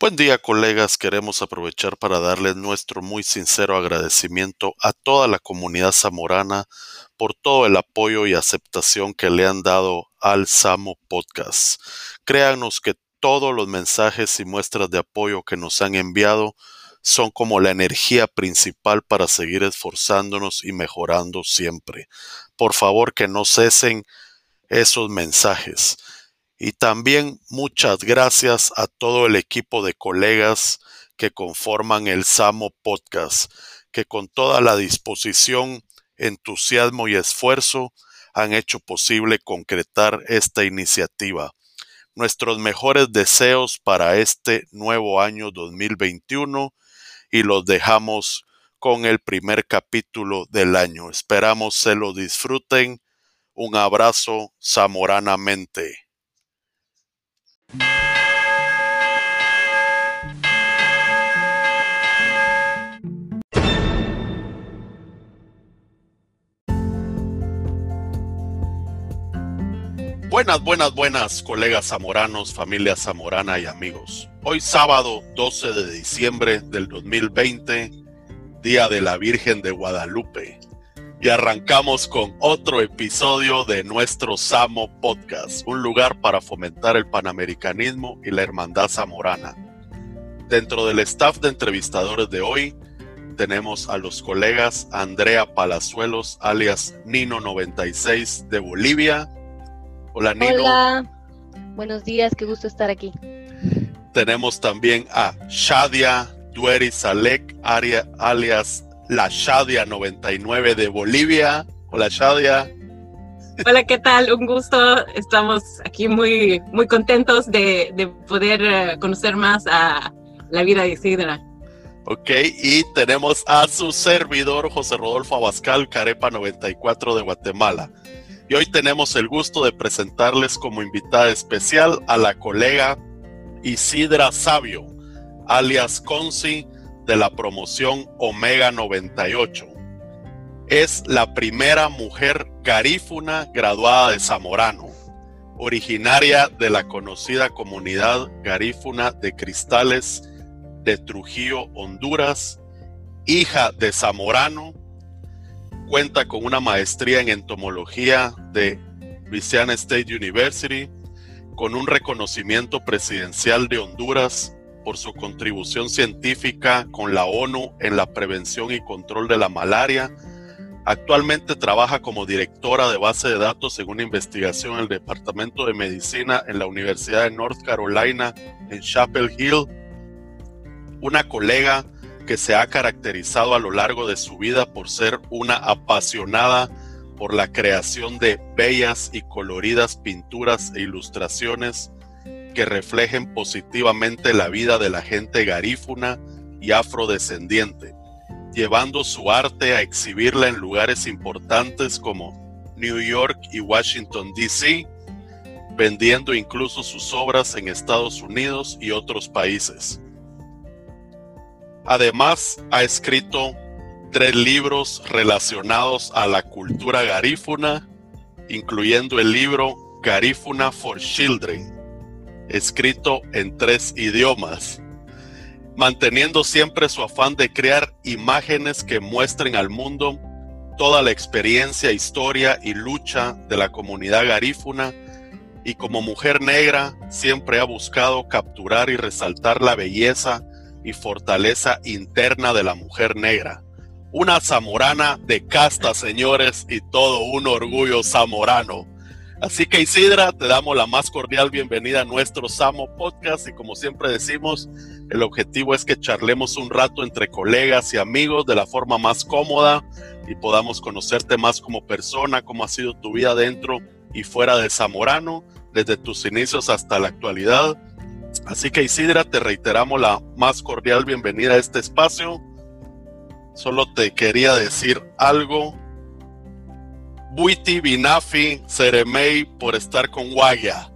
Buen día colegas, queremos aprovechar para darles nuestro muy sincero agradecimiento a toda la comunidad zamorana por todo el apoyo y aceptación que le han dado al Samo Podcast. Créanos que todos los mensajes y muestras de apoyo que nos han enviado son como la energía principal para seguir esforzándonos y mejorando siempre. Por favor que no cesen esos mensajes. Y también muchas gracias a todo el equipo de colegas que conforman el Samo Podcast, que con toda la disposición, entusiasmo y esfuerzo han hecho posible concretar esta iniciativa. Nuestros mejores deseos para este nuevo año 2021 y los dejamos con el primer capítulo del año. Esperamos se lo disfruten. Un abrazo zamoranamente. Buenas, buenas, buenas, colegas zamoranos, familia zamorana y amigos. Hoy sábado 12 de diciembre del 2020, Día de la Virgen de Guadalupe y arrancamos con otro episodio de nuestro Samo Podcast, un lugar para fomentar el panamericanismo y la hermandad zamorana. Dentro del staff de entrevistadores de hoy tenemos a los colegas Andrea Palazuelos, alias Nino96 de Bolivia. Hola Nino. Hola, buenos días, qué gusto estar aquí. Tenemos también a Shadia Dueri Salek, alias la Shadia 99 de Bolivia. Hola Shadia. Hola, ¿qué tal? Un gusto. Estamos aquí muy, muy contentos de, de poder eh, conocer más a la vida de Isidra. Ok, y tenemos a su servidor José Rodolfo Abascal, Carepa 94 de Guatemala. Y hoy tenemos el gusto de presentarles como invitada especial a la colega Isidra Sabio, alias Conci, de la promoción Omega 98. Es la primera mujer garífuna graduada de Zamorano, originaria de la conocida comunidad garífuna de Cristales de Trujillo, Honduras, hija de Zamorano, cuenta con una maestría en entomología de Louisiana State University, con un reconocimiento presidencial de Honduras por su contribución científica con la ONU en la prevención y control de la malaria. Actualmente trabaja como directora de base de datos en una investigación en el Departamento de Medicina en la Universidad de North Carolina en Chapel Hill. Una colega que se ha caracterizado a lo largo de su vida por ser una apasionada por la creación de bellas y coloridas pinturas e ilustraciones que reflejen positivamente la vida de la gente garífuna y afrodescendiente, llevando su arte a exhibirla en lugares importantes como New York y Washington, D.C., vendiendo incluso sus obras en Estados Unidos y otros países. Además, ha escrito tres libros relacionados a la cultura garífuna, incluyendo el libro Garífuna for Children, escrito en tres idiomas, manteniendo siempre su afán de crear imágenes que muestren al mundo toda la experiencia, historia y lucha de la comunidad garífuna y como mujer negra siempre ha buscado capturar y resaltar la belleza y fortaleza interna de la mujer negra. Una zamorana de casta, señores, y todo un orgullo zamorano. Así que Isidra, te damos la más cordial bienvenida a nuestro Samo Podcast y como siempre decimos, el objetivo es que charlemos un rato entre colegas y amigos de la forma más cómoda y podamos conocerte más como persona, cómo ha sido tu vida dentro y fuera de Zamorano, desde tus inicios hasta la actualidad. Así que Isidra, te reiteramos la más cordial bienvenida a este espacio. Solo te quería decir algo Buiti Binafi Ceremey por estar con Guaya.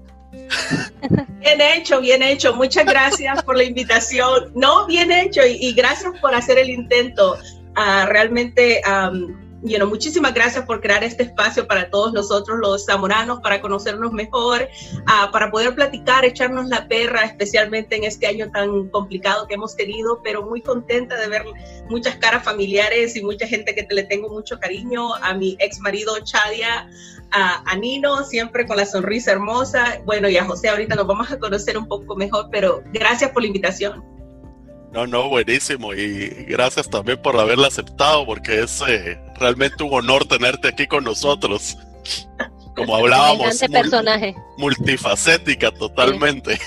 Bien hecho, bien hecho. Muchas gracias por la invitación. No, bien hecho y, gracias por hacer el intento. Ah, realmente you know, muchísimas gracias por crear este espacio para todos nosotros los zamoranos, para conocernos mejor, uh, para poder platicar, echarnos la perra, especialmente en este año tan complicado que hemos tenido, pero muy contenta de ver muchas caras familiares y mucha gente que le tengo mucho cariño, a mi ex marido Chadia, a, Nino, siempre con la sonrisa hermosa, bueno, y a José ahorita nos vamos a conocer un poco mejor, pero gracias por la invitación. No, no, buenísimo. Y gracias también por haberla aceptado, porque es eh, realmente un honor tenerte aquí con nosotros. Como hablábamos, personaje. multifacética totalmente.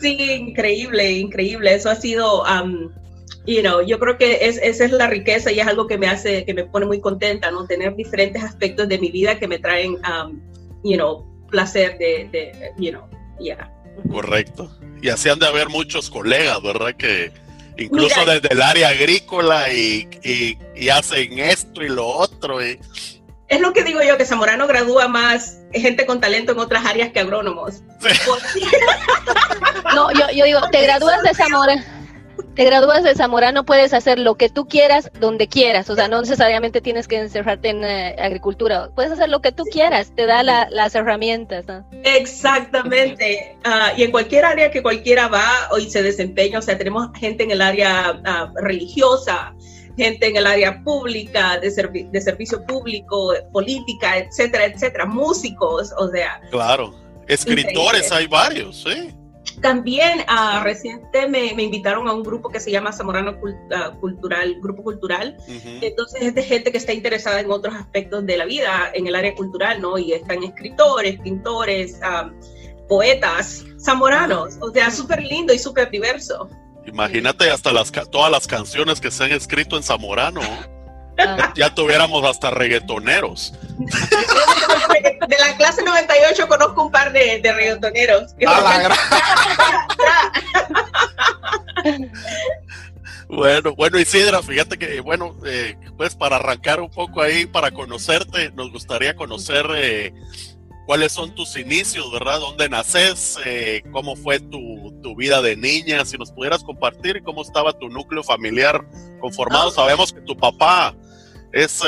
Sí, increíble, increíble. Eso ha sido, um, you know, yo creo que es, esa es la riqueza y es algo que me hace, que me pone muy contenta, ¿no? Tener diferentes aspectos de mi vida que me traen, um, you know, placer de, de you know, yeah. Correcto. Y así han de haber muchos colegas, ¿verdad? Que incluso desde el área agrícola y, y, hacen esto y lo otro. Y... Es lo que digo yo, que Zamorano gradúa más gente con talento en otras áreas que agrónomos. no, yo, yo digo, te gradúas de Zamora te gradúas de Zamorano, puedes hacer lo que tú quieras, donde quieras. O sea, no necesariamente tienes que encerrarte en eh, agricultura. Puedes hacer lo que tú quieras, te da las herramientas. Exactamente. Uh, y en cualquier área que cualquiera va y se desempeña, o sea, tenemos gente en el área uh, religiosa, gente en el área pública, de, de servicio público, política, etcétera, etcétera, músicos, o sea. Claro, escritores hay varios, sí. También uh, reciente me, me, invitaron a un grupo que se llama Zamorano ah, Cultural, Grupo Cultural. Entonces es de gente que está interesada en otros aspectos de la vida, en el área cultural, ¿no? Y están escritores, pintores, um, poetas, zamoranos. O sea, súper lindo y súper diverso. Imagínate hasta las todas las canciones que se han escrito en zamorano. Ya tuviéramos hasta reggaetoneros. De la clase 98 conozco un par de, de reggaetoneros. Bueno, bueno, Isidra, fíjate que, bueno, eh, pues para arrancar un poco ahí, para conocerte, nos gustaría conocer eh, cuáles son tus inicios, ¿verdad? ¿Dónde naces? Eh, ¿Cómo fue tu, tu, vida de niña? Si nos pudieras compartir cómo estaba tu núcleo familiar conformado. Ah. Sabemos que tu papá es,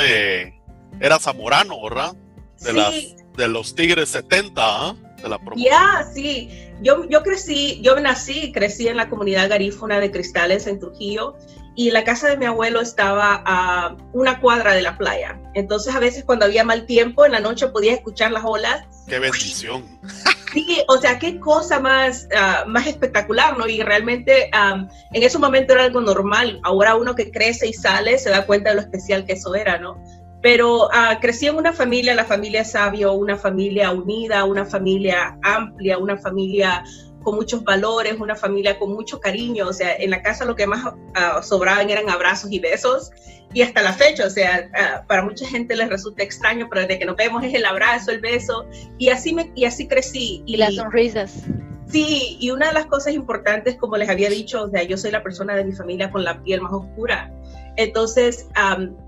era zamorano, ¿verdad? De, las, de los Tigres 70, ¿ah? De la Ya, sí. Yo, yo crecí, yo nací, crecí en la comunidad garífuna de Cristales en Trujillo y la casa de mi abuelo estaba a una cuadra de la playa. Entonces a veces cuando había mal tiempo en la noche podía escuchar las olas. ¡Qué bendición! Sí, o sea, qué cosa más, uh, más espectacular, ¿no? Y realmente um, en ese momento era algo normal. Ahora uno que crece y sale se da cuenta de lo especial que eso era, ¿no? Pero uh, crecí en una familia, la familia Sabio, una familia unida, una familia amplia, una familia con muchos valores, una familia con mucho cariño. O sea, en la casa lo que más uh, sobraban eran abrazos y besos. Y hasta la fecha, o sea, uh, para mucha gente les resulta extraño, pero desde que nos vemos es el abrazo, el beso. Y así, me, y así crecí. Y, y las sonrisas. Sí, y una de las cosas importantes, como les había dicho, o sea, yo soy la persona de mi familia con la piel más oscura. Entonces,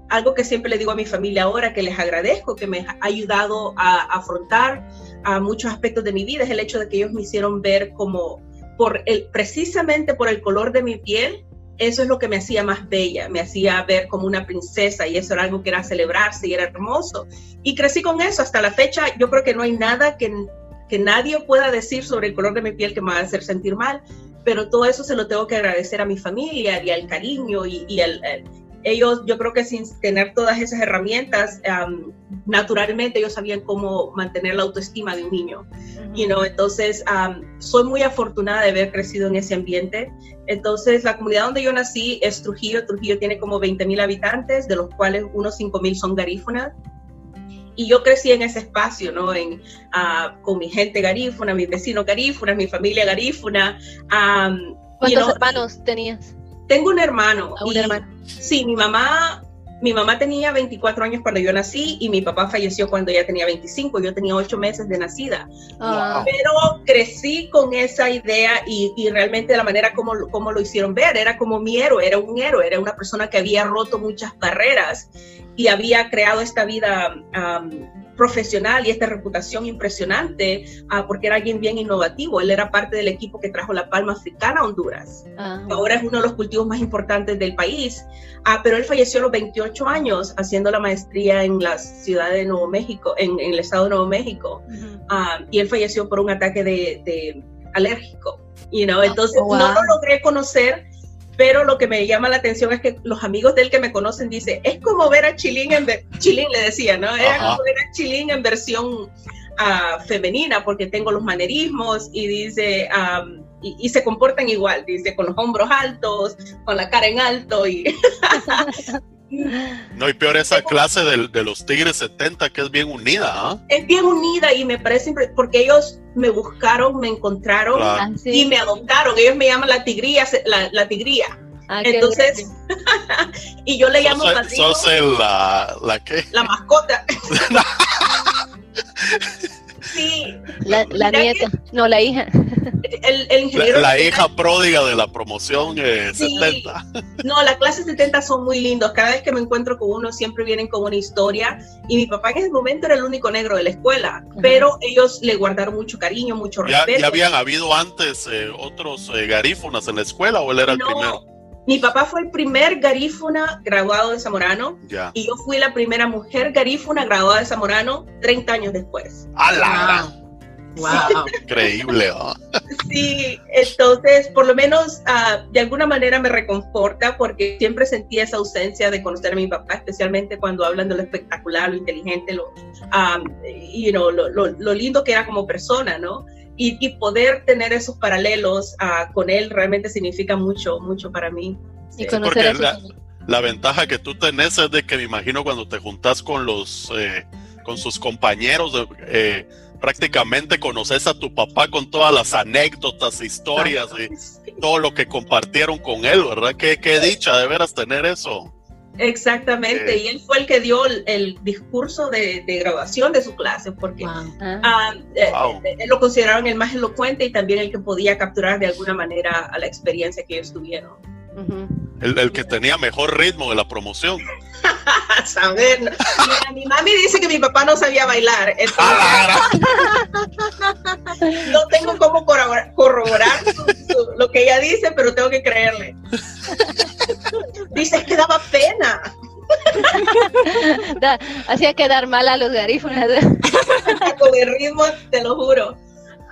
algo que siempre le digo a mi familia ahora, que les agradezco, que me ha ayudado a, afrontar a muchos aspectos de mi vida, es el hecho de que ellos me hicieron ver como, por el, precisamente por el color de mi piel, eso es lo que me hacía más bella, me hacía ver como una princesa y eso era algo que era celebrarse y era hermoso. Y crecí con eso hasta la fecha. Yo creo que no hay nada que, que nadie pueda decir sobre el color de mi piel que me va a hacer sentir mal, pero todo eso se lo tengo que agradecer a mi familia y al cariño y, y al, ellos, yo creo que sin tener todas esas herramientas, naturalmente ellos sabían cómo mantener la autoestima de un niño. you know? Entonces, soy muy afortunada de haber crecido en ese ambiente. Entonces, la comunidad donde yo nací es Trujillo. Trujillo tiene como 20 mil habitantes, de los cuales unos 5 mil son garífunas. Y yo crecí en ese espacio, ¿no? En, uh, con mi gente garífuna, mis vecinos garífunas, mi familia garífuna. Um, ¿Cuántos hermanos tenías? Tengo un hermano. un hermano. Sí, mi mamá, mi mamá tenía 24 años cuando yo nací y mi papá falleció cuando ella tenía 25. Yo tenía 8 meses de nacida. Ah. Pero crecí con esa idea y, y, realmente la manera como, como lo hicieron ver era como mi héroe, era un héroe, era una persona que había roto muchas barreras y había creado esta vida profesional y esta reputación impresionante uh, porque era alguien bien innovativo. Él era parte del equipo que trajo la palma africana a Honduras. Ah. Ahora es uno de los cultivos más importantes del país, uh, pero él falleció a los 28 años haciendo la maestría en la ciudad de Nuevo México, en, en el estado de Nuevo México, uh, y él falleció por un ataque de, de alérgico. You know? Entonces oh, no lo logré conocer, pero lo que me llama la atención es que los amigos de él que me conocen dicen, es como ver a Chilín, en Chilín le decía, ¿no? Era como ver a Chilín en versión uh, femenina, porque tengo los manerismos y dice, um, y, y, se comportan igual, dice, con los hombros altos, con la cara en alto y... No, y peor esa clase de, de, los Tigres 70 que es bien unida. ¿ah? Es bien unida y me parece porque ellos me buscaron, me encontraron claro. Ah, y me adoptaron. Ellos me llaman la tigría, la, la tigría. Ah, Entonces, y yo le llamo sos, sos el, la, la qué? La mascota. sí. La, la nieta, que, no, la hija. El, el ingeniero la, la hija pródiga de la promoción eh, sí. 70. No, las clases 70 son muy lindos. Cada vez que me encuentro con uno, siempre vienen con una historia. Y mi papá en ese momento era el único negro de la escuela, uh -huh. pero ellos le guardaron mucho cariño, mucho ¿Ya, respeto. ¿Ya habían habido antes eh, otros eh, garífonas en la escuela o él era no, el primero? Mi papá fue el primer garífuna graduado de Zamorano ya. y yo fui la primera mujer garífuna graduada de Zamorano 30 años después. ¡Hala! Wow. Increíble. ¿no? Sí, entonces por lo menos uh, de alguna manera me reconforta porque siempre sentí esa ausencia de conocer a mi papá, especialmente cuando hablan de lo espectacular, lo inteligente, lo, um, you know, lo, lo, lo, lindo que era como persona, ¿no? Y, y poder tener esos paralelos uh, con él realmente significa mucho, mucho para mí. Y conocer Porque la, la, ventaja que tú tenés es de que me imagino cuando te juntas con los, eh, con sus compañeros, eh, prácticamente conoces a tu papá con todas las anécdotas, historias y todo lo que compartieron con él, ¿verdad? Qué, qué dicha de veras tener eso. Exactamente, eh. y él fue el que dio el, el discurso de, de, graduación de su clase, porque wow. uh, wow. Eh, eh, lo consideraron el más elocuente y también el que podía capturar de alguna manera a la experiencia que ellos tuvieron. Uh -huh. el, el, que tenía mejor ritmo de la promoción. Saber. Mira, mi mami dice que mi papá no sabía bailar. Entonces, ah, no tengo cómo corroborar, corroborar su, su, lo que ella dice, pero tengo que creerle. Dice que daba pena. da, hacía quedar mal a los garífunas. Con el ritmo, te lo juro.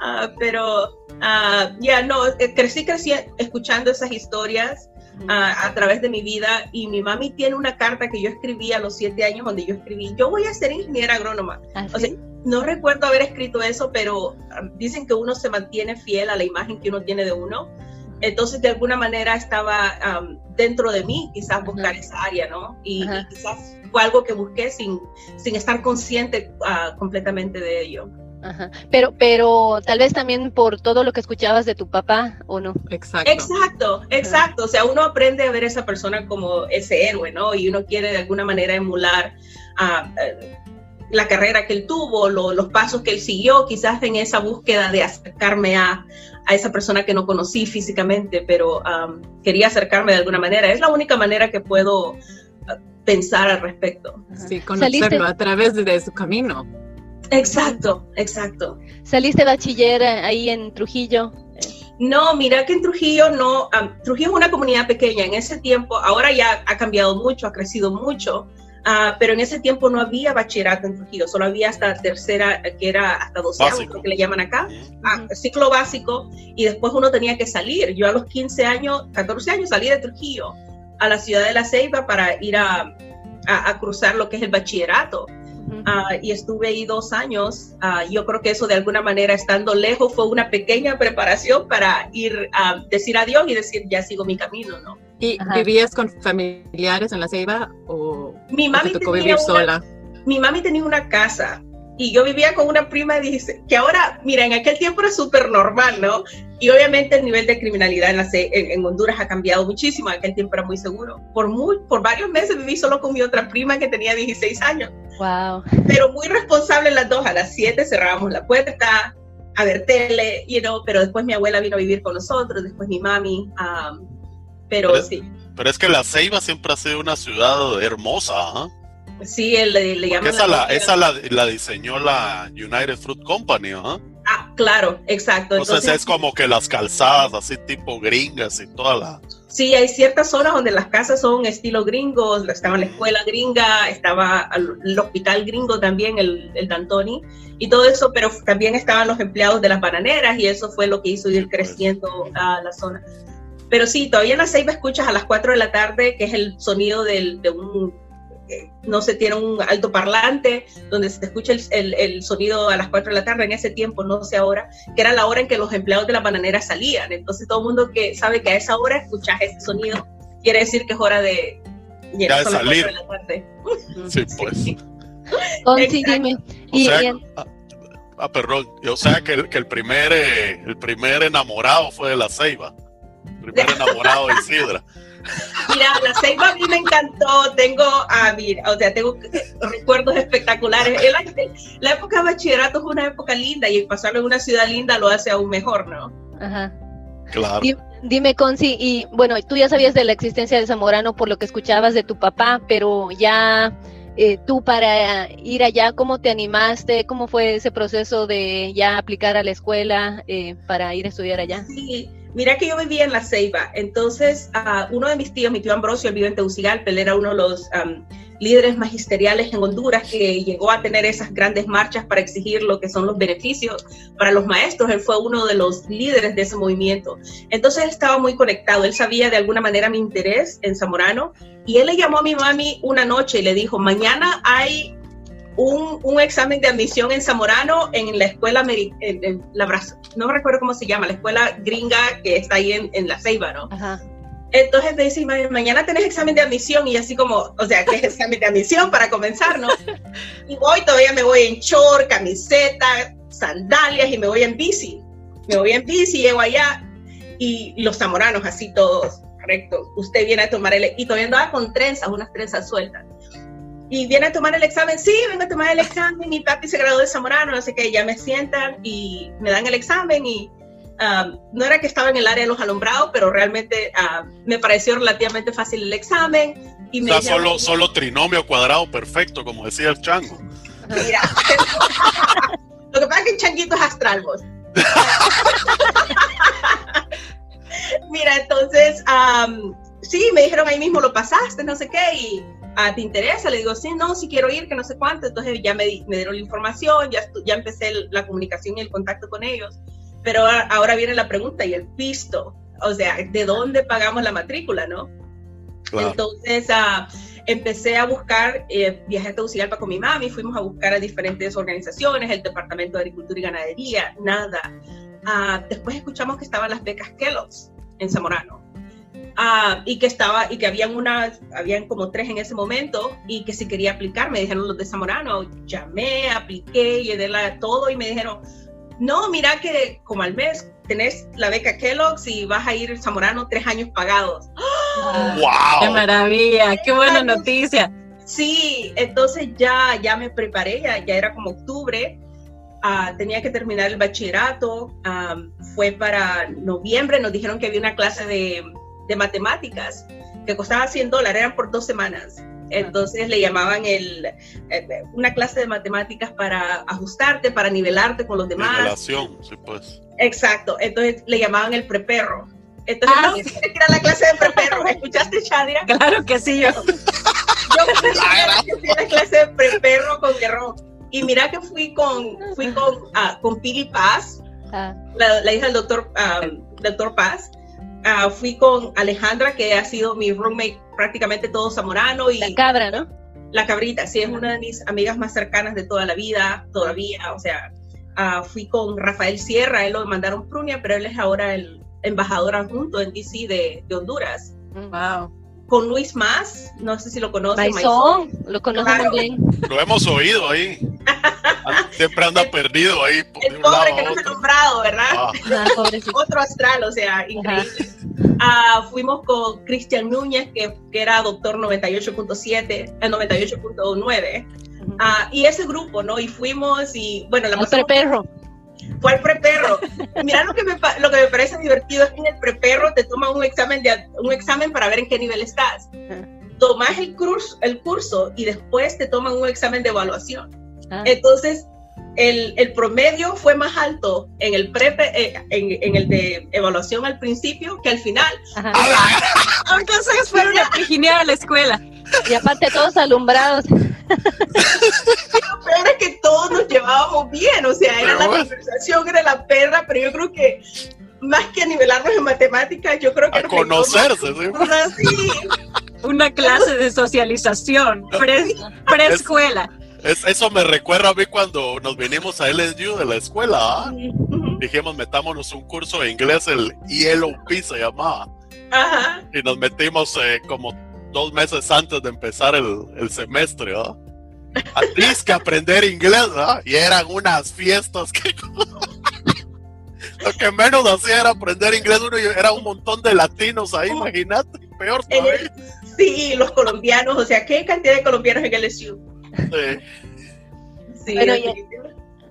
Uh, pero uh, ya yeah, no, eh, crecí, crecí escuchando esas historias a, a, través de mi vida y mi mami tiene una carta que yo escribí a los siete años donde yo escribí, yo voy a ser ingeniera agrónoma. ¿Ah, sí? O sea, no recuerdo haber escrito eso, pero dicen que uno se mantiene fiel a la imagen que uno tiene de uno. Entonces, de alguna manera estaba um, dentro de mí, quizás buscar Ajá. esa área, ¿no? Y, y, quizás fue algo que busqué sin, sin estar consciente uh, completamente de ello. Ajá. Pero, pero tal vez también por todo lo que escuchabas de tu papá, ¿o no? Exacto. Exacto, exacto. O sea, uno aprende a ver a esa persona como ese héroe, ¿no? Y uno quiere de alguna manera emular uh, la carrera que él tuvo, lo, los pasos que él siguió, quizás en esa búsqueda de acercarme a, a esa persona que no conocí físicamente, pero um, quería acercarme de alguna manera. Es la única manera que puedo uh, pensar al respecto. Sí, conocerlo ¿Saliste? a través de, de su camino. Exacto, exacto. ¿Saliste bachiller ahí en Trujillo? No, mira que en Trujillo no, um, Trujillo es una comunidad pequeña, en ese tiempo, ahora ya ha cambiado mucho, ha crecido mucho, uh, pero en ese tiempo no había bachillerato en Trujillo, solo había hasta tercera, que era hasta doceavo, creo que le llaman acá, uh, ciclo básico, y después uno tenía que salir. Yo a los 15 años, 14 años salí de Trujillo a la ciudad de La Ceiba para ir a, a, a cruzar lo que es el bachillerato. Uh, y estuve ahí dos años. Uh, yo creo que eso de alguna manera, estando lejos, fue una pequeña preparación para ir a uh, decir adiós y decir, ya sigo mi camino, ¿no? ¿Y Ajá. vivías con familiares en la Ceiba o, mi mami o te tocó vivir una, sola? Mi mami tenía una casa y yo vivía con una prima dice, que ahora, mira, en aquel tiempo era súper normal, ¿no? Y obviamente el nivel de criminalidad en, la, en, en, Honduras ha cambiado muchísimo, en aquel tiempo era muy seguro. Por, muy, por varios meses viví solo con mi otra prima que tenía 16 años. Wow. Pero muy responsable las dos, a las 7 cerrábamos la puerta, a ver tele, you know, pero después mi abuela vino a vivir con nosotros, después mi mami, um, pero, pero sí. Pero es que La Ceiba siempre ha sido una ciudad hermosa, ¿eh? Sí, el, le, le llaman Esa, la, esa la, la diseñó la United Fruit Company, ¿ah? Ah, claro, exacto. Entonces Entonces, es como que las calzadas así tipo gringas y toda la... sí, hay ciertas zonas donde las casas son estilo gringos, estaba la escuela gringa, estaba el hospital gringo también, el, el Dantoni, y todo eso, pero también estaban los empleados de las bananeras y eso fue lo que hizo ir creciendo a la zona. Pero sí, todavía en la Ceiba escuchas a las 4 de la tarde, que es el sonido del- de un, eh, no sé, tiene un altoparlante, donde se te escucha el, el- el sonido a las 4 de la tarde, en ese tiempo, no sé ahora, que era la hora en que los empleados de la bananera salían. Entonces todo el mundo que sabe que a esa hora escuchas ese sonido, quiere decir que es hora de, Ya de las salir. cuatro de la tarde. Sí, pues. Dime. O sea, y en- ah, ah, perdón. O sea que el, que el primer eh, el primer enamorado fue de la Ceiba. Primer enamorado de Isidra. Mira, la Ceiba a mí me encantó, tengo, ah, mira, o sea, tengo eh, recuerdos espectaculares. La época de bachillerato es una época linda y pasarlo en una ciudad linda lo hace aún mejor, ¿no? ajá. Claro. Di- Dime, Conci, y bueno, tú ya sabías de la existencia de Zamorano por lo que escuchabas de tu papá, pero ya eh, tú para ir allá, ¿cómo te animaste? ¿Cómo fue ese proceso de ya aplicar a la escuela eh, para ir a estudiar allá? Sí, mira que yo vivía en La Ceiba, entonces ah, uno de mis tíos, mi tío Ambrosio, él vive en Tegucigalpa, él era uno de los líderes magisteriales en Honduras que llegó a tener esas grandes marchas para exigir lo que son los beneficios para los maestros, él fue uno de los líderes de ese movimiento. Entonces estaba muy conectado, él sabía de alguna manera mi interés en Zamorano y él le llamó a mi mami una noche y le dijo, mañana hay un, un examen de admisión en Zamorano en la escuela, en, en la no recuerdo cómo se llama, la escuela gringa que está ahí en, en La Ceiba, ¿no? Ajá. Entonces me dice, "Ma- mañana tenés examen de admisión y así como, o sea, ¿qué es examen de admisión para comenzar, no? Y voy, todavía me voy en short, camiseta, sandalias y me voy en bici. Me voy en bici, llego allá y los zamoranos así todos, correcto. Usted viene a tomar el, y todavía andaba con trenzas, unas trenzas sueltas. Y viene a tomar el examen, sí, vengo a tomar el examen, mi papi se graduó de zamorano, no sé qué, ya me sientan y me dan el examen y Um, no era que estaba en el área de los alumbrados, pero realmente uh, me pareció relativamente fácil el examen. Y O sea, solo, solo trinomio cuadrado perfecto, como decía el chango. Mira, lo que pasa es que el changuito es astral, vos. Mira, entonces, um, sí, me dijeron ahí mismo, lo pasaste, no sé qué, y ah, ¿te interesa? Le digo, sí, no, sí quiero ir, que no sé cuánto. Entonces ya me, di- me dieron la información, ya, ya empecé el- la comunicación y el contacto con ellos. Pero ahora, ahora viene la pregunta y el pisto. O sea, ¿de dónde pagamos la matrícula, no? Claro. Entonces ah, empecé a buscar, eh, viajé a Tegucigalpa con mi mami, fuimos a buscar a diferentes organizaciones, el Departamento de Agricultura y Ganadería, nada. Ah, después escuchamos que estaban las becas Kellogg's en Zamorano. Ah, y que estaba y que habían unas habían como tres en ese momento y que si quería aplicar me dijeron los de Zamorano llamé apliqué llené la, todo y me dijeron no mira que como al mes tenés la beca Kellogg's y vas a ir Zamorano tres años pagados ¡Qué ¡Wow! maravilla! ¡Qué buena noticia! Sí, entonces ya, ya me preparé, ya, ya era como octubre, ah, tenía que terminar el bachillerato, am, fue para noviembre, nos dijeron que había una clase de, de matemáticas que costaba 100 dólares, eran por dos semanas. Entonces le llamaban el, eh, una clase de matemáticas para ajustarte, para nivelarte con los demás. Nivelación, sí, pues. Exacto, entonces le llamaban el preperro. Entonces, Ah, no, que era la clase de preperro. ¿Escuchaste, Shadia? Claro que sí, yo. Yo fui a la clase de pre- perro con guerrero. Y mira que fui con, fui con, ah, con Pili Paz, Ah, la, la hija del doctor, ah, doctor Paz. Ah, fui con Alejandra, que ha sido mi roommate prácticamente todo zamorano. Y la cabra, ¿no? la cabrita, sí, es una de mis amigas más cercanas de toda la vida, todavía. O sea, ah, fui con Rafael Sierra, él lo mandaron Prunia, pero él es ahora el embajador adjunto en DC de, de Honduras. Wow. Con Luis Más, no sé si lo conocen. Maizón, lo conozco Claro. muy bien. Lo hemos oído ahí. Siempre anda perdido ahí. por El pobre que no se ha nombrado, ¿verdad? Ah, Ah. Otro astral, o sea, increíble. Ah, fuimos con Cristian Núñez, que, que era doctor 98.7, el 98.9. Ah, y ese grupo, ¿no? Y fuimos y, bueno, la El preperro. fue el preperro. Mira lo que, me, lo que me parece divertido es que en el preperro te toman un examen, de, un examen para ver en qué nivel estás. tomas el curso, el curso y después te toman un examen de evaluación. Ah. Entonces, el, el, promedio fue más alto en el pre, eh, en, en, el de evaluación al principio que al final. Entonces fueron a pijinear a la escuela. Y aparte todos alumbrados. Lo peor es que todos nos llevábamos bien, o sea, era la conversación, era la perra, pero yo creo que más que nivelarnos en matemáticas, yo creo que... A conocerse, ¿sí? sí. Una clase de socialización, preescuela. Es, eso me recuerda a mí cuando nos vinimos a LSU de la escuela. ¿ah? Dijimos, metámonos un curso de inglés, el ELOP se llamaba. Ajá. Y nos metimos eh, como dos meses antes de empezar el, el semestre. ¿ah? Tienes que aprender inglés. ¿ah? Y eran unas fiestas que... Lo que menos hacía era aprender inglés. Uno, era un montón de latinos ahí, imagínate. Peor todavía. Sí, los colombianos. O sea, ¿qué cantidad de colombianos en LSU? Sí. Bueno,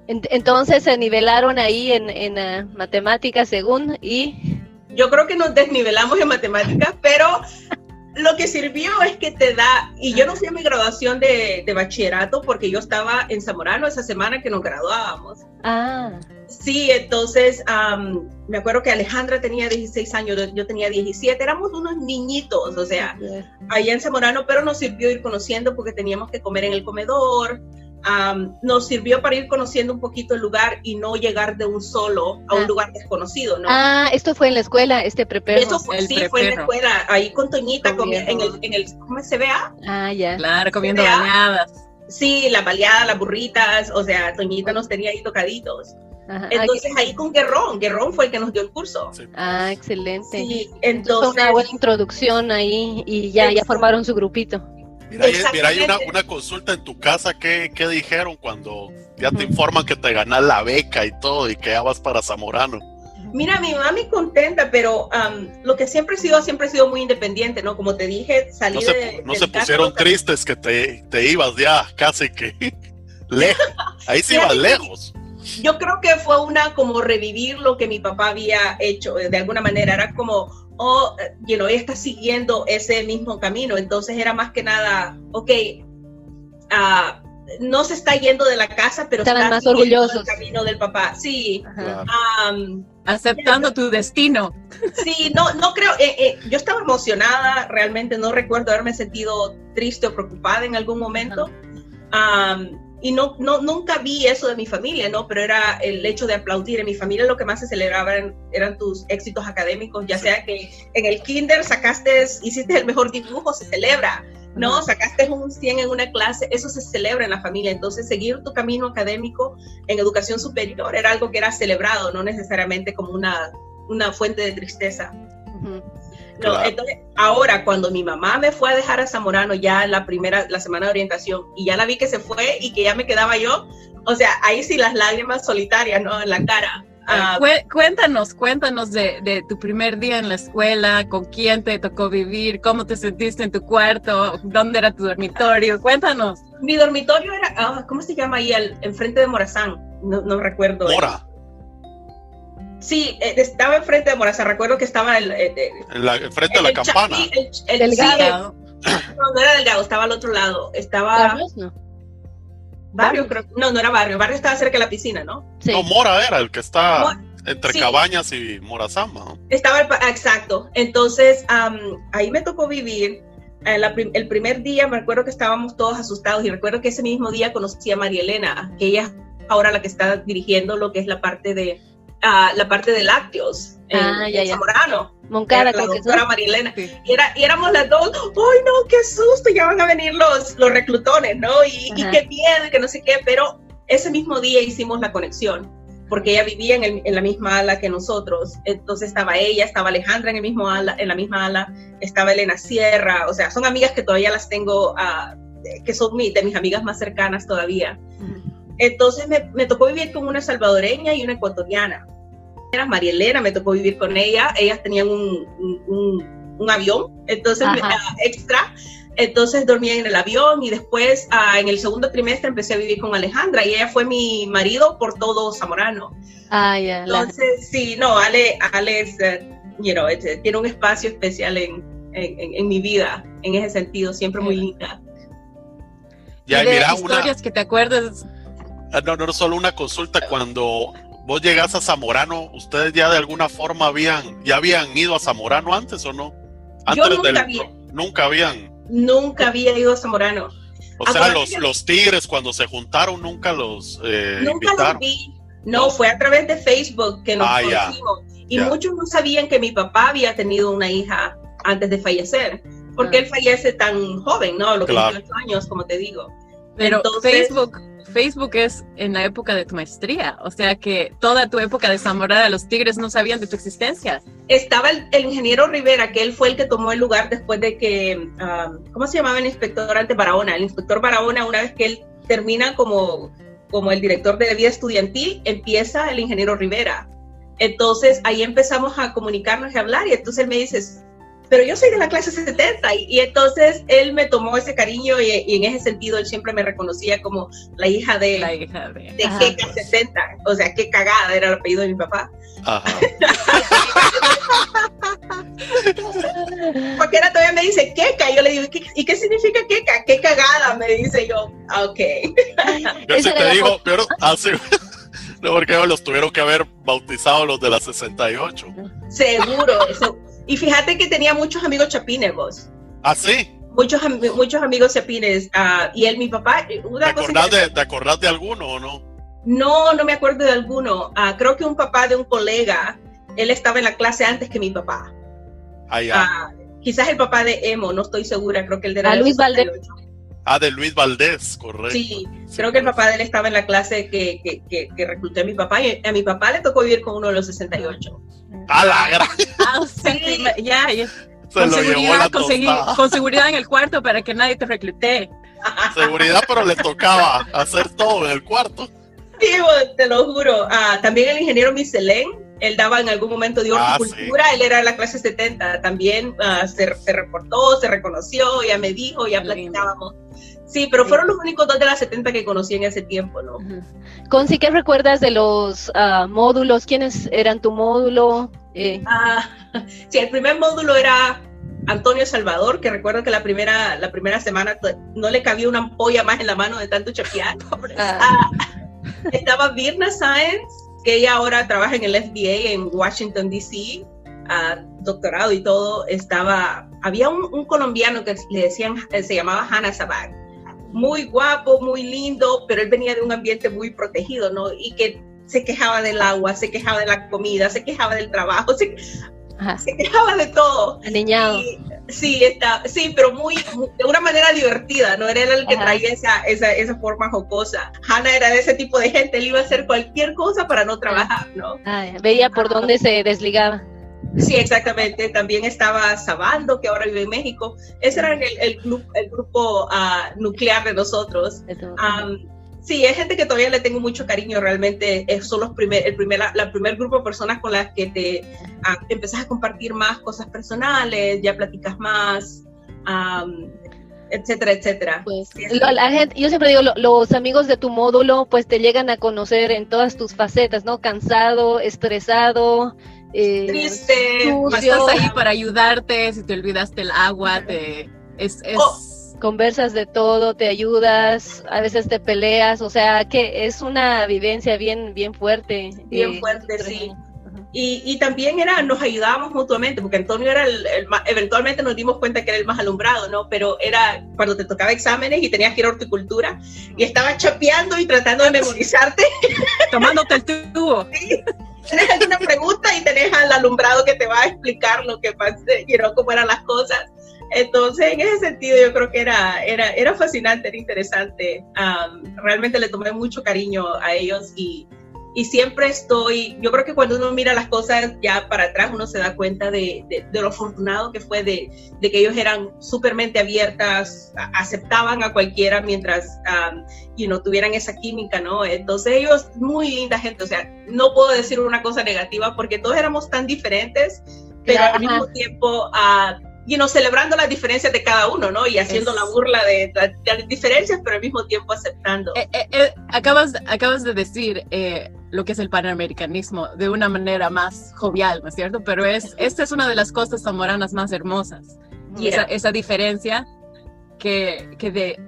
entonces se nivelaron ahí en, en uh, matemáticas según y... Yo creo que nos desnivelamos en matemáticas, pero lo que sirvió es que te da, y yo no fui a mi graduación de, de, bachillerato porque yo estaba en Zamorano esa semana que nos graduábamos. Ah. Sí, entonces um, me acuerdo que Alejandra tenía 16 años, yo tenía 17, éramos unos niñitos, o sea, allá en Zamorano, pero nos sirvió ir conociendo porque teníamos que comer en el comedor, um, nos sirvió para ir conociendo un poquito el lugar y no llegar de un solo a un Ah. lugar desconocido, ¿no? Ah, esto fue en la escuela, este prepero. Eso fue, el sí, fue en la escuela, ahí con Toñita, en, Comiendo. el, en el, ¿cómo se vea? Ah, ya. Claro, comiendo ¿Vea? bañadas. Sí, la baleada, las burritas, o sea, Toñita nos tenía ahí tocaditos. Ajá. Entonces ahí con Guerrón, Guerrón fue el que nos dio el curso. Ah, excelente. Sí, Fue entonces... una buena introducción ahí y ya, ya formaron su grupito. Mira, hay, mira, hay una, una consulta en tu casa. ¿qué, qué dijeron cuando ya te informan que te ganas la beca y todo y que ya vas para Zamorano? Mira, mi mami contenta, pero am, lo que siempre he sido, siempre he sido muy independiente, ¿no? Como te dije, salí No se, de... no del se pusieron tristes que te, te ibas ya casi que lejos. Ahí sí ibas lejos. Yo creo que fue una como revivir lo que mi papá había hecho, de alguna manera, era como, oh, eh, you know, ella está siguiendo ese mismo camino, entonces era más que nada, ok, ah, no se está yendo de la casa, pero Estaban está más siguiendo orgullosos. el camino del papá, sí. Am, Aceptando tu destino. Sí, no, no creo, eh, eh, yo estaba emocionada, realmente no recuerdo haberme sentido triste o preocupada en algún momento. Am, y no, no, nunca vi eso de mi familia, ¿no? Pero era el hecho de aplaudir. En mi familia lo que más se celebraba eran, eran tus éxitos académicos, ya sea que en el kinder sacaste, hiciste el mejor dibujo, se celebra, ¿no? Ajá. Sacaste un 100 en una clase, eso se celebra en la familia. Entonces, seguir tu camino académico en educación superior era algo que era celebrado, no necesariamente como una, una fuente de tristeza. Ujú. No, Claro. entonces, ahora cuando mi mamá me fue a dejar a Zamorano ya la primera, la semana de orientación, y ya la vi que se fue y que ya me quedaba yo, o sea, ahí sí las lágrimas solitarias, ¿no? En la cara. Ah, Cué- cuéntanos, cuéntanos de, de tu primer día en la escuela, con quién te tocó vivir, cómo te sentiste en tu cuarto, dónde era tu dormitorio. Cuéntanos. mi dormitorio era, ah, ¿cómo se llama ahí? El, enfrente de Morazán, no, no recuerdo. Mora, Sí, eh, estaba enfrente de Morazán, recuerdo que estaba el... eh, eh, en la, enfrente de la el campana. sí, el- el- Delgado. sí, el- no, no era Delgado, estaba al otro lado, estaba... No. Barrio, creo. No, no era barrio, barrio estaba cerca de la piscina, ¿no? Sí. No, Mora era el que está Mora- entre sí. Cabañas y Morazama. Estaba el, pa- exacto. Entonces, am, ahí me tocó vivir. eh, la prim- el primer día me recuerdo que estábamos todos asustados y recuerdo que ese mismo día conocí a María Elena, que ella es ahora la que está dirigiendo lo que es la parte de ah, la parte de lácteos en, Ah, ya, en ya. Zamorano. Moncada, la doctora Elena. Sí. Y, era, y éramos las dos, ¡ay no, qué susto! Ya van a venir los, los reclutones, ¿no? Y, y qué miedo, que no sé qué, pero ese mismo día hicimos la conexión, porque ella vivía en, el- en la misma ala que nosotros, entonces estaba ella, estaba Alejandra en, el mismo ala, en la misma ala, estaba Elena Sierra, o sea, son amigas que todavía las tengo, ah, que son mi- de mis amigas más cercanas todavía. Entonces me, me tocó vivir con una salvadoreña y una ecuatoriana. Era María Elena, me tocó vivir con ella. Ellas tenían un, un- un- un avión, entonces ah, extra. Entonces dormía en el avión y después ah, en el segundo trimestre empecé a vivir con Alejandra y ella fue mi marido por todo Zamorano. Ah, ya. la- Entonces, sí, no, Ale, Ale es, eh, you know, es, eh, tiene un espacio especial en, en, mi vida, en ese sentido, siempre muy linda. Ya, mira, historias que te acuerdas. Ah, no, no, solo una consulta. Cuando vos llegás a Zamorano, ¿ustedes ya de alguna forma habían, ya habían ido a Zamorano antes o no? Antes Yo nunca, nunca habían. Nunca había ido a Zamorano. O sea, los, los tigres cuando se juntaron nunca los eh, nunca Los vi. No, fue a través de Facebook que nos ah, conocimos. Y muchos no sabían que mi papá había tenido una hija antes de fallecer, porque él fallece tan joven, ¿no? A los 28 años, como te digo. Pero Facebook, Facebook es en la época de tu maestría, o sea que toda tu época de Zamorada, los Tigres no sabían de tu existencia. Estaba el, ingeniero Rivera, que él fue el que tomó el lugar después de que, um, ¿cómo se llamaba el inspector ante Barahona? El inspector Barahona, una vez que él termina como, como el director de vida estudiantil, empieza el ingeniero Rivera. Entonces ahí empezamos a comunicarnos y a hablar y entonces él me dice, pero yo soy de la clase 70 y, entonces él me tomó ese cariño y, en ese sentido él siempre me reconocía como la hija de, la hija de, de 70, o sea, qué cagada era el apellido de mi papá. Porque era todavía me dice queca, y yo le digo, ¿y qué significa queca? Qué cagada, me dice yo, ah, ok. yo sí te digo, pero así... No, porque los tuvieron que haber bautizado los de la 68. Seguro, eso, y fíjate que tenía muchos amigos chapines vos. ¿Ah, sí? Muchos, muchos amigos chapines. Uh, y él, mi papá. Una ¿Te, acordás de, ¿Te acordás de alguno o no? No, no me acuerdo de alguno. Uh, creo que un papá de un colega, él estaba en la clase antes que mi papá. Ah, ya. Uh, quizás el papá de Emo, no estoy segura, creo que él era. Luis Valdés. Ah, de Luis Valdés, correcto. Sí, creo que el papá de él estaba en la clase que, que, que, que recluté a mi papá y a mi papá le tocó vivir con uno de los 68. A la gran. Ah, sí, ya, ya. Con seguridad, con seguridad en el cuarto para que nadie te reclute. Seguridad, pero le tocaba hacer todo en el cuarto. Sí, te lo juro. Ah, también el ingeniero Michelén, él daba en algún momento de ah, horticultura, él era de la clase 70, también ah, se, se, reportó, se reconoció, ya me dijo, ya platicábamos. Sí, pero fueron los únicos dos de las 70 que conocí en ese tiempo, ¿no? Conci, ¿qué recuerdas de los uh, módulos? ¿Quiénes eran tu módulo? Eh. Ah, sí, el primer módulo era Antonio Salvador, que recuerdo que la primera, la primera semana no le cabía una ampolla más en la mano de tanto chapear. Ah. Ah, estaba Virna Sáenz, que ella ahora trabaja en el FDA en Washington, D.C., doctorado y todo. Estaba, había un, colombiano que le decían, se llamaba Hannah Sabag muy guapo, muy lindo, pero él venía de un ambiente muy protegido, ¿no? Y que se quejaba del agua, se quejaba de la comida, se quejaba del trabajo, se, quejaba de todo. Alineado. sí, está, sí, pero muy, de una manera divertida, ¿no? Era el que traía esa, esa, esa, forma jocosa. Hannah era de ese tipo de gente, él iba a hacer cualquier cosa para no trabajar, ¿no? veía por dónde se desligaba. Sí, exactamente. También estaba Sabando, que ahora vive en México. Ese era el, el, el grupo uh, nuclear de nosotros. Um, sí, es gente que todavía le tengo mucho cariño. Realmente son los primer, el primer, la, primer grupo de personas con las que te uh, empezás a compartir más cosas personales, ya platicas más. Um, etcétera, etcétera. Pues, la gente, yo siempre digo, los amigos de tu módulo, pues te llegan a conocer en todas tus facetas, ¿no? Cansado, estresado, eh, triste, estás ahí para ayudarte, si te olvidaste el agua, te es, oh. Conversas de todo, te ayudas, a veces te peleas, o sea que es una vivencia bien, bien fuerte. Bien eh, fuerte, sí. Y, y, también era, nos ayudábamos mutuamente, porque Antonio era el, eventualmente nos dimos cuenta que era el más alumbrado, ¿no? Pero era cuando te tocaba exámenes y tenías que ir a horticultura y estaba chapeando y tratando de memorizarte. Tomándote el tubo. Sí tienes alguna pregunta y tenés al alumbrado que te va a explicar lo que pasa, y no cómo eran las cosas. Entonces, en ese sentido, yo creo que era, era, era fascinante, era interesante. realmente le tomé mucho cariño a ellos y, y siempre estoy, yo creo que cuando uno mira las cosas ya para atrás, uno se da cuenta de, de, lo afortunado que fue de, de, que ellos eran supermente abiertas, aceptaban a cualquiera mientras um, you know, tuvieran esa química, ¿no? Entonces ellos, muy linda gente, o sea, no puedo decir una cosa negativa porque todos éramos tan diferentes, pero al mismo tiempo... Uh, y no celebrando las diferencias de cada uno, ¿no? Y haciendo la burla de, las diferencias, pero al mismo tiempo aceptando. Eh, eh, eh, acabas, acabas de decir lo que es el panamericanismo de una manera más jovial, ¿no es cierto? Pero es, esta es una de las costas zamoranas más hermosas. esa, esa, diferencia que, que, de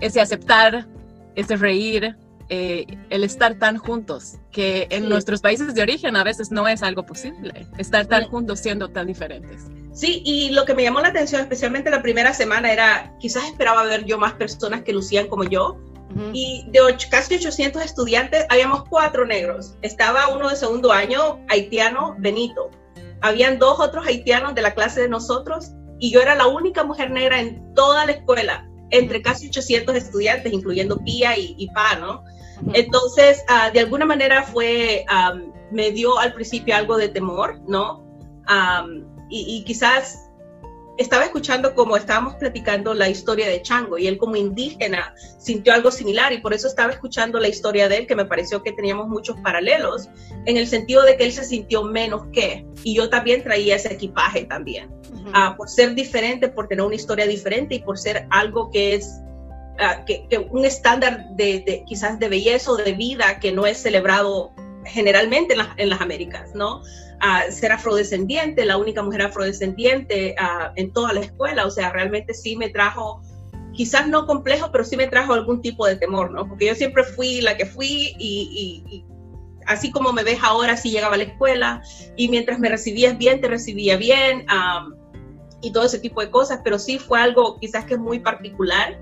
ese aceptar, ese reír, eh, el estar tan juntos, que en nuestros países de origen a veces no es algo posible, estar tan juntos siendo tan diferentes. Sí, y lo que me llamó la atención, especialmente la primera semana, era quizás esperaba ver yo más personas que lucían como yo. Y de casi 800 estudiantes, habíamos cuatro negros. Estaba uno de segundo año, haitiano, Benito. Habían dos otros haitianos de la clase de nosotros y yo era la única mujer negra en toda la escuela, entre casi 800 estudiantes, incluyendo Pía y, y Pa, ¿no? Entonces, uh, de alguna manera fue, um, me dio al principio algo de temor, ¿no? Um, y, y, quizás estaba escuchando como estábamos platicando la historia de Chango y él como indígena sintió algo similar y por eso estaba escuchando la historia de él que me pareció que teníamos muchos paralelos en el sentido de que él se sintió menos que y yo también traía ese equipaje también uh -huh. uh, por ser diferente, por tener una historia diferente y por ser algo que es uh, que, un estándar de, quizás de belleza o de vida que no es celebrado generalmente en, la, en las Américas, ¿no? Uh, ser afrodescendiente, la única mujer afrodescendiente uh, en toda la escuela, o sea, realmente sí me trajo, quizás no complejo, pero sí me trajo algún tipo de temor, ¿no? Porque yo siempre fui la que fui y, así como me ves ahora, sí llegaba a la escuela y mientras me recibías bien, te recibía bien y todo ese tipo de cosas, pero sí fue algo quizás que es muy particular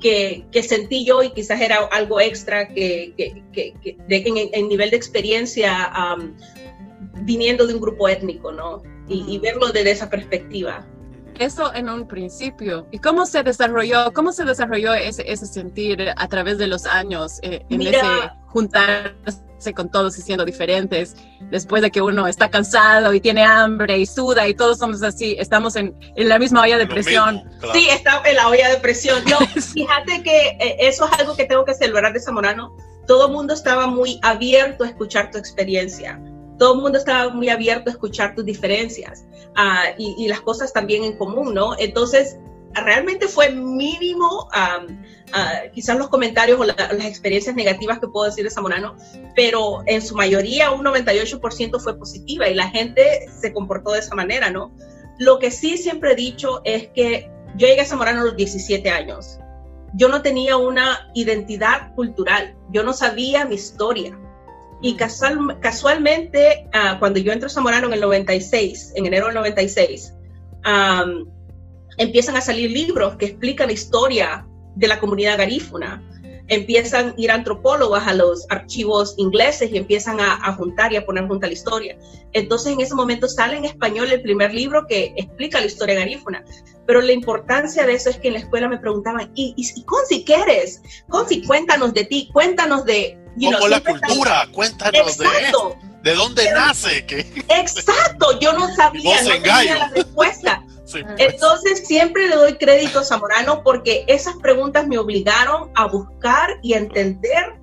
que, que, sentí yo y quizás era algo extra que, en, nivel de experiencia um, viniendo de un grupo étnico, ¿no? Y, y, verlo desde esa perspectiva. Eso en un principio. ¿Y cómo se desarrolló, cómo se desarrolló ese, ese sentir a través de los años eh, en Mira, ese juntarse con todos y siendo diferentes, después de que uno está cansado y tiene hambre y suda y todos somos así, estamos en, en la misma olla de presión. Mismo, claro. Sí, está en la olla de presión. No, fíjate que eh, eso es algo que tengo que celebrar de Zamorano. Todo el mundo estaba muy abierto a escuchar tu experiencia todo el mundo estaba muy abierto a escuchar tus diferencias uh, y, las cosas también en común, ¿no? Entonces, realmente fue mínimo, uh, quizás los comentarios o la, las experiencias negativas que puedo decir de Zamorano, pero en su mayoría un 98% fue positiva y la gente se comportó de esa manera, ¿no? Lo que sí siempre he dicho es que yo llegué a Zamorano a los 17 años. Yo no tenía una identidad cultural, yo no sabía mi historia, y casual, casualmente, uh, cuando yo entro a Zamorano en el 96, en enero del 96, um, empiezan a salir libros que explican la historia de la comunidad garífuna. Empiezan a ir antropólogas a los archivos ingleses y empiezan a, a, juntar y a poner junta la historia. Entonces, en ese momento sale en español el primer libro que explica la historia garífuna. Pero la importancia de eso es que en la escuela me preguntaban, ¿y, y, y Conci, qué eres? Cuéntanos de ti, cuéntanos de, You know, la cultura, está... cuéntanos Exacto. de, de dónde Pero, nace. Que... Exacto, yo no sabía, no tenía la respuesta. Sí, pues. Entonces siempre le doy crédito a Zamorano porque esas preguntas me obligaron a buscar y a entender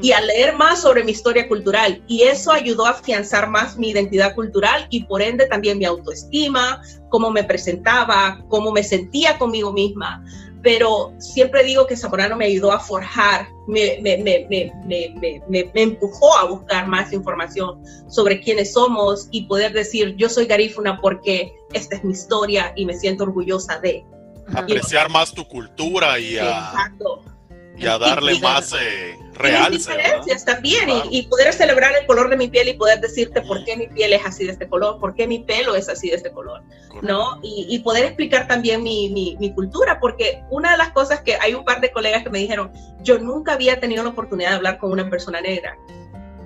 y a leer más sobre mi historia cultural. Y eso ayudó a afianzar más mi identidad cultural y por ende también mi autoestima, cómo me presentaba, cómo me sentía conmigo misma pero siempre digo que Zamorano me ayudó a forjar, me, me, me, me, empujó a buscar más información sobre quiénes somos y poder decir, yo soy garífuna porque esta es mi historia y me siento orgullosa de. Apreciar más tu cultura y a, Exacto. Y a darle y, más eh, realce. diferencias también claro. y, y, poder celebrar el color de mi piel y poder decirte por qué mi piel es así de este color, por qué mi pelo es así de este color, Correcto. ¿no? Y, y, poder explicar también mi, mi, mi, cultura, porque una de las cosas que hay un par de colegas que me dijeron, yo nunca había tenido la oportunidad de hablar con una persona negra.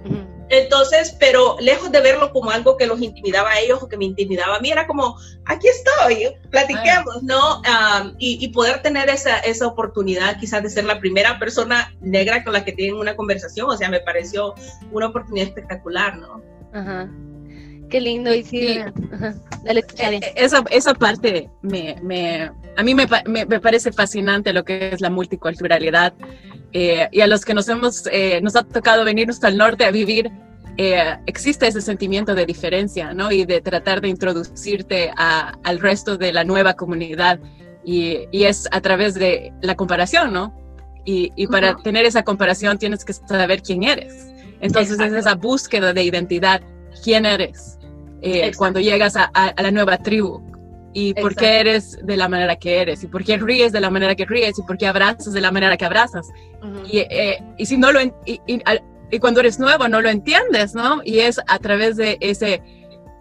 Uh -huh. Entonces, pero lejos de verlo como algo que los intimidaba a ellos o que me intimidaba a mí, era como, aquí estoy, platiquemos, ¿no? Um, y, y, poder tener esa, esa oportunidad quizás de ser la primera persona negra con la que tienen una conversación, o sea, me pareció una oportunidad espectacular, ¿no? Ajá. Qué lindo, y sí, ajá. Dale, eh, esa, esa parte me, me, a mí me, me, me parece fascinante lo que es la multiculturalidad. Eh, y a los que nos hemos, eh, nos ha tocado venirnos al norte a vivir, eh, existe ese sentimiento de diferencia, ¿no? Y de tratar de introducirte a, al resto de la nueva comunidad. Y, y, es a través de la comparación, ¿no? Y, y para uh -huh. tener esa comparación tienes que saber quién eres. Entonces Exacto. es esa búsqueda de identidad, quién eres, eh, cuando llegas a, a, a, la nueva tribu. Y por qué eres de la manera que eres, y por qué ríes de la manera que ríes, y por qué abrazas de la manera que abrazas. y, eh, y, si no lo y, y, cuando eres nuevo no lo entiendes, ¿no? Y es a través de ese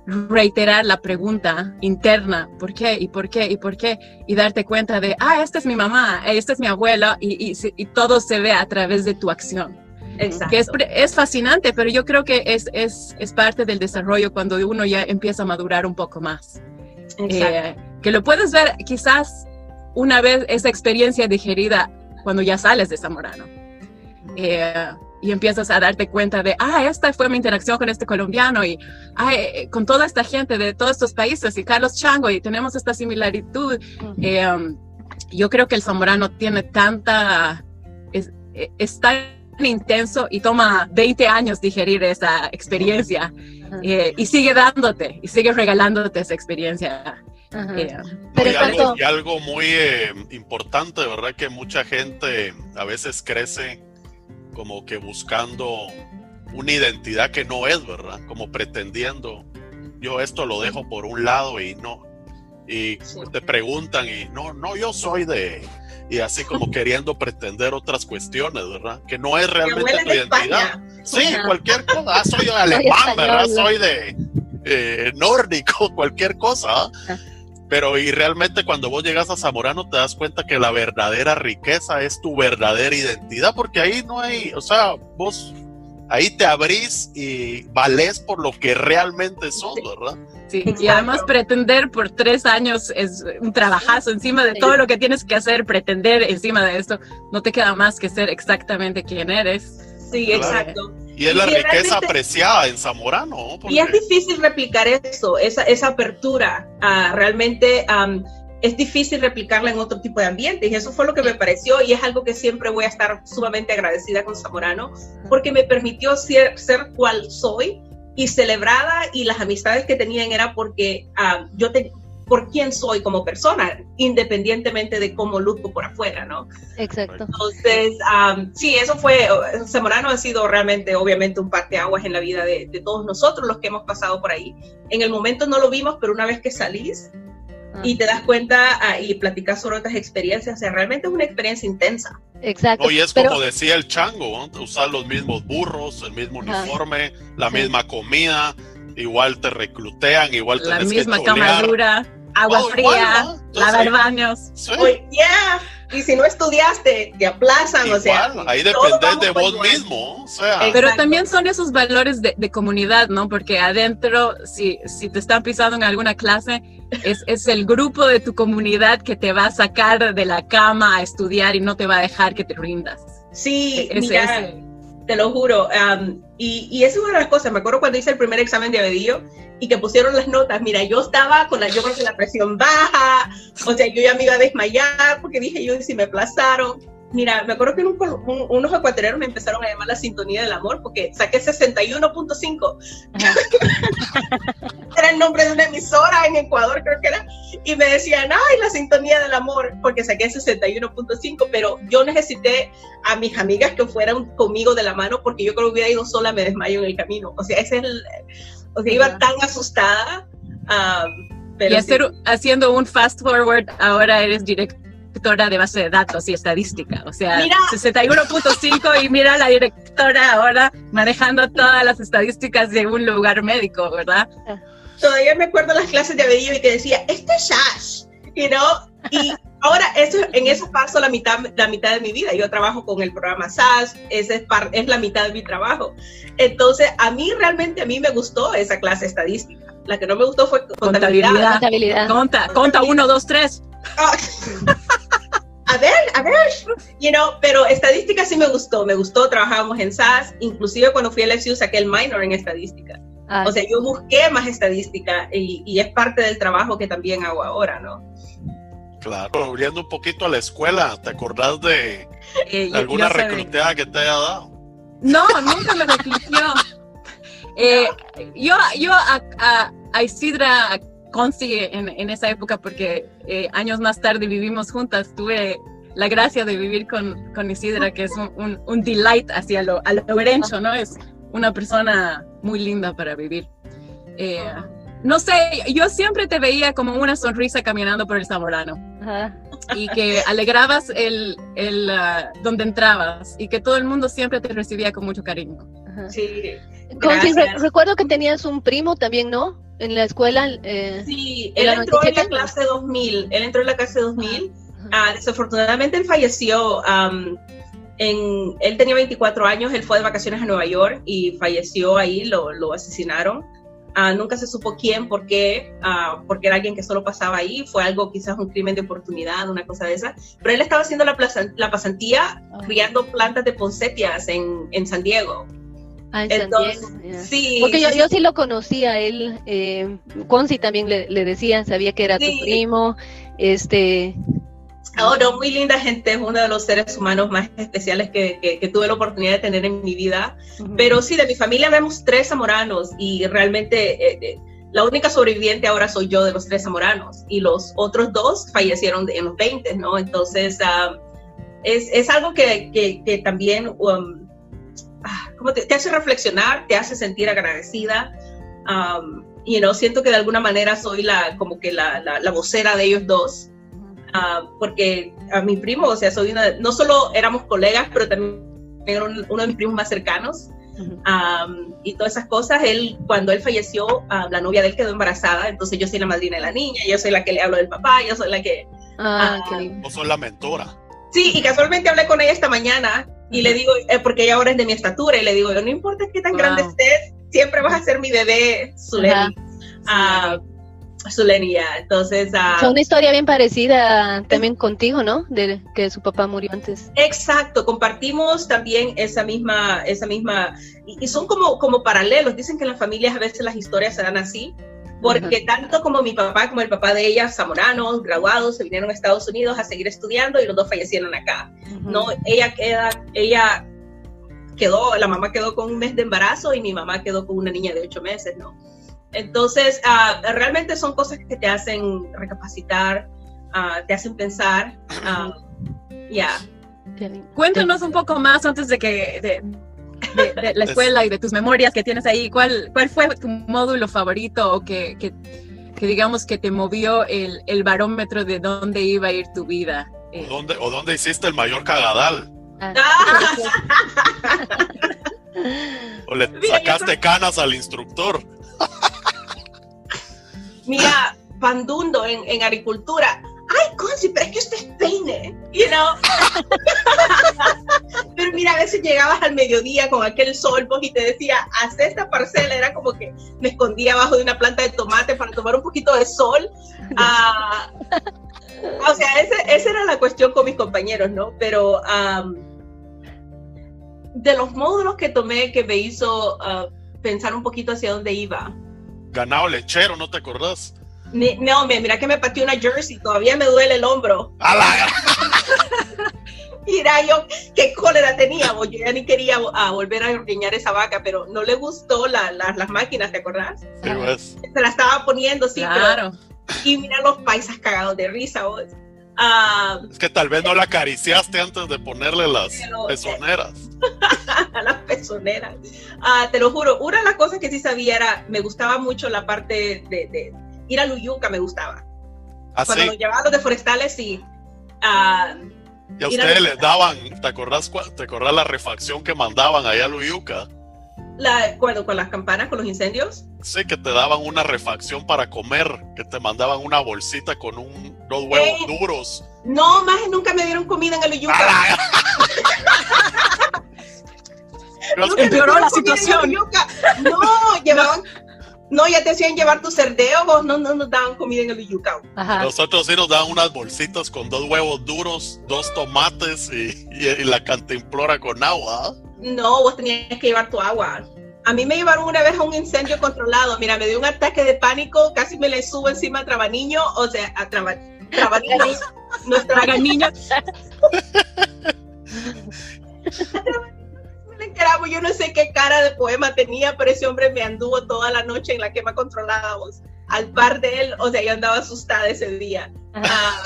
reiterar la pregunta interna, ¿por qué? ¿Y por qué? ¿Y por qué? Y darte cuenta de, ah, esta es mi mamá, esta es mi abuela, y, y todo se ve a través de tu acción. Exacto. Que es, es, fascinante, pero yo creo que es, es, es, parte del desarrollo cuando uno ya empieza a madurar un poco más. Eh, que lo puedes ver quizás una vez esa experiencia digerida cuando ya sales de Zamorano. Eh, y empiezas a darte cuenta de, ah, esta fue mi interacción con este colombiano y ah, eh, con toda esta gente de todos estos países y Carlos Chango y tenemos esta similaritud. Um, yo creo que el zamorano tiene tanta, es, es, tan intenso y toma 20 años digerir esa experiencia eh, y sigue dándote y sigue regalándote esa experiencia. Eh, Pero y, algo, y, algo, muy eh, importante, ¿verdad? Que mucha gente a veces crece como que buscando una identidad que no es, ¿verdad? Como pretendiendo, yo esto lo dejo por un lado y no. Y te preguntan y no, no, yo soy de, y así como queriendo pretender otras cuestiones, ¿verdad? Que no es realmente tu identidad. Sí, cualquier cosa. Ah, soy alemán, ¿verdad? Soy de eh, nórdico, cualquier cosa. Pero y realmente cuando vos llegas a Zamorano te das cuenta que la verdadera riqueza es tu verdadera identidad, porque ahí no hay, o sea, vos ahí te abrís y valés por lo que realmente sos, ¿verdad? Sí, y además pretender por tres años es un trabajazo encima de todo lo que tienes que hacer, pretender encima de esto, no te queda más que ser exactamente quien eres. Sí, exacto. Y es la riqueza apreciada en Zamorano. Y es difícil replicar eso, esa, esa apertura. Uh, realmente es difícil replicarla en otro tipo de ambiente. Y eso fue lo que me pareció y es algo que siempre voy a estar sumamente agradecida con Zamorano, porque me permitió ser, ser cual soy y celebrada y las amistades que tenían era porque uh, yo te, por quién soy como persona, independientemente de cómo luzco por afuera, ¿no? Exacto. Entonces, um, sí, eso fue, Zamorano ha sido realmente, obviamente, un parteaguas en la vida de, de, todos nosotros los que hemos pasado por ahí. En el momento no lo vimos, pero una vez que salís, y te das cuenta ah, y platicas sobre otras experiencias. O sea, realmente es una experiencia intensa. Exacto. Hoy es como decía el chango, usar los mismos burros, el mismo uniforme, la misma comida, igual te reclutean, igual La misma camadura, agua fría, lavar baños. Y si no estudiaste, te aplazan, o sea. Ahí dependes de vos mismo. O sea. Pero también son esos valores de, de, comunidad, ¿no? Porque adentro, si, si te están pisando en alguna clase, es, es, el grupo de tu comunidad que te va a sacar de la cama a estudiar y no te va a dejar que te rindas. Sí, es, mira, te lo juro. Um, y, es una de las cosas. Me acuerdo cuando hice el primer examen de abedillo y que pusieron las notas. Mira, yo estaba con la, yo creo que la presión baja, o sea, yo ya me iba a desmayar porque dije yo, si me aplazaron Mira, me acuerdo que unos ecuatorianos me empezaron a llamar la sintonía del amor porque saqué 61.5. era el nombre de una emisora en Ecuador, creo que era. Y me decían, ay, la sintonía del amor, porque saqué 61.5. Pero yo necesité a mis amigas que fueran conmigo de la mano porque yo creo que hubiera ido sola, me desmayo en el camino. O sea, ese es el. O sea, iba tan asustada. pero y hacer, haciendo un fast forward, ahora eres directo directora de base de datos y estadística. O sea, 61.5 y mira la directora ahora manejando todas las estadísticas de un lugar médico, ¿verdad? Todavía me acuerdo las clases de Abedillo y que decía, este es Shash, you know? Y ahora eso, en eso paso la mitad, la mitad de mi vida. Yo trabajo con el programa SAS, ese es, es la mitad de mi trabajo. Entonces, a mí realmente, a mí me gustó esa clase estadística. La que no me gustó fue contabilidad. contabilidad. Conta, conta uno, dos, tres. a ver, a ver, you know, pero estadística sí me gustó, me gustó, trabajábamos en SAS, inclusive cuando fui a LSU saqué el minor en estadística. Ah. O sea, yo busqué más estadística y, y, es parte del trabajo que también hago ahora, ¿no? Claro, volviendo un poquito a la escuela, ¿te acordás de, eh, alguna recluteada que te haya dado? No, nunca me reclutió. eh, yo yo a, a, a Isidra consigue en, en esa época porque eh, años más tarde vivimos juntas. Tuve la gracia de vivir con, con Isidra, que es un, un, delight hacia lo, a lo ¿no? Es una persona muy linda para vivir. Eh, no sé, yo siempre te veía como una sonrisa caminando por el Zamorano. Ajá. Y que alegrabas el, el ah, donde entrabas y que todo el mundo siempre te recibía con mucho cariño. ajá. Sí, gracias. recuerdo que tenías un primo también, ¿no? En la escuela. eh, Sí, ¿De él entró en la 97? clase 2000. Él entró en la clase 2000. ajá. Ah, desafortunadamente él falleció. am, en, él tenía 24 años, él fue de vacaciones a Nueva York y falleció ahí, lo, lo asesinaron. Ah, nunca se supo quién, por qué, ah, porque era alguien que solo pasaba ahí, fue algo quizás un crimen de oportunidad, una cosa de esa. Pero él estaba haciendo la, plaza- la pasantía Ah. criando plantas de poncetias en, en San Diego. Ah, en Entonces, ya. sí. Porque yo, sí, yo sí lo conocía, él, eh, Conci también le, le decían, sabía que era Sí. tu primo, este, no, muy linda gente, es uno de los seres humanos más especiales que, que- que tuve la oportunidad de tener en mi vida. Pero sí, de mi familia vemos tres zamoranos y realmente eh, eh, la única sobreviviente ahora soy yo de los tres zamoranos y los otros dos fallecieron en los 20, ¿no? Entonces, ah, es, es algo que, que- que también um, ah, como te, te hace reflexionar, te hace sentir agradecida. Um, y no siento que de alguna manera soy la como que la, la, la vocera de ellos dos. Ah, porque a mi primo, o sea, soy una, no solo éramos colegas, pero también era un- uno de mis primos más cercanos. Am, y todas esas cosas. Él, cuando él falleció, ah, la novia de él quedó embarazada, entonces yo soy la madrina de la niña, yo soy la que le hablo del papá, yo soy la que... Ah, qué lindo. Vos sos la mentora. Sí, y casualmente hablé con ella esta mañana y le digo, eh, porque ella ahora es de mi estatura, y le digo, no importa qué tan Wow. grande estés, siempre vas a ser mi bebé, Zuleni. Zuleni, ya. Entonces, ah, Fue una historia bien parecida también contigo, ¿no? De que su papá murió antes. Exacto, compartimos también esa misma, esa misma, y, y son como, como paralelos. Dicen que en las familias a veces las historias se dan así, porque tanto como mi papá como el papá de ella, zamoranos, graduados, se vinieron a Estados Unidos a seguir estudiando y los dos fallecieron acá. No, ella queda, ella quedó, la mamá quedó con un mes de embarazo y mi mamá quedó con una niña de ocho meses, ¿no? Entonces, ah, realmente son cosas que te hacen recapacitar, ah, te hacen pensar, ah, ya. Lindo. Cuéntanos un poco más antes de que de, de- de la escuela y de tus memorias que tienes ahí. ¿Cuál, cuál fue tu módulo favorito o que, que, que digamos que te movió el, el barómetro de dónde iba a ir tu vida? Eh, ¿O dónde, ¿O dónde hiciste el mayor cagadal? Ah, ¿O le sacaste canas al instructor? Mira, Pandundo en, en agricultura. Ay, Conci, pero es que usted es peine, you know. pero mira, a veces llegabas al mediodía con aquel sol y te decía, haz esta parcela. Era como que me escondía abajo de una planta de tomate para tomar un poquito de sol. Ah, o sea, ese- esa era la cuestión con mis compañeros, ¿no? Pero am, de los módulos que tomé que me hizo ah, pensar un poquito hacia dónde iba. Ganado lechero, ¿no te acordás? Mi- No, me- mira que me pateó una jersey, todavía me duele el hombro. ¡A la- Mira yo qué cólera tenía, bo, yo ya ni quería ah, volver a ordeñar esa vaca, pero no le gustó la- la- las máquinas, ¿te acordás? Sí, pues. Se la estaba poniendo, sí, pero- claro. y mira los paisas cagados de risa, vos. Ah, Es que tal vez no la acariciaste antes de ponerle las Pero- pezoneras. a las pezoneras. Ah, te lo juro, una de las cosas que sí sabía era, me gustaba mucho la parte de, de ir a Luyuca, me gustaba. Cuando Así. nos llevaban los de forestales, sí. Ah, Y a a ustedes Luyuca. les daban, ¿te acordás, ¿te acordás la refacción que mandaban allá a Luyuca? la, cuando, con las campanas, con los incendios. Sí, que te daban una refacción para comer, que te mandaban una bolsita con un, dos huevos Eh. duros. No, más nunca me dieron comida en el. ¡A Nunca me Empeoró dieron la comida en situación. No, llevaban, no, ya te hacían llevar tu cerdeo, vos no, no nos daban comida en el. Ajá. Nosotros sí nos daban unas bolsitas con dos huevos duros, dos tomates y, y- y la cantimplora con agua. No, vos tenías que llevar tu agua. A mí me llevaron una vez a un incendio controlado. Mira, me dio un ataque de pánico, casi me le subo encima a Trabaniño, o sea, a Traba, Trabaniño, nuestra Traga yo no sé qué cara de poema tenía, pero ese hombre me anduvo toda la noche en la quema controlada, vos. Al par de él, o sea, yo andaba asustada ese día. Ah,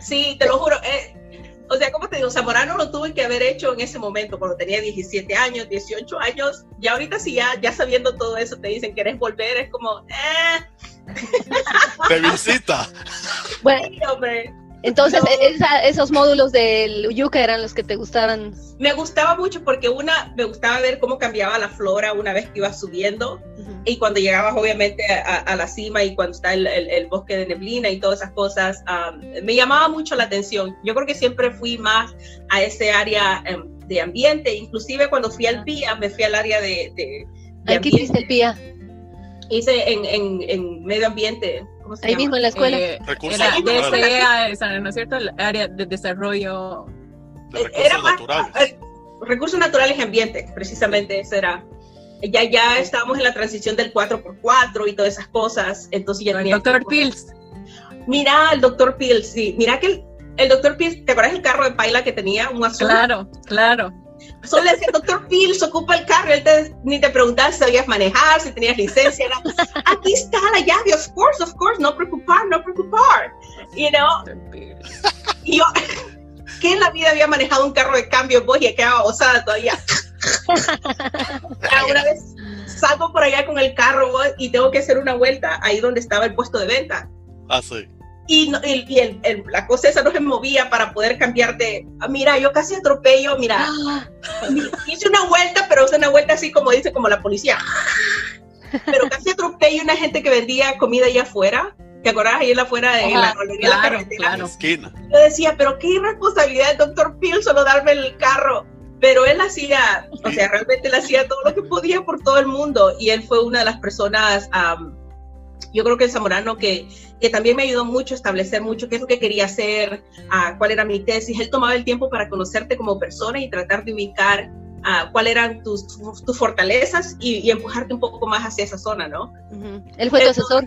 sí, te lo juro. eh, o sea, como te digo, Zamorano lo tuve que haber hecho en ese momento, cuando tenía 17 años, 18 años. Ya ahorita sí, ya, ya sabiendo todo eso, te dicen, ¿querés volver? Es como, eh. De visita. Bueno, Sí, hombre. Entonces No. esa- esos módulos del yuca eran los que te gustaban. Me gustaba mucho porque una, me gustaba ver cómo cambiaba la flora una vez que ibas subiendo y cuando llegabas obviamente a, a la cima y cuando está el, el- el bosque de neblina y todas esas cosas, um, me llamaba mucho la atención. Yo creo que siempre fui más a ese área em, de ambiente, inclusive cuando fui al PIA, me fui al área de, de, de Aquí hiciste el PIA, Hice en, en, en medio ambiente. ¿Cómo se ahí llama? mismo en la escuela. Eh, Recursos era naturales. ¿no es cierto? El área de desarrollo. De Era recursos más- naturales. eh, recursos naturales y ambiente, precisamente eso era. Ya, ya estábamos en la transición del 4x4 y todas esas cosas, entonces ya El tenía doctor que- Pills. Mira, el doctor Pills, sí. Mira que el, el doctor Pills, ¿te acuerdas el carro de paila que tenía? Un azul. Claro, claro. Solo le decía, doctor Pills, ocupa el carro. Él te- ni te preguntaba si sabías manejar, si tenías licencia. Era, aquí está la llave, of course, of course, no preocupar, no preocupar. You know, y yo, que en la vida había manejado un carro de cambio, vos y quedaba osada todavía. Una vez salgo por allá con el carro vos, y tengo que hacer una vuelta ahí donde estaba el puesto de venta. Ah, sí. Y, no- y- y el- el- la cosa esa no se movía para poder cambiar de, ah, mira, yo casi atropello, mira, Ah, hice una vuelta, pero es una vuelta así como dice, como la policía, pero casi atropello una gente que vendía comida allá afuera, ¿te acordás? Ahí en la afuera de en la, de la claro, carretera. Claro. esquina. Yo decía, pero qué irresponsabilidad del doctor Peel solo darme el carro. Pero él hacía, o sea, realmente él hacía todo lo que podía por todo el mundo. Y él fue una de las personas, am, yo creo que el zamorano, que, que también me ayudó mucho a establecer mucho qué es lo que quería hacer, ah, cuál era mi tesis. Él tomaba el tiempo para conocerte como persona y tratar de ubicar ah, cuáles eran tus, tus fortalezas y, y empujarte un poco más hacia esa zona, ¿no? Él fue tu asesor.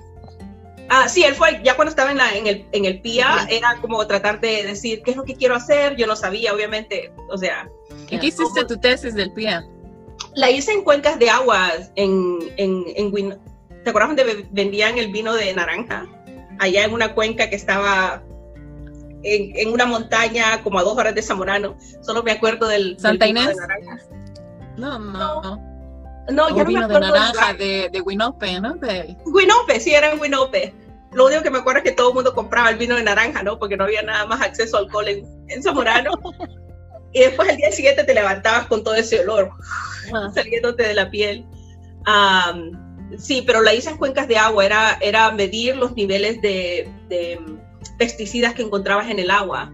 Ah, sí, él fue, ya cuando estaba en, la, en, el, en el PIA, era como tratar de decir qué es lo que quiero hacer. Yo no sabía, obviamente, o sea, ¿Y qué hiciste tu tesis del PIA? la hice en cuencas de agua, en, en, en Win- ¿Te acuerdas donde ve- vendían el vino de naranja? Allá en una cuenca que estaba en, en una montaña como a dos horas de Zamorano. Solo me acuerdo del, del ¿Santa vino Inés? de naranja. No, no. no. No, O ya no me vino de acuerdo del naranja de, de Winope, ¿no? De, Winope, sí, era en Winope. Lo único que me acuerdo es que todo el mundo compraba el vino de naranja, ¿no? Porque no había nada más acceso a alcohol en, en Zamorano. y después el día siguiente te levantabas con todo ese olor Ajá. saliéndote de la piel. Sí, pero la hice en cuencas de agua, era, era medir los niveles de, de pesticidas que encontrabas en el agua.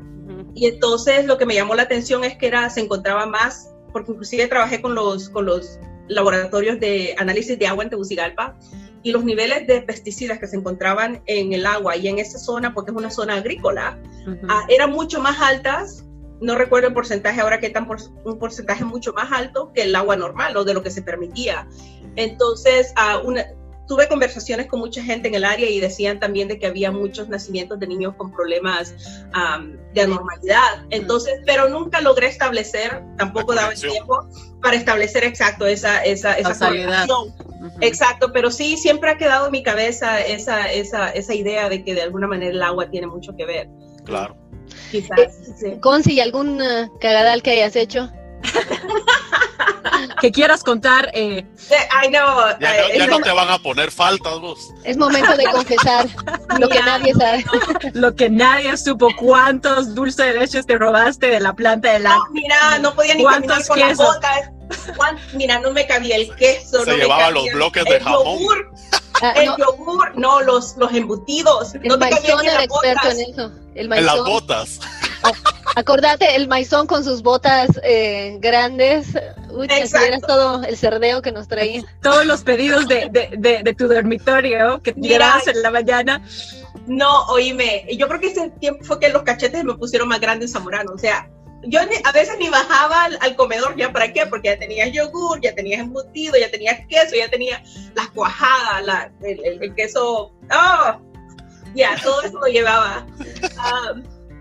Y entonces lo que me llamó la atención es que era, se encontraba más, porque inclusive trabajé con los, con los laboratorios de análisis de agua en Tegucigalpa, y los niveles de pesticidas que se encontraban en el agua y en esa zona, porque es una zona agrícola, ah, eran mucho más altas. No recuerdo el porcentaje ahora que tan por, un porcentaje mucho más alto que el agua normal o de lo que se permitía. Entonces, una- tuve conversaciones con mucha gente en el área y decían también de que había muchos nacimientos de niños con problemas am, de anormalidad. Entonces, pero nunca logré establecer, tampoco daba el tiempo para establecer exacto esa, esa, esa. Exacto, pero sí, siempre ha quedado en mi cabeza esa, esa, esa idea de que de alguna manera el agua tiene mucho que ver. Claro. Quizás. sí. Conci, ¿y algún eh, cagadal que hayas hecho? Que quieras contar, eh, Eh, I know, Ya, eh, no, ya no lo- te van a poner faltas vos. Es momento de confesar lo que nadie sabe. lo que nadie supo, cuántos dulces de leche te robaste de la planta de la... No, mira, no podía ni caminar ¿Cuántos con las quesos? botas. Cuán- Mira, no me cabía el queso. Se no llevaba cabía los bloques de el jamón. Yogur, Ah, el no, yogur, no, los, los embutidos. el no te maizón ni las experto botas. en eso. El En las botas. Acordate, el maizón con sus botas eh, grandes. Uy, si todo el cerdeo que nos traía. Todos los pedidos de, de, de, de tu dormitorio que Mira. llevabas en la mañana. No, oíme, yo creo que ese tiempo fue que los cachetes me pusieron más grandes en Zamorano. O sea, yo ni- a veces ni bajaba al, al comedor, ¿ya para qué? Porque ya tenías yogur, ya tenías embutido, ya tenías queso, ya tenías las cuajadas, la- el, el- el queso. ¡Oh! Ya, todo eso lo llevaba. Ah,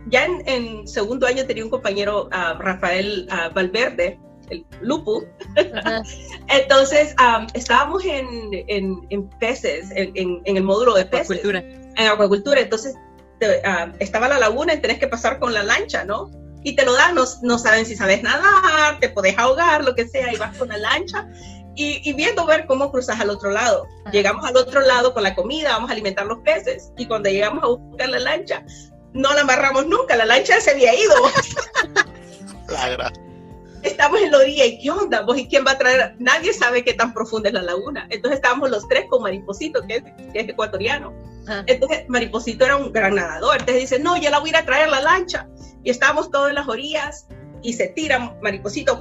ya en, en segundo año tenía un compañero, ah, Rafael ah, Valverde, el Lupu, entonces am, estábamos en, en, en peces, en, en- el módulo de peces Cultura. en acuacultura, entonces te- ah, estaba la laguna y tenés que pasar con la lancha, ¿no? y te lo dan, no, no saben si sabes nadar, te puedes ahogar, lo que sea, y vas con la lancha y, viendo ver cómo cruzas al otro lado. Llegamos al otro lado con la comida, vamos a alimentar los peces y cuando llegamos a buscar la lancha, no la amarramos nunca, la lancha se había ido. Estamos en la orilla y ¿qué onda? ¿Vos y quién va a traer? Nadie sabe qué tan profunda es la laguna. Entonces estábamos los tres con Mariposito, que es, ecuatoriano. Entonces Mariposito era un gran nadador. Entonces dice, no, yo la voy a ir a traer la lancha. Y estábamos todos en las orillas y se tira Mariposito,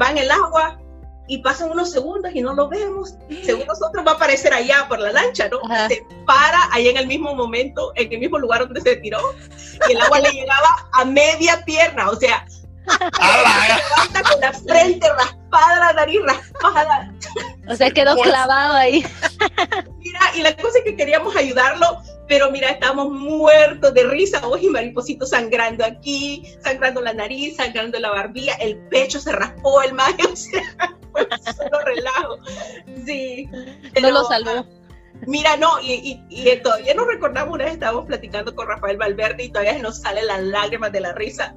va en el agua y pasan unos segundos y no lo vemos. Según nosotros va a aparecer allá por la lancha, ¿no? Se para ahí en el mismo momento, en el mismo lugar donde se tiró, y el agua le llegaba a media pierna, o sea, levanta con la frente raspada, la nariz raspada. O sea, quedó pues, clavado ahí. Mira, y la cosa es que queríamos ayudarlo, pero mira, estábamos muertos de risa, vos y mariposito sangrando aquí, sangrando la nariz, sangrando la barbilla, el pecho se raspó el mayo, o sea, fue solo relajo. Sí. No lo salvó. Mira, no, y, y, todavía nos recordamos una vez estábamos platicando con Rafael Valverde y todavía nos salen las lágrimas de la risa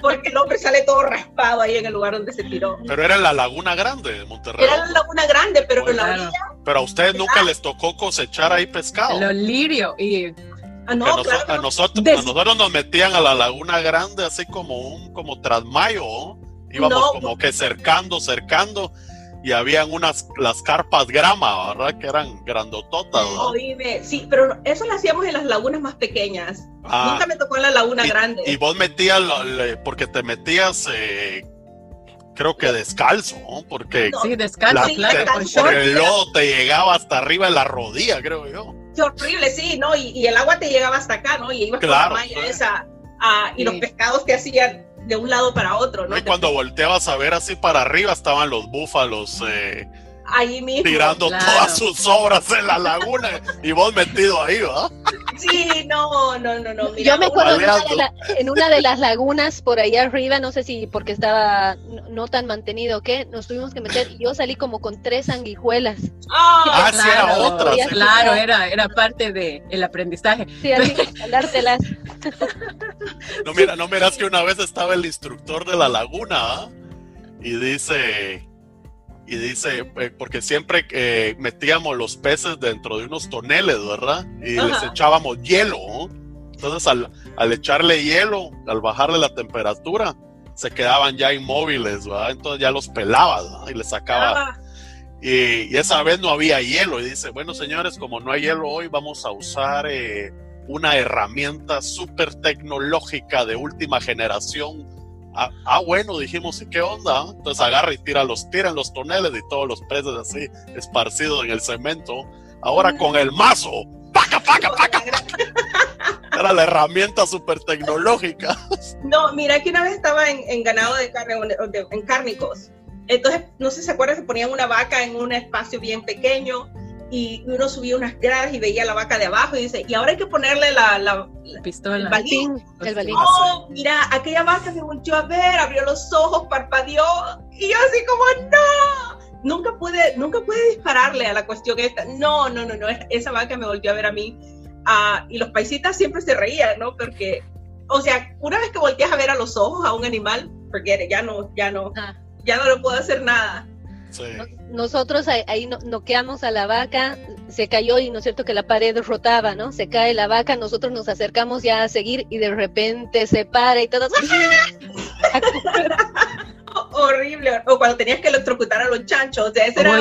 porque el hombre sale todo raspado ahí en el lugar donde se tiró. Pero era en la Laguna Grande de Monterrey. Era en la Laguna Grande, pero en la orilla. Pero a ustedes nunca les tocó cosechar ahí pescado. Lo lirio y Ah, no, a, claro. a, nosotros, a, nosotros, nos metían a la Laguna Grande así como un como trasmayo, íbamos como que cercando, cercando y habían unas, las carpas grama, ¿verdad? Que eran grandototas. Oíme, sí, pero eso lo hacíamos en las lagunas más pequeñas. Ah. Nunca me tocó en la laguna grande. Y vos metías, porque te metías, eh, creo que descalzo, ¿no? Porque, sí, descalzo, porque el lodo te llegaba hasta arriba de la rodilla, creo yo. Qué horrible, sí, ¿no? Y, el agua te llegaba hasta acá, ¿no? Y ibas claro, con la malla esa, ah, y los pescados te hacían de un lado para otro, ¿no? Y cuando volteabas a ver así para arriba estaban los búfalos eh, ahí mismo, tirando todas sus obras en la laguna y vos metido ahí, ¿va? Sí, no, no, no, no. Yo me acuerdo en una, de las lagunas por allá arriba, no sé si porque estaba no, tan mantenido o qué, nos tuvimos que meter y yo salí como con tres sanguijuelas. Ah, sí, era otra. Claro, era, era parte del el aprendizaje. Sí, así, dártelas. No, mira, no miras que una vez estaba el instructor de la laguna ¿ah? y dice y dice, eh, porque siempre eh, metíamos los peces dentro de unos toneles, ¿verdad? Y les echábamos hielo. Entonces, al, echarle hielo, al bajarle la temperatura, se quedaban ya inmóviles, ¿verdad? Entonces ya los pelaba y les sacaba. Ah. Y, esa vez no había hielo. Y dice, bueno, señores, como no hay hielo hoy, vamos a usar eh, una herramienta súper tecnológica de última generación Ah, ah, bueno, dijimos, ¿y qué onda? Entonces agarra y tira los, tiran los toneles y todos los peces así esparcidos en el cemento. Ahora con el mazo, ¡paca, paca, paca! Era la herramienta súper tecnológica. No, mira que una vez estaba en, ganado de carne, en cárnicos. Entonces, no sé si se acuerdan, se ponían una vaca en un espacio bien pequeño y uno subía unas gradas y veía la vaca de abajo y dice, y ahora hay que ponerle la, la, pistola, el balín. El balín. Oh, mira, aquella vaca me volvió a ver, abrió los ojos, parpadeó y yo así como, no, nunca pude, nunca pude dispararle a la cuestión esta. No, no, no, no, esa vaca me volvió a ver a mí. Uh, y los paisitas siempre se reían, ¿no? Porque, o sea, una vez que volteas a ver a los ojos a un animal, porque ya no, ya no, ya no le puedo hacer nada. Nosotros ahí, noqueamos a la vaca, se cayó y no es cierto que la pared rotaba, ¿no? Se cae la vaca, nosotros nos acercamos ya a seguir y de repente se para y todos... Horrible, o cuando tenías que electrocutar a los chanchos, o sea, ese era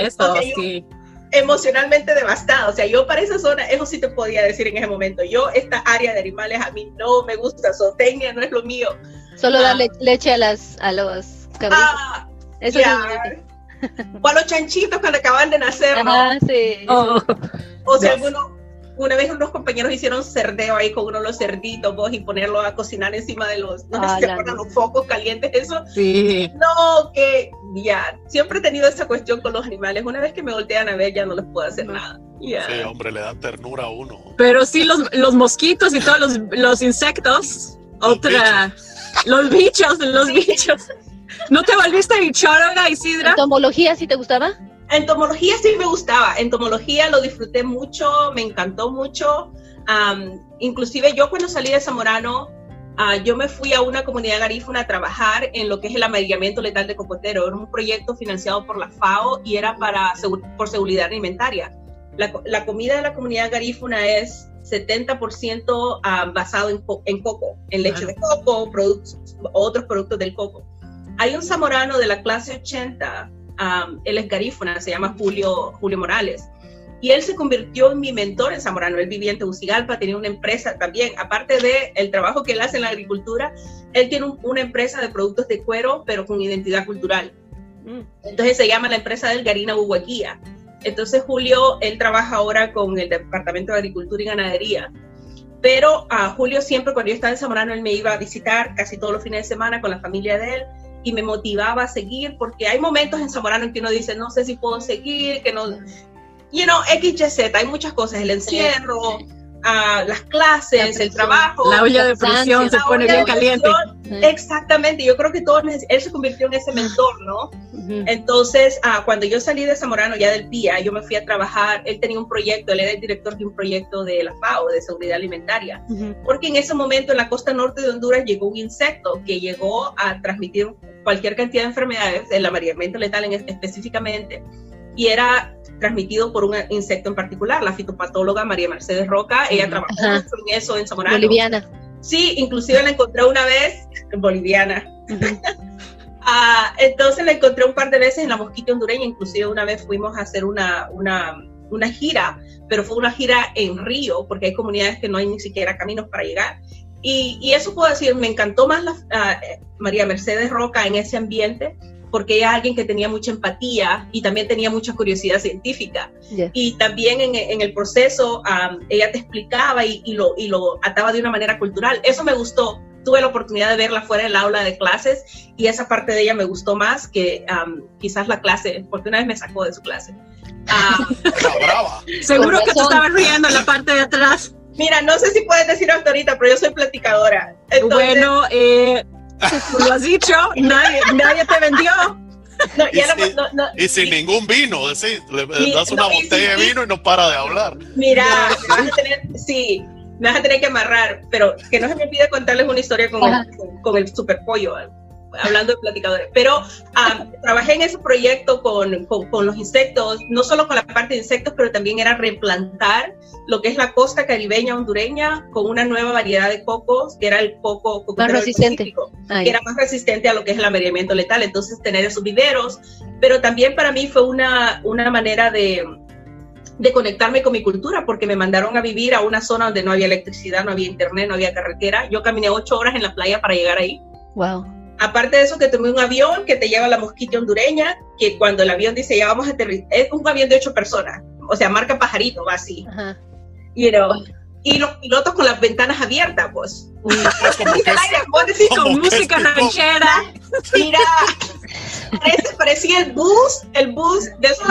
eso, sí. emocionalmente devastado, o sea, yo para esa zona, eso sí te podía decir en ese momento, yo esta área de animales a mí no me gusta, zootecnia no es lo mío. Solo ah. darle leche a las a los cabritos. Ah, eso O a los chanchitos cuando acaban de nacer, sí. Oh. O sea, una vez unos compañeros hicieron cerdeo ahí con uno de los cerditos, vos, y ponerlo a cocinar encima de los, no sé si los focos calientes, eso. Sí. No, que ya, siempre he tenido esa cuestión con los animales. Una vez que me voltean a ver, ya no les puedo hacer nada. Sí, hombre, le da ternura a uno. Pero sí, los, los mosquitos y todos los, los insectos, otra. Los bichos, los bichos. ¿No te volviste bichóloga, Isidra? ¿Entomología sí te gustaba? Entomología sí me gustaba. Entomología lo disfruté mucho, me encantó mucho. inclusive yo cuando salí de Zamorano, ah, yo me fui a una comunidad garífuna a trabajar en lo que es el amarillamiento letal de cocotero. Era un proyecto financiado por la FAO y era para, por seguridad alimentaria. La, comida de la comunidad garífuna es 70% ah, basado en, en, coco, en leche de coco, productos, otros productos del coco. Hay un zamorano de la clase 80, él es garífuna, se llama Julio, Julio Morales y él se convirtió en mi mentor en Zamorano. Él vivía en Tegucigalpa, tenía una empresa también, aparte del el trabajo que él hace en la agricultura, él tiene una empresa de productos de cuero, pero con identidad cultural. Mm. Entonces se llama la empresa del Garina Huaguía. Entonces Julio, él trabaja ahora con el Departamento de Agricultura y Ganadería. Pero a Julio siempre cuando yo estaba en Zamorano, él me iba a visitar casi todos los fines de semana con la familia de él y me motivaba a seguir porque hay momentos en Zamorano en que uno dice, no sé si puedo seguir, que no, you know, XYZ, hay muchas cosas, el encierro, uh, las clases, el trabajo. La olla de presión se pone bien caliente. Exactamente, yo creo que todo, él se convirtió en ese mentor, ¿no? Entonces, uh, cuando yo salí de Zamorano, ya del PIA, yo me fui a trabajar, él tenía un proyecto, él era el director de un proyecto de la FAO, de seguridad alimentaria, porque en ese momento en la costa norte de Honduras llegó un insecto que llegó a transmitir cualquier cantidad de enfermedades, el amarillamiento letal en, específicamente, y era transmitido por un insecto en particular, la fitopatóloga María Mercedes Roca, ella trabajó en eso en Zamorano. Boliviana. Sí, inclusive la encontré una vez boliviana. Ah, entonces la encontré un par de veces en la Mosquita hondureña, inclusive una vez fuimos a hacer una, una, una gira, pero fue una gira en Río, porque hay comunidades que no hay ni siquiera caminos para llegar. Y, y eso puedo decir, me encantó más la, ah, María Mercedes Roca en ese ambiente, porque ella es alguien que tenía mucha empatía y también tenía mucha curiosidad científica. Y también en, el proceso ella te explicaba y, lo, y lo ataba de una manera cultural. Eso me gustó. Tuve la oportunidad de verla fuera del aula de clases y esa parte de ella me gustó más que quizás la clase, porque una vez me sacó de su clase. Seguro que tú estabas riendo en la parte de atrás. Mira, no sé si puedes decir hasta ahorita, pero yo soy platicadora. bueno, eh, lo has dicho, nadie, nadie te vendió. y, sin ningún vino, le das una botella de vino y no para de hablar. Mira, vas a tener, sí, me vas a tener que amarrar, pero que no se me pide contarles una historia con, el, con el super pollo hablando de platicadores, pero trabajé en ese proyecto con, con, los insectos, no solo con la parte de insectos, pero también era replantar lo que es la costa caribeña hondureña con una nueva variedad de cocos, que era el coco, más resistente. que era más resistente a lo que es el amarillamiento letal, entonces tener esos viveros, pero también para mí fue una, una manera de, de conectarme con mi cultura, porque me mandaron a vivir a una zona donde no había electricidad, no había internet, no había carretera. Yo caminé ocho horas en la playa para llegar ahí. Wow. Aparte de eso, que tomé un avión que te lleva a la mosquita hondureña, que cuando el avión dice ya vamos a aterrizar, es un avión de ocho personas, o sea, marca pajarito, va así. You know, y los pilotos con las ventanas abiertas, pues. con música ranchera. Mira, parecía el bus, el bus de esos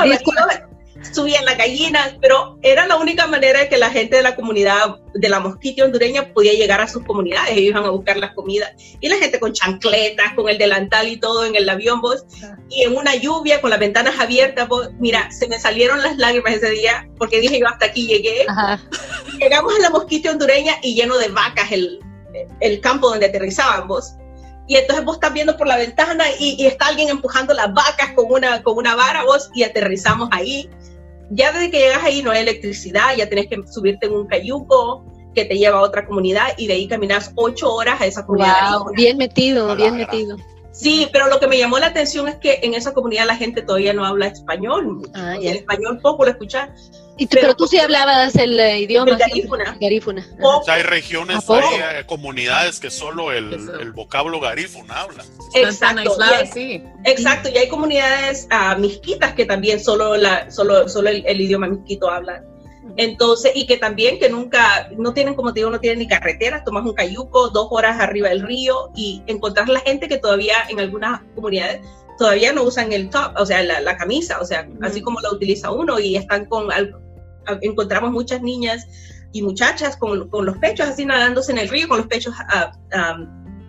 subían las gallinas, pero era la única manera de que la gente de la comunidad de la mosquita hondureña podía llegar a sus comunidades, ellos iban a buscar las comidas, y la gente con chancletas, con el delantal y todo en el avión, vos, y en una lluvia, con las ventanas abiertas, vos, mira, se me salieron las lágrimas ese día, porque dije yo hasta aquí llegué, llegamos a la mosquita hondureña y lleno de vacas el, el campo donde aterrizábamos, y entonces vos estás viendo por la ventana y, y, está alguien empujando las vacas con una, con una vara, vos, y aterrizamos ahí ya desde que llegas ahí no hay electricidad, ya tenés que subirte en un cayuco que te lleva a otra comunidad y de ahí caminas ocho horas a esa comunidad. bien metido, bien metido. Sí, pero lo que me llamó la atención es que en esa comunidad la gente todavía no habla español. Ah, el español poco lo escuchas. Pero, tú sí hablabas el eh, idioma. garífuna. garífuna. hay regiones, hay eh, comunidades que solo el, el vocablo garífuna habla. Exacto. sí. Exacto, y hay comunidades uh, misquitas que también solo, la, solo, solo el, el idioma misquito hablan. Entonces, y que también que nunca, no tienen, como te digo, no tienen ni carreteras, tomas un cayuco, dos horas arriba del río y encontrar la gente que todavía en algunas comunidades todavía no usan el top, o sea, la, camisa, o sea, así como la utiliza uno y están con, encontramos muchas niñas y muchachas con, con, los pechos así nadándose en el río, con los pechos ah, ah,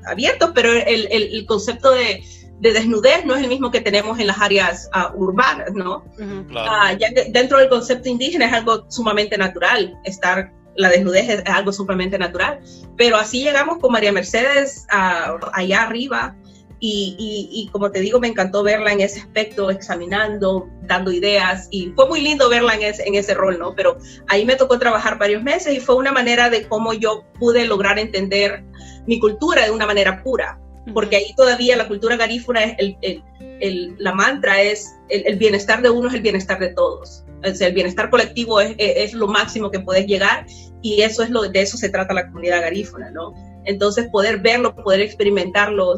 abiertos, pero el, el concepto de de desnudez no es el mismo que tenemos en las áreas uh, urbanas, ¿no? Uh, ya de, dentro del concepto indígena es algo sumamente natural estar la desnudez es algo sumamente natural. Pero así llegamos con María Mercedes allá arriba y, como te digo, me encantó verla en ese aspecto, examinando, dando ideas y fue muy lindo verla en ese, en ese rol, ¿no? Pero ahí me tocó trabajar varios meses y fue una manera de cómo yo pude lograr entender mi cultura de una manera pura, porque ahí todavía la cultura garífuna, es el, el, la mantra es el, bienestar de uno es el bienestar de todos. O sea, el bienestar colectivo es, es, lo máximo que puedes llegar y eso es lo de eso se trata la comunidad garífuna, ¿no? Entonces, poder verlo, poder experimentarlo.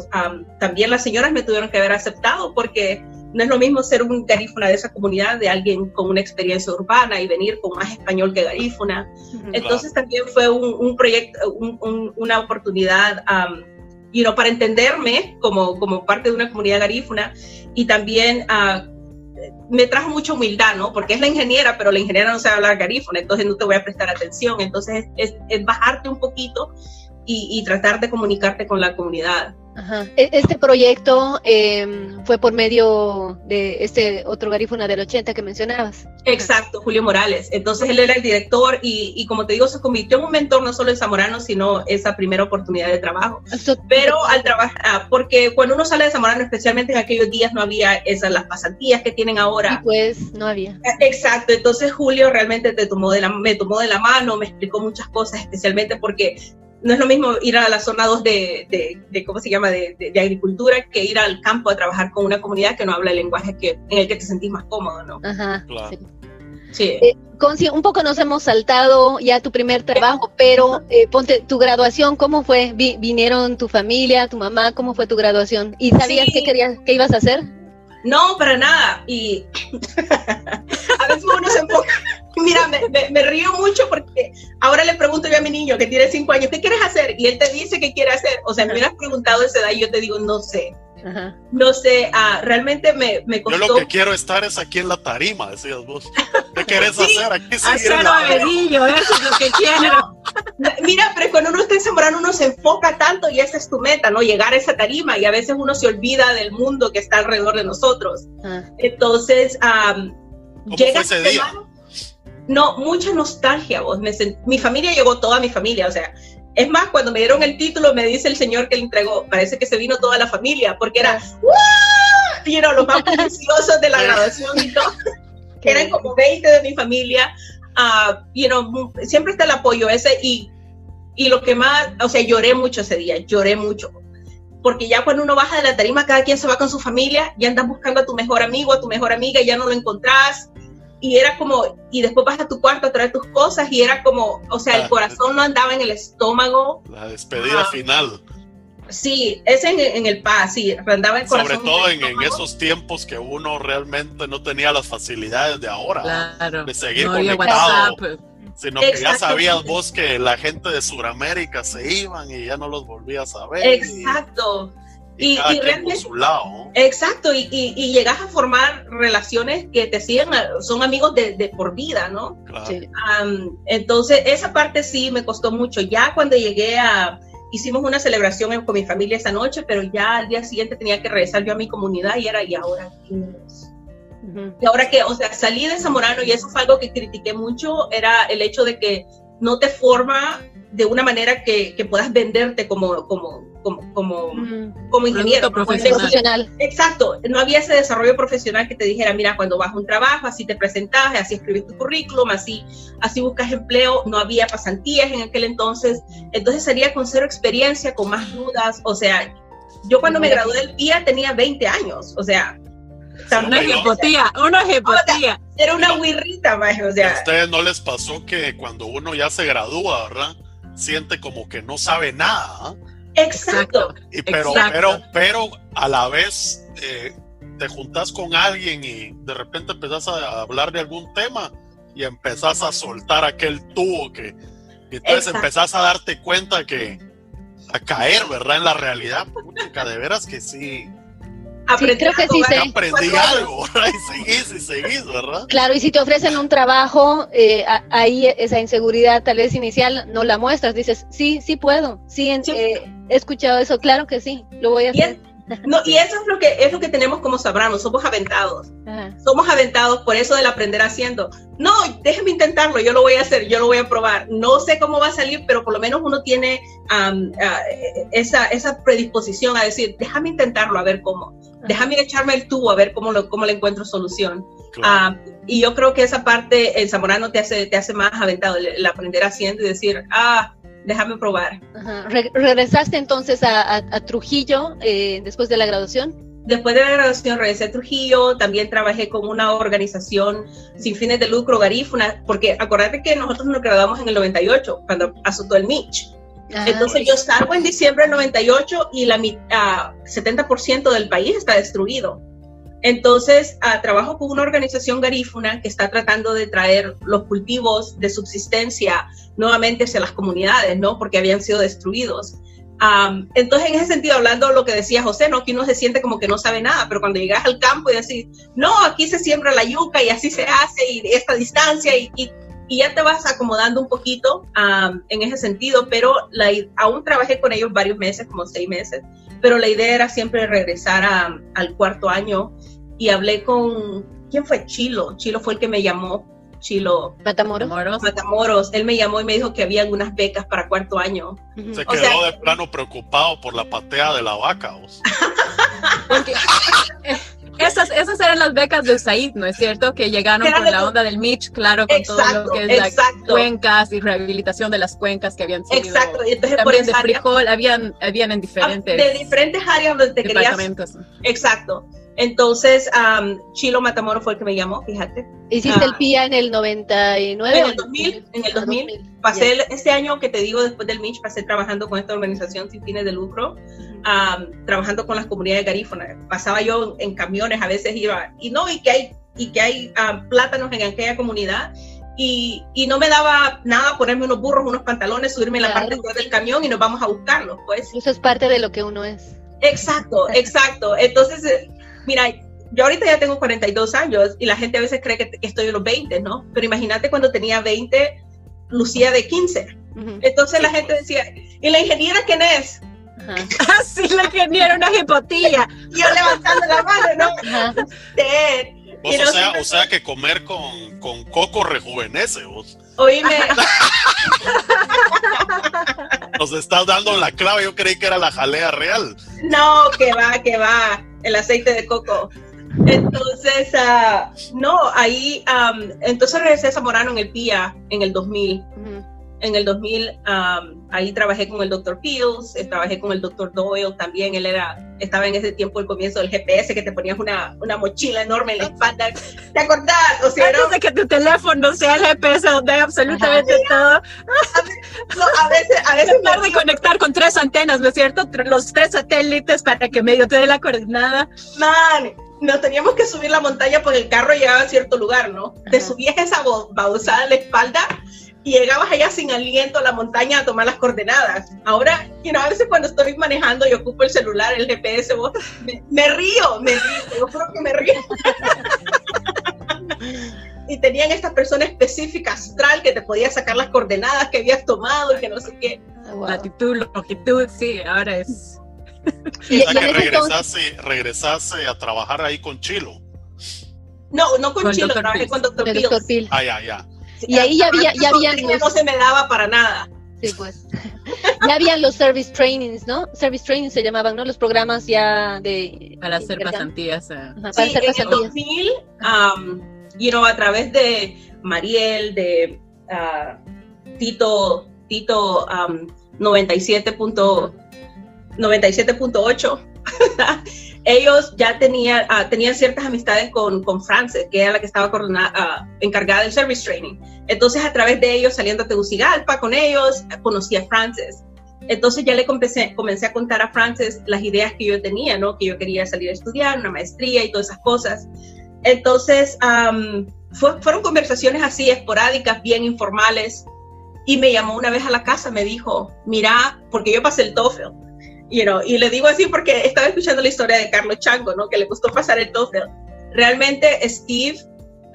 también las señoras me tuvieron que haber aceptado porque no es lo mismo ser un garífuna de esa comunidad, de alguien con una experiencia urbana y venir con más español que garífuna. Entonces, también fue un, proyecto, una oportunidad you know, para entenderme como, como parte de una comunidad garífuna y también uh, me trajo mucha humildad, ¿no? Porque es la ingeniera, pero la ingeniera no sabe hablar garífuna, entonces no te voy a prestar atención. Entonces es, es bajarte un poquito y, tratar de comunicarte con la comunidad. E, este proyecto em, fue por medio de este otro garífuna del 80 que mencionabas. Exacto, Julio Morales. Entonces él era el director y, como te digo, se convirtió en un mentor no solo en Zamorano, sino esa primera oportunidad de trabajo. Pero al trabajar, porque cuando uno sale de Zamorano, especialmente en aquellos días, no había esas las pasantías que tienen ahora. Y pues no había. Ah, exacto, entonces Julio realmente te tomó de la, me tomó de la mano, me explicó muchas cosas, especialmente porque no es lo mismo ir a la zona 2 de, de, ¿cómo se llama?, de, de, agricultura que ir al campo a trabajar con una comunidad que no habla el lenguaje que, en el que te sentís más cómodo, ¿no? Ajá, claro. sí. Eh, un poco nos hemos saltado ya tu primer trabajo, pero eh, ponte tu graduación, ¿cómo fue? ¿Vinieron tu familia, tu mamá? ¿Cómo fue tu graduación? ¿Y sabías qué querías, qué ibas a hacer? No, para nada. Y a veces uno se enfoca. Mira, me, río mucho porque ahora le pregunto yo a mi niño que tiene cinco años, ¿qué quieres hacer? Y él te dice qué quiere hacer. O sea, me hubieras preguntado esa edad y yo te digo, no sé. No sé, ah, realmente me, me, costó. Yo lo que quiero estar es aquí en la tarima, decías vos. ¿Qué querés hacer? Aquí Hacer eso es lo que quiero. Mira, pero cuando uno está en Zamorano uno se enfoca tanto y esa es tu meta, ¿no? Llegar a esa tarima y a veces uno se olvida del mundo que está alrededor de nosotros. Entonces, um, llega ese día? No, mucha nostalgia, vos. mi familia llegó toda mi familia, o sea, es más, cuando me dieron el título, me dice el señor que le entregó, parece que se vino toda la familia, porque era, ¡Wow! los más preciosos de la graduación y todo. Eran como 20 de mi familia. Uh, siempre está el apoyo ese y, y lo que más, o sea, lloré mucho ese día, lloré mucho. Porque ya cuando uno baja de la tarima, cada quien se va con su familia, ya andas buscando a tu mejor amigo, a tu mejor amiga, y ya no lo encontrás y era como, y después vas a tu cuarto a traer tus cosas y era como, o sea, el ah. corazón no andaba en el estómago. La despedida final. Sí, es en, el paz, sí, andaba el corazón. Sobre todo en, esos tiempos que uno realmente no tenía las facilidades de ahora, de seguir conectado. Sino que ya sabías vos que la gente de Sudamérica se iban y ya no los volvías a ver. Exacto. Y, realmente, su lado. Exacto, y, y, llegas a formar relaciones que te siguen, son amigos de, por vida, ¿no? entonces, esa parte sí me costó mucho. Ya cuando llegué a, hicimos una celebración con mi familia esa noche, pero ya al día siguiente tenía que regresar yo a mi comunidad y era, ¿y ahora Y ahora que, o sea, salí de Zamorano y eso fue algo que critiqué mucho, era el hecho de que no te forma de una manera que, que puedas venderte como, como, como, como, como ingeniero. Profesional. Exacto, no había ese desarrollo profesional que te dijera, mira, cuando vas a un trabajo, así te presentas, así escribes tu currículum, así, así buscas empleo, no había pasantías en aquel entonces, entonces sería con cero experiencia, con más dudas, o sea, yo cuando me gradué del día tenía 20 años, o sea, una ejempotía, una ejempotía. Era una guirrita o sea. ¿A ustedes no les pasó que cuando uno ya se gradúa, ¿verdad? Siente como que no sabe nada. Exacto. Y pero, pero, pero a la vez eh, te juntas con alguien y de repente empezás a hablar de algún tema y empezás a soltar aquel tubo que y entonces empezás a darte cuenta que a caer, ¿verdad? En la realidad, de veras que sí Aprendí creo que sí Aprendí algo, Y seguís y seguís, ¿verdad? Claro, y si te ofrecen un trabajo, eh, ahí esa inseguridad tal vez inicial no la muestras, dices, sí, sí puedo, sí, eh, he escuchado eso, claro que sí, lo voy a hacer. No, y eso es lo que es lo que tenemos como sabramos, somos aventados. Somos aventados por eso del aprender haciendo. No, déjeme intentarlo, yo lo voy a hacer, yo lo voy a probar. No sé cómo va a salir, pero por lo menos uno tiene esa, esa predisposición a decir, déjame intentarlo a ver cómo. Déjame echarme el tubo a ver cómo, lo, cómo le encuentro solución. y yo creo que esa parte el zamorano te hace, te hace más aventado, el, aprender haciendo y decir, ah, déjame probar. ¿Regresaste entonces a, Trujillo eh, después de la graduación? Después de la graduación regresé a Trujillo, también trabajé con una organización sin fines de lucro, Garífuna, porque acordate que nosotros nos graduamos en el 98, cuando azotó el Mitch. Ah, Entonces yo salgo en diciembre del 98 y la 70% del país está destruido. Entonces, ah, trabajo con una organización garífuna que está tratando de traer los cultivos de subsistencia nuevamente hacia las comunidades, ¿no? Porque habían sido destruidos. entonces, en ese sentido, hablando de lo que decía José, ¿no? Que uno se siente como que no sabe nada, pero cuando llegas al campo y decís, no, aquí se siembra la yuca y así se hace y esta distancia y, ya te vas acomodando un poquito en ese sentido, pero la, aún trabajé con ellos varios meses, como seis meses, pero la idea era siempre regresar al cuarto año y hablé con, ¿quién fue? Chilo. Chilo fue el que me llamó. Chilo. Matamoros. Matamoros. Él me llamó y me dijo que había algunas becas para cuarto año. Se quedó de plano preocupado por la patea de la vaca. esas, esas eran las becas de USAID, ¿no es cierto? Que llegaron con la onda del Mitch, claro, con todo lo que es las cuencas y rehabilitación de las cuencas que habían sido. Exacto, y entonces por de frijol, habían, habían en diferentes. De diferentes áreas donde te querías. Exacto. Entonces, Chilo Matamoros fue el que me llamó, fíjate. ¿Hiciste el ah, PIA en el 99? En el 2000, en el 2000. Pasé este año que te digo, después del Mitch, pasé trabajando con esta organización sin fines de lucro, trabajando con las comunidades garífonas. Pasaba yo en camiones, a veces iba, y no, y que hay, y que hay plátanos en aquella comunidad. Y, y, no me daba nada ponerme unos burros, unos pantalones, subirme en la parte del camión y nos vamos a buscarlos, pues. Eso es parte de lo que uno es. Exacto, exacto. Entonces, eh, Mira, yo ahorita ya tengo 42 años y la gente a veces cree que, estoy en los 20, ¿no? Pero imagínate cuando tenía 20, lucía de 15. Entonces la gente decía, ¿y la ingeniera quién es? Ah, sí, la ingeniera, una jipotilla. yo levantando la mano, ¿no? o, sea, o sea que comer con, con coco rejuvenece, vos. Oíme. Nos estás dando la clave, yo creí que era la jalea real. No, que va, que va el aceite de coco. Entonces, uh, no, ahí, um, entonces regresé a Zamorano en el PIA en el 2000 en el 2000 um, ahí trabajé con el doctor Fields, eh, trabajé con el doctor Doyle también, él era, estaba en ese tiempo el comienzo del GPS que te ponías una, una mochila enorme en la espalda, ¿te acordás? O sea, Antes de que tu teléfono sea el GPS donde hay absolutamente todo. A veces, a veces, a de conectar con tres antenas, ¿no es cierto? Los tres satélites para que medio te dé la coordenada. Man, nos teníamos que subir la montaña porque el carro llegaba a cierto lugar, ¿no? Te subías esa babosada en la espalda y llegabas allá sin aliento a la montaña a tomar las coordenadas. Ahora, you know, a veces cuando estoy manejando y ocupo el celular, el GPS, me, río, me río, yo creo que me río. y tenían esta persona específica astral que te podía sacar las coordenadas que habías tomado y que no sé qué. Latitud, longitud, sí, ahora es. o sea que regresase, regresase a trabajar ahí con Chilo. No, no con, Chilo, trabajé con Dr. Phil. Ah, ya, ya. Y ahí ya había, ya habían no se me daba para nada. Sí, pues. ya habían los service trainings, ¿no? Service trainings se llamaban, ¿no? Los programas ya de... Para hacer pasantías. Eh. para sí, hacer en el 2000, um, you know, a través de Mariel, de uh, Tito, Tito um, 97.8, ellos ya tenían, uh, tenían ciertas amistades con, Frances, que era la que estaba uh, encargada del service training. Entonces, a través de ellos, saliendo a Tegucigalpa con ellos, conocí a Frances. Entonces ya le comencé, a contar a Frances las ideas que yo tenía, ¿no? Que yo quería salir a estudiar, una maestría y todas esas cosas. Entonces, fueron conversaciones así, esporádicas, bien informales. Y me llamó una vez a la casa, me dijo, mira, porque yo pasé el TOEFL, y le digo así porque estaba escuchando la historia de Carlos Chango, ¿no? Que le gustó pasar el TOEFL. Realmente Steve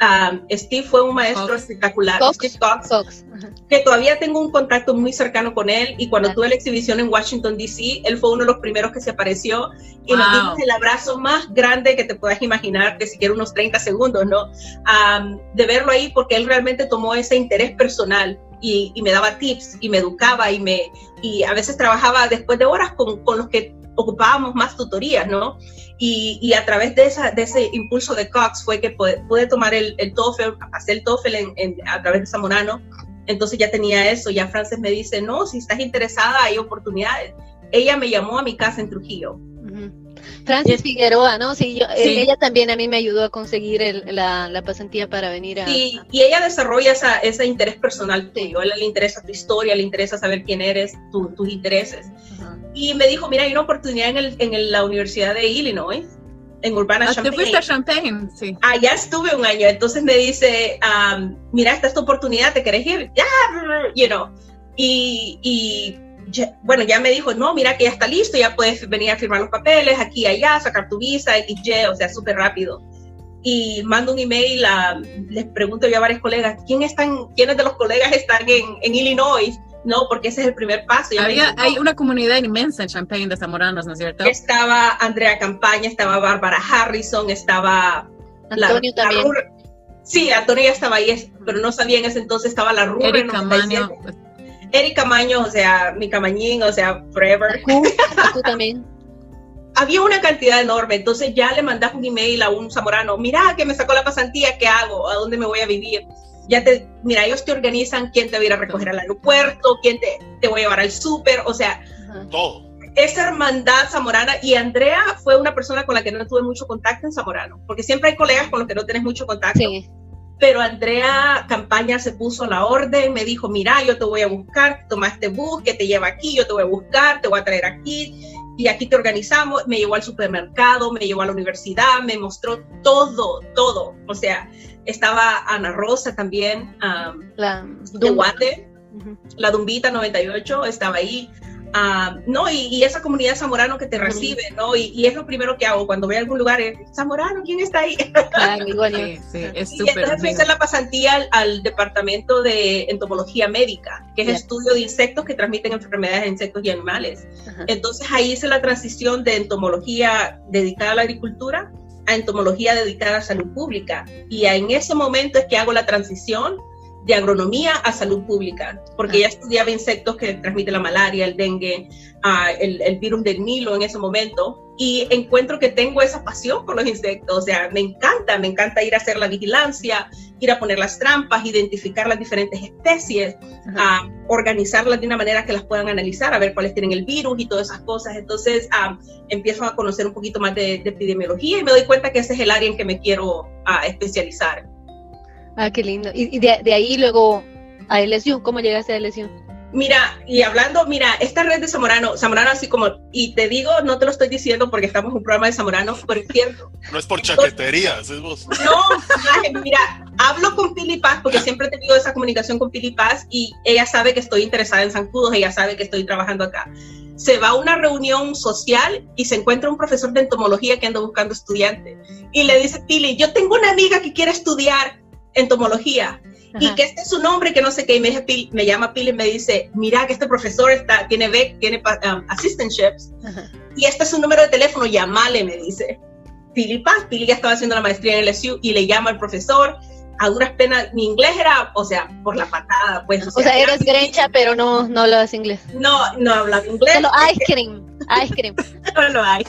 um, Steve fue un maestro Cox. espectacular, Cox. Steve Cox. Ajá. que todavía tengo un contacto muy cercano con él y cuando tuve la exhibición en Washington, D.C., él fue uno de los primeros que se apareció y nos Wow. dimos el abrazo más grande que te puedas imaginar, de siquiera unos 30 segundos, ¿no? Am, de verlo ahí porque él realmente tomó ese interés personal y, y me daba tips y me educaba y, me, y a veces trabajaba después de horas con, con los que ocupábamos más tutorías, ¿no? Y, y a través de, esa, de ese impulso de Cox fue que pude, pude tomar el, el TOEFL, hacer el TOEFL en- en- a través de Zamorano. Entonces ya tenía eso, ya Frances me dice, no, si estás interesada hay oportunidades. Ella me llamó a mi casa en Trujillo. Ujú. Francis Figueroa, ¿no? Sí, yo, eh, Sí. ella también a mí me ayudó a conseguir el- la, la pasantía para venir a... Sí, y ella desarrolla esa, ese interés personal tuyo. A él le interesa tu historia, le interesa saber quién eres, tu- tus intereses. Y me dijo, mira, hay una oportunidad en, el- en el- la Universidad de Illinois, en Urbana Ah, te Champaign. fuiste a Champagne, sí. Allá estuve un año, entonces me dice, um, mira, esta es tu oportunidad, ¿te querés ir? Ya, you know. Y, y ya- bueno, ya me dijo, no, mira que ya está listo, ya puedes venir a firmar los papeles aquí allá, sacar tu visa, XY, o sea, súper rápido. Y mando un email, a, les pregunto yo a varios colegas, ¿quién están, ¿quiénes de los colegas están en, en Illinois? No, porque ese es el primer paso. Había, no. hay una comunidad inmensa en Champagne de zamoranos, ¿no es cierto? Estaba Andrea Campaña, estaba Bárbara Harrison, estaba la- Antonio la también. Rur- sí, Antonio ya estaba ahí, pero no sabía en ese entonces, estaba la Rubén. Erika Maño. Erika Maño, o sea, mi camañín, o sea, forever. Aku también. Había una cantidad enorme, entonces ya le mandas un email a un zamorano, mira que me sacó la pasantía, ¿qué hago? ¿A dónde me voy a vivir? Ya te, mira, ellos te organizan quién te va a ir a recoger al aeropuerto, quién te, te voy a llevar al súper, o sea. Todo. esa hermandad zamorana y Andrea fue una persona con la que no tuve mucho contacto en Zamorano, porque siempre hay colegas con los que no tienes mucho contacto, Sí. Pero Andrea Campaña se puso a la orden, me dijo, mira, yo te voy a buscar, toma este bus que te lleva aquí, yo te voy a buscar, te voy a traer aquí y aquí te organizamos, me llevó al supermercado, me llevó a la universidad, me mostró todo, todo, o sea, estaba Ana Rosa también, um, La de. Guate, Ujú. la Dumbita 98 estaba ahí. Ah, no, y, y esa comunidad zamorano que te Ujú. recibe, ¿no? Y, y es lo primero que hago cuando voy a algún lugar, es, zamorano, ¿quién está ahí? Igual yo. Sí, sí, es y súper. entonces fui a hacer la pasantía al, al departamento de entomología médica, que es estudio de insectos que transmiten enfermedades de insectos y animales. Ajá. Entonces ahí hice la transición de entomología dedicada a la agricultura a entomología dedicada a salud pública. Y en ese momento es que hago la transición de agronomía a salud pública, porque Ah. ya estudiaba insectos que transmiten la malaria, el dengue, ah, el, el virus del Nilo en ese momento, y encuentro que tengo esa pasión por los insectos, o sea, me encanta, me encanta ir a hacer la vigilancia, ir a poner las trampas, identificar las diferentes especies, Ajá. a organizarlas de una manera que las puedan analizar, a ver cuáles tienen el virus y todas esas cosas. Entonces ah, empiezo a conocer un poquito más de, de epidemiología y me doy cuenta que ese es el área en que me quiero ah, especializar. Ah, qué lindo. Y, y de, de ahí luego a LSU, ¿cómo llegaste a LSU? Mira, y hablando, mira, esta red de Zamorano, Zamorano así como, y te digo, no te lo estoy diciendo porque estamos en un programa de Zamorano, pero es cierto. No es por chaquetería, es vos. No, mira, hablo con Pili Paz porque siempre he tenido esa comunicación con Pili Paz y ella sabe que estoy interesada en zancudos, ella sabe que estoy trabajando acá. Se va a una reunión social y se encuentra un profesor de entomología que anda buscando estudiantes y le dice, Pili, yo tengo una amiga que quiere estudiar entomología y Ajá. que este es su nombre, que no sé qué, y me, dice me llama Pili y me dice, mira que este profesor está, tiene BEC, tiene um, assistantships Ajá. y este es su número de teléfono, llamale, me dice. Pili Paz, Pili ya estaba haciendo la maestría en LSU y le llama al profesor. A duras penas, mi inglés era, o sea, por la patada, pues. O sea, eres grencha, pero no, no hablas inglés. No, no hablaba inglés. Solo ice cream. Ice cream. No lo hay.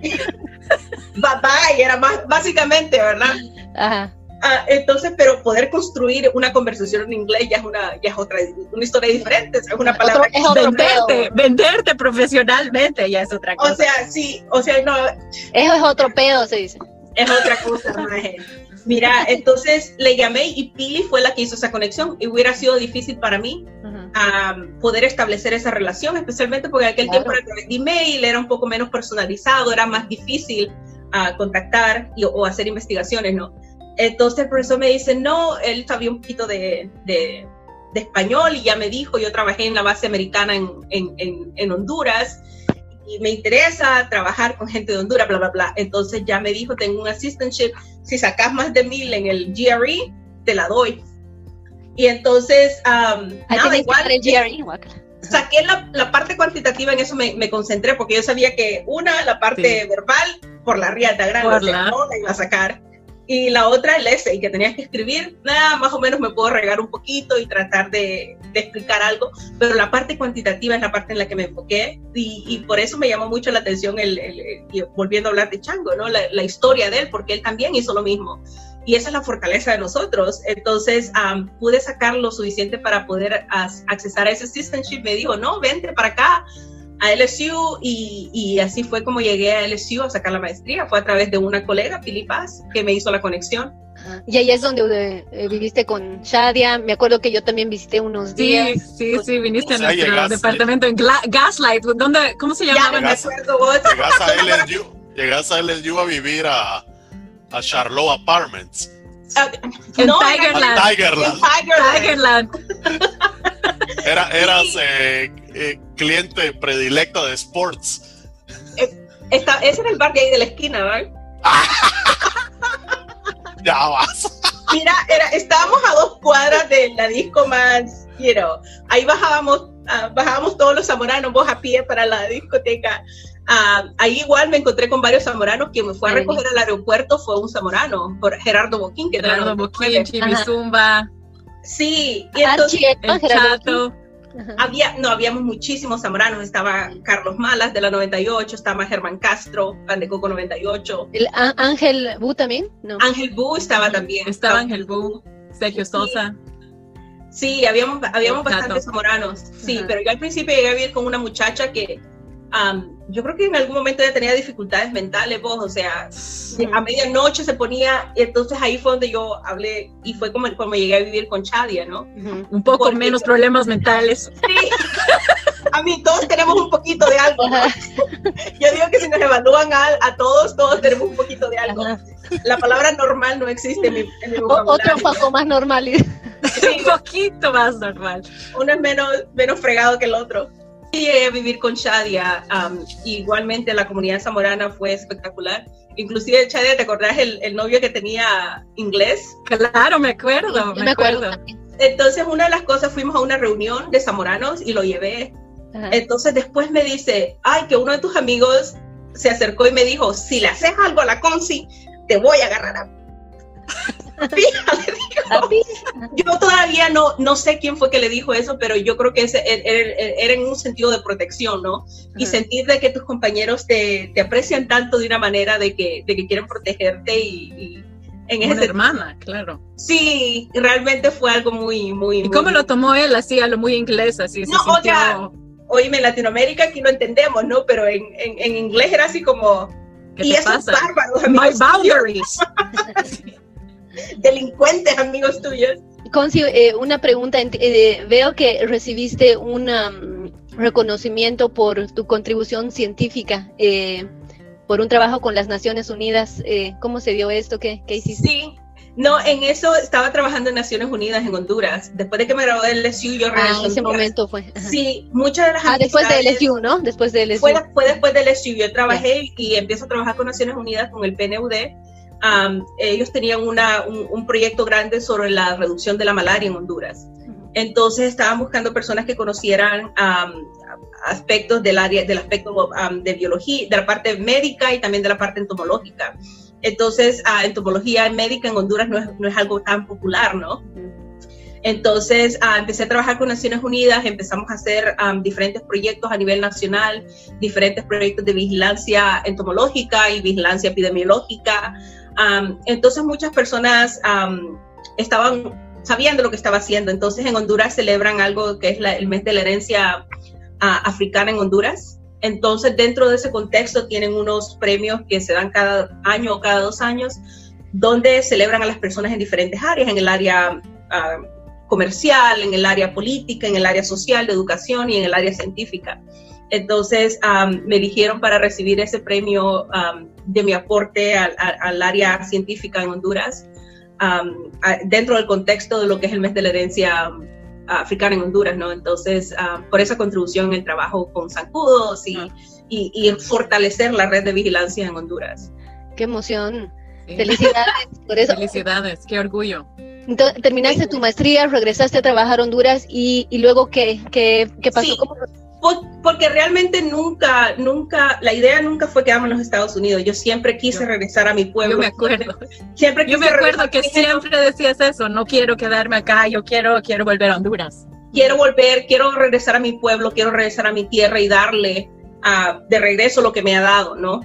Bye bye, era más, básicamente, ¿verdad? Ajá. Ah, entonces, pero poder construir una conversación en inglés ya es una, ya es otra, una historia diferente, es una palabra. Otro- es otro venderte, pedo. venderte profesionalmente ya es otra cosa. o sea, sí, o sea, no, Eso es otro pedo, se dice. es otra cosa, maje. Mira, entonces le llamé y Pili fue la que hizo esa conexión y hubiera sido difícil para mí Ajá. a poder establecer esa relación, especialmente porque en aquel Claro. tiempo era a través de email, era un poco menos personalizado, era más difícil ah, contactar y- o hacer investigaciones, ¿no? Entonces el profesor me dice, no, él sabía un poquito de, de- de español y ya me dijo, yo trabajé en la base americana en, en- en- en Honduras me interesa trabajar con gente de Honduras, bla, bla, bla. Entonces ya me dijo, tengo un assistantship, si sacas más de mil en el GRE, te la doy. Y entonces, um, nada, igual, el GRE, saqué la, la, parte cuantitativa, en eso me, me, concentré, porque yo sabía que una, la parte sí. verbal, por la riata grande, no la iba a sacar y la otra el essay que tenías que escribir, nada, más o menos me puedo regar un poquito y tratar de, de, explicar algo, pero la parte cuantitativa es la parte en la que me enfoqué y, y por eso me llamó mucho la atención, el, el, el volviendo a hablar de Chango, ¿no? La, la, historia de él, porque él también hizo lo mismo. Y esa es la fortaleza de nosotros. Entonces, um, pude sacar lo suficiente para poder accesar a ese assistantship. Me dijo, no, vente para acá, a LSU y, y, así fue como llegué a LSU a sacar la maestría. Fue a través de una colega, Paz, que me hizo la conexión. Y ahí es donde eh, viviste con Shadia. Me acuerdo que yo también visité unos días. Sí, sí, sí, viniste a nuestro llegaste. departamento en Gla Gaslight. ¿Dónde, ¿Cómo se llamaba? Ya, llegas, llegas, a LSU, llegas a LSU a vivir a, a Charlotte Apartments. Uh, en no, Tigerland. Tigerland. Tigerland. Era, eras eh, eh, cliente predilecto de sports. Esta, ese era el bar de ahí de la esquina, ¿verdad? ya vas. Mira, era, estábamos a dos cuadras de la disco más, you know, ahí bajábamos, uh, bajábamos todos los zamoranos, vos a pie para la discoteca. Uh, ahí igual me encontré con varios zamoranos. Quien me fue a recoger al aeropuerto fue un zamorano, por Gerardo Boquín. Que Gerardo Boquín, Jimmy Zumba. Sí, y entonces, el Chato. Había, no, habíamos muchísimos zamoranos. Estaba Carlos Malas de la 98, estaba Germán Castro, Pan de Coco 98. ¿El Ángel Bu también? No. Ángel Bu estaba también. Estaba Ángel Bu, Sergio Sosa. Sí, sí habíamos, habíamos bastantes zamoranos. Sí, Ajá. pero yo al principio llegué a vivir con una muchacha que Um, yo creo que en algún momento ya tenía dificultades mentales, vos, o sea, sí. a medianoche se ponía, y entonces ahí fue donde yo hablé, y fue como, como llegué a vivir con Chadia, ¿no? Uh -huh. Un poco Porque, menos problemas mentales. Sí, a mí todos tenemos un poquito de algo. ¿no? Yo digo que si nos evalúan a, a, todos, todos tenemos un poquito de algo. Ajá. La palabra normal no existe en mi, en mi Otro poco más normal. Sí, un poquito más normal. Uno es menos, menos fregado que el otro llegué a vivir con Shadia, um, igualmente la comunidad zamorana fue espectacular. Inclusive, Shadia, ¿te acordás el, el, novio que tenía inglés? Claro, me acuerdo, me, me acuerdo. acuerdo. Entonces, una de las cosas, fuimos a una reunión de zamoranos y lo llevé. Ajá. Entonces, después me dice, ay, que uno de tus amigos se acercó y me dijo, si le haces algo a la Conci, te voy a agarrar a yo todavía no, no sé quién fue que le dijo eso, pero yo creo que ese, era, era en un sentido de protección, ¿no? Y uh -huh. sentir de que tus compañeros te, te, aprecian tanto de una manera de que, de que quieren protegerte y, y en ese hermana, claro. Sí, realmente fue algo muy, muy. ¿Y muy, cómo lo tomó él? Así, a lo muy inglés, así. No, se sintió... oiga, oíme, en Latinoamérica aquí lo entendemos, ¿no? Pero en, en, en inglés era así como. ¿Qué y te pasa? Bárbaros, My boundaries. delincuentes amigos tuyos. Conci, eh, una pregunta. Eh, veo que recibiste un um, reconocimiento por tu contribución científica, eh, por un trabajo con las Naciones Unidas. Eh, ¿Cómo se dio esto? ¿Qué, ¿Qué, hiciste? Sí. No, en eso estaba trabajando en Naciones Unidas en Honduras. Después de que me gradué del LSU, yo regresé. Ah, en ese momento fue. Ajá. Sí, muchas de las Ah, después del LSU, ¿no? Después del LSU. Fue, fue después del LSU. Yo trabajé yeah. y empiezo a trabajar con Naciones Unidas con el PNUD um, ellos tenían una, un, un, proyecto grande sobre la reducción de la malaria en Honduras. Entonces estaban buscando personas que conocieran um, aspectos del área, del aspecto um, de biología, de la parte médica y también de la parte entomológica. Entonces, uh, entomología médica en Honduras no es, no es algo tan popular, ¿no? Entonces uh, empecé a trabajar con Naciones Unidas, empezamos a hacer um, diferentes proyectos a nivel nacional, diferentes proyectos de vigilancia entomológica y vigilancia epidemiológica. Entonces muchas personas estaban sabían de lo que estaba haciendo. Entonces en Honduras celebran algo que es el mes de la herencia uh, africana en Honduras. Entonces dentro de ese contexto tienen unos premios que se dan cada año o cada dos años donde celebran a las personas en diferentes áreas, en el área uh, comercial, en el área política, en el área social, de educación y en el área científica. Entonces um, me eligieron para recibir ese premio um, de mi aporte al, al, área científica en Honduras, um, a, dentro del contexto de lo que es el mes de la herencia africana en Honduras, ¿no? Entonces, uh, por esa contribución en el trabajo con zancudos y, uh -huh. y, fortalecer la red de vigilancia en Honduras. Qué emoción. Felicidades por eso. Felicidades, qué orgullo. Entonces, terminaste tu maestría, regresaste a trabajar a Honduras y, y luego qué, qué, qué pasó? Porque realmente nunca, nunca, la idea nunca fue quedarme en los Estados Unidos. Yo siempre quise regresar a mi pueblo. Yo me acuerdo. Siempre yo me acuerdo que siempre decías eso, no quiero quedarme acá, yo quiero, quiero volver a Honduras. Quiero volver, quiero regresar a mi pueblo, quiero regresar a mi tierra y darle de regreso lo que me ha dado, ¿no?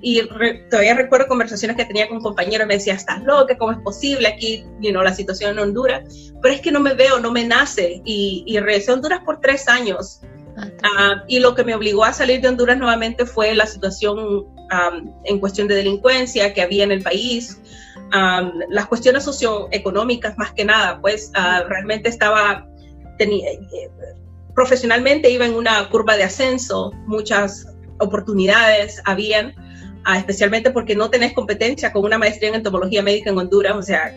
y todavía recuerdo conversaciones que tenía con un compañero, me decía, estás loca, ¿cómo es posible aquí, you know, la situación en Honduras? Pero es que no me veo, no me nace. Y, y regresé a Honduras por tres años. Ah, y lo que me obligó a salir de Honduras nuevamente fue la situación en cuestión de delincuencia que había en el país, las cuestiones socioeconómicas más que nada, pues ah, realmente estaba, tenía, eh, profesionalmente iba en una curva de ascenso, muchas oportunidades habían, ah, especialmente porque no tenés competencia con una maestría en entomología médica en Honduras, o sea,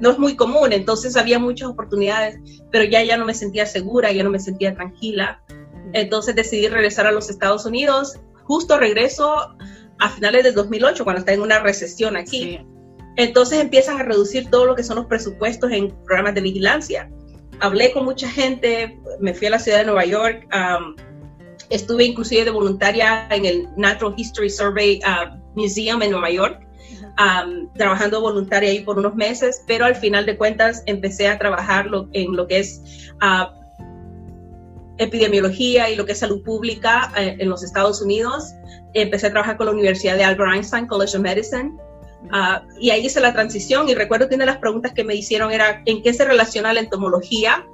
no es muy común, entonces había muchas oportunidades, pero ya ya no me sentía segura, ya no me sentía tranquila. Entonces decidí regresar a los Estados Unidos, justo regreso a finales de 2008, cuando está en una recesión aquí. Entonces empiezan a reducir todo lo que son los presupuestos en programas de vigilancia hablé con mucha gente, me fui a la ciudad de Nueva York, um, estuve inclusive de voluntaria en el Natural History Survey uh, Museum en Nueva York, um, trabajando voluntaria ahí por unos meses, pero al final de cuentas empecé a trabajar en lo que es uh, epidemiología y lo que es salud pública eh, en los Estados Unidos. Empecé a trabajar con la Universidad de Albert Einstein College of Medicine Ah, y ahí hice la transición y recuerdo que una de las preguntas que me hicieron era en qué se relaciona la entomología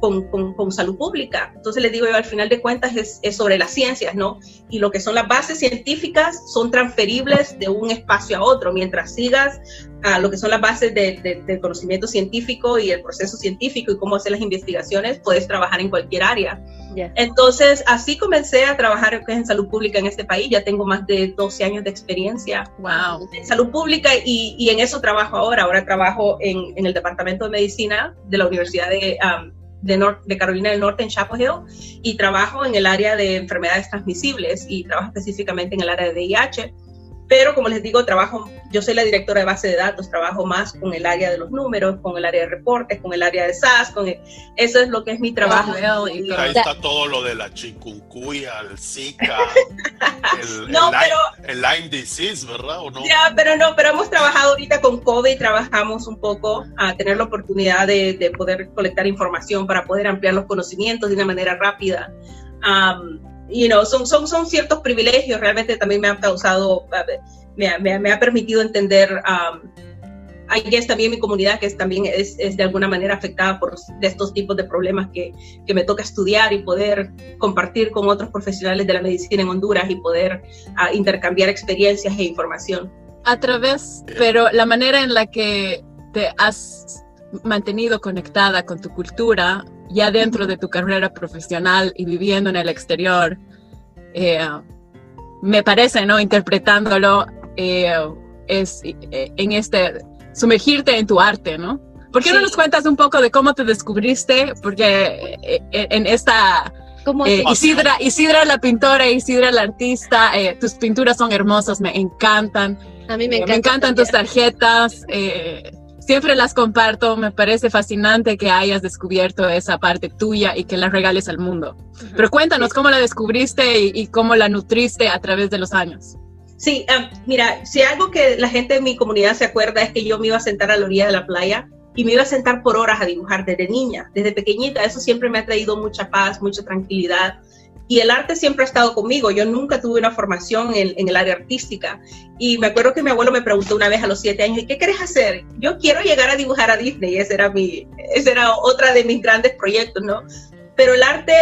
con, salud pública. Entonces les digo yo, al final de cuentas es, es, sobre las ciencias, ¿no? Y lo que son las bases científicas son transferibles de un espacio a otro. Mientras sigas a lo que son las bases del conocimiento científico y el proceso científico y cómo hacer las investigaciones, puedes trabajar en cualquier área. Entonces, así comencé a trabajar en salud pública en este país. Ya tengo más de 12 años de experiencia wow. en salud pública y, y en eso trabajo ahora. Ahora trabajo en, en, el Departamento de Medicina de la Universidad de, um, de, de, Carolina del Norte en Chapel Hill y trabajo en el área de enfermedades transmisibles y trabajo específicamente en el área de VIH pero como les digo, trabajo, yo soy la directora de base de datos, trabajo más con el área de los números, con el área de reportes, con el área de SAS, con eso es lo que es mi trabajo. Ahí está todo lo de la chikungunya, el Zika, el, no, el, Lyme disease, ¿verdad? ¿O no? Ya, pero no, pero hemos trabajado ahorita con COVID, trabajamos un poco a tener la oportunidad de, de poder colectar información para poder ampliar los conocimientos de una manera rápida. Um, you know, son, son, son ciertos privilegios, realmente también me ha causado, me, me, me ha permitido entender, um, es también mi comunidad que también es, es, de alguna manera afectada por estos tipos de problemas que, que, me toca estudiar y poder compartir con otros profesionales de la medicina en Honduras y poder uh, intercambiar experiencias e información. A través, pero la manera en la que te has mantenido conectada con tu cultura ya dentro de tu carrera profesional y viviendo en el exterior, eh, me parece, ¿no? Interpretándolo, eh, es eh, en este, sumergirte en tu arte, ¿no? ¿Por qué no nos cuentas un poco de cómo te descubriste? Porque en esta... Isidra, Isidra la pintora, Isidra la artista, tus pinturas son hermosas, me encantan. A mí me, me encantan tus tarjetas siempre las comparto, me parece fascinante que hayas descubierto esa parte tuya y que la regales al mundo. Pero cuéntanos cómo la descubriste y, cómo la nutriste a través de los años. Sí, mira, si algo que la gente de mi comunidad se acuerda es que yo me iba a sentar a la orilla de la playa y me iba a sentar por horas a dibujar desde niña, desde pequeñita. Eso siempre me ha traído mucha paz, mucha tranquilidad y el arte siempre ha estado conmigo. Yo nunca tuve una formación en, el área artística. Y me acuerdo que mi abuelo me preguntó una vez a los siete años, ¿y qué quieres hacer? Yo quiero llegar a dibujar a Disney. Ese era, mi, ese era otra de mis grandes proyectos, ¿no? Pero el arte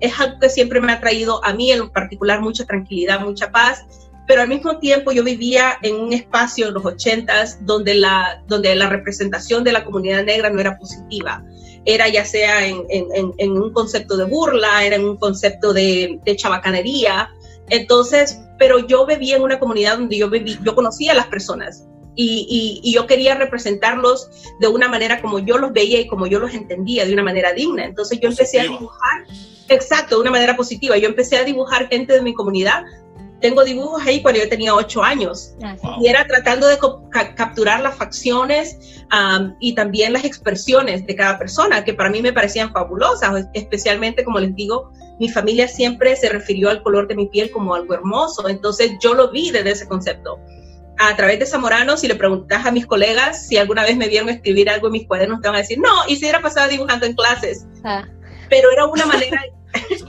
es algo que siempre me ha traído a mí en particular mucha tranquilidad, mucha paz. Pero al mismo tiempo yo vivía en un espacio en los ochentas donde la, donde la representación de la comunidad negra no era positiva era ya sea en, un concepto de burla, era en un concepto de, chabacanería. Entonces, pero yo vivía en una comunidad donde yo viví, yo conocía a las personas y, yo quería representarlos de una manera como yo los veía y como yo los entendía, de una manera digna. Entonces yo empecé a dibujar Exacto, de una manera positiva. Yo empecé a dibujar gente de mi comunidad tengo dibujos ahí cuando yo tenía ocho años ah, y era tratando de capturar las facciones y también las expresiones de cada persona que para mí me parecían fabulosas, especialmente como les digo, mi familia siempre se refirió al color de mi piel como algo hermoso, entonces yo lo vi desde ese concepto. A través de Zamorano, si le preguntas a mis colegas si alguna vez me vieron escribir algo en mis cuadernos, te van a decir, no, y si era pasada dibujando en clases. Ah. Pero era una manera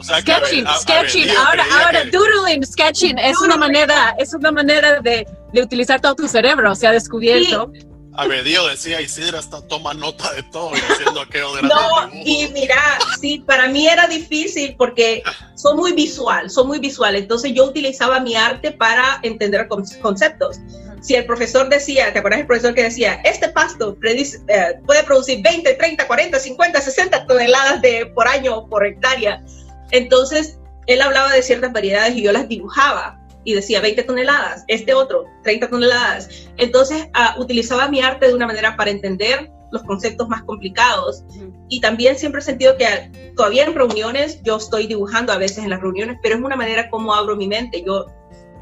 sketching, sketching. ahora, ahora, doodling, sketching es una manera, es una manera de, de, utilizar todo tu cerebro. Se ha descubierto. A ver, Dios decía, Isidra está toma nota de todo y haciendo aquello de No, y mira, sí, para mí era difícil porque soy muy visual, soy muy visual. Entonces yo utilizaba mi arte para entender conceptos. Si el profesor decía, ¿te acuerdas el profesor que decía, este pasto eh, puede producir 20, 30, 40, 50, 60 toneladas de, por año o por hectárea? Entonces, él hablaba de ciertas variedades y yo las dibujaba y decía 20 toneladas, este otro, 30 toneladas. Entonces, ah, utilizaba mi arte de una manera para entender los conceptos más complicados. Y también siempre he sentido que todavía en reuniones, yo estoy dibujando a veces en las reuniones, pero es una manera como abro mi mente. Yo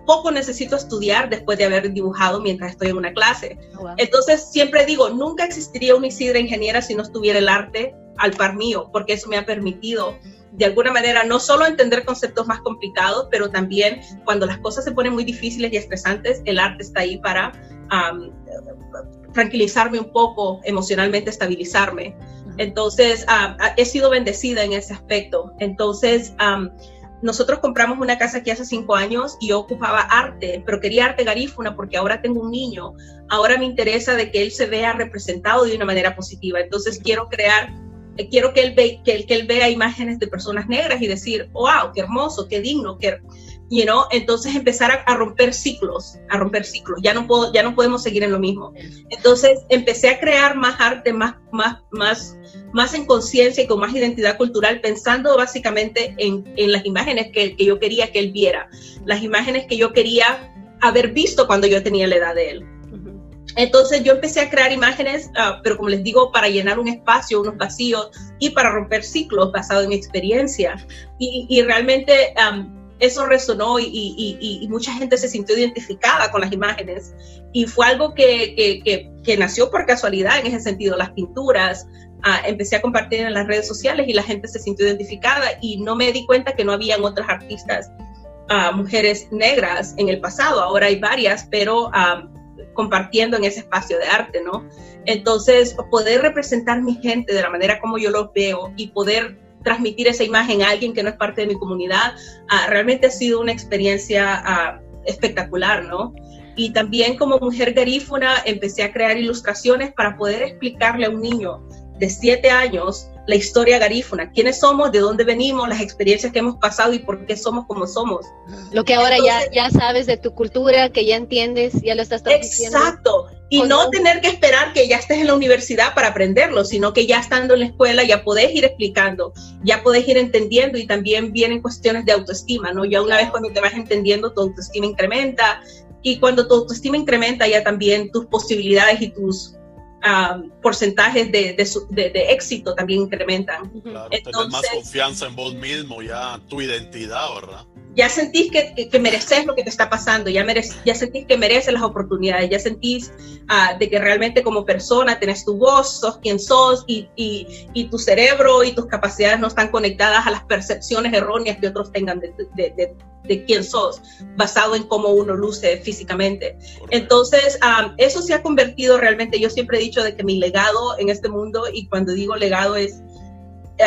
poco necesito estudiar después de haber dibujado mientras estoy en una clase. Oh, Entonces, siempre digo, nunca existiría una Isidra ingeniera si no estuviera el arte al par mío, porque eso me ha permitido de alguna manera no solo entender conceptos más complicados, pero también cuando las cosas se ponen muy difíciles y estresantes, el arte está ahí para tranquilizarme un poco, emocionalmente estabilizarme. Entonces, he sido bendecida en ese aspecto. Entonces, nosotros compramos una casa aquí hace cinco años y yo ocupaba arte, pero quería arte garífuna porque ahora tengo un niño. Ahora me interesa de que él se vea representado de una manera positiva. Entonces, quiero crear eh, quiero que él, ve, que, él vea imágenes de personas negras y decir, wow, qué hermoso, qué digno, qué, you know? entonces empezar a, romper ciclos, a romper ciclos, ya no, puedo, ya no podemos seguir en lo mismo. Entonces empecé a crear más arte, más, más, más, más en conciencia y con más identidad cultural, pensando básicamente en, en las imágenes que, que yo quería que él viera, las imágenes que yo quería haber visto cuando yo tenía la edad de él. Entonces yo empecé a crear imágenes, ah, pero como les digo, para llenar un espacio, unos vacíos y para romper ciclos basado en mi experiencia. Y, realmente eso resonó y, mucha gente se sintió identificada con las imágenes. Y fue algo que, nació por casualidad en ese sentido. Las pinturas, ah, empecé a compartir en las redes sociales y la gente se sintió identificada y no me di cuenta que no habían otras artistas. Uh, mujeres negras en el pasado, ahora hay varias, pero compartiendo en ese espacio de arte, ¿no? Entonces, poder representar mi gente de la manera como yo los veo y poder transmitir esa imagen a alguien que no es parte de mi comunidad, ah, realmente ha sido una experiencia ah, espectacular, ¿no? Y también como mujer garífuna empecé a crear ilustraciones para poder explicarle a un niño de siete años la historia garífuna, quiénes somos, de dónde venimos, las experiencias que hemos pasado y por qué somos como somos. Lo que ahora ya, ya sabes de tu cultura, que ya entiendes, ya lo estás transmitiendo. Exacto. Y no tener que esperar que ya estés en la universidad para aprenderlo, sino que ya estando en la escuela ya podés ir explicando, ya podés ir entendiendo y también vienen cuestiones de autoestima, ¿no? Ya una vez cuando te vas entendiendo, tu autoestima incrementa y cuando tu autoestima incrementa ya también tus posibilidades y tus porcentajes de, de, de, éxito también incrementan. Claro, tener más confianza en vos mismo, ya tu identidad, ¿verdad? Ya sentís que, que, mereces lo que te está pasando, ya, ya sentís que mereces las oportunidades, ya sentís uh, de que realmente como persona tenés tu voz, sos quien sos y, y, y, tu cerebro y tus capacidades no están conectadas a las percepciones erróneas que otros tengan de, de, de quién sos, basado en cómo uno luce físicamente. Entonces, eso se ha convertido realmente, yo siempre he dicho de que mi legado en este mundo, y cuando digo legado es eh,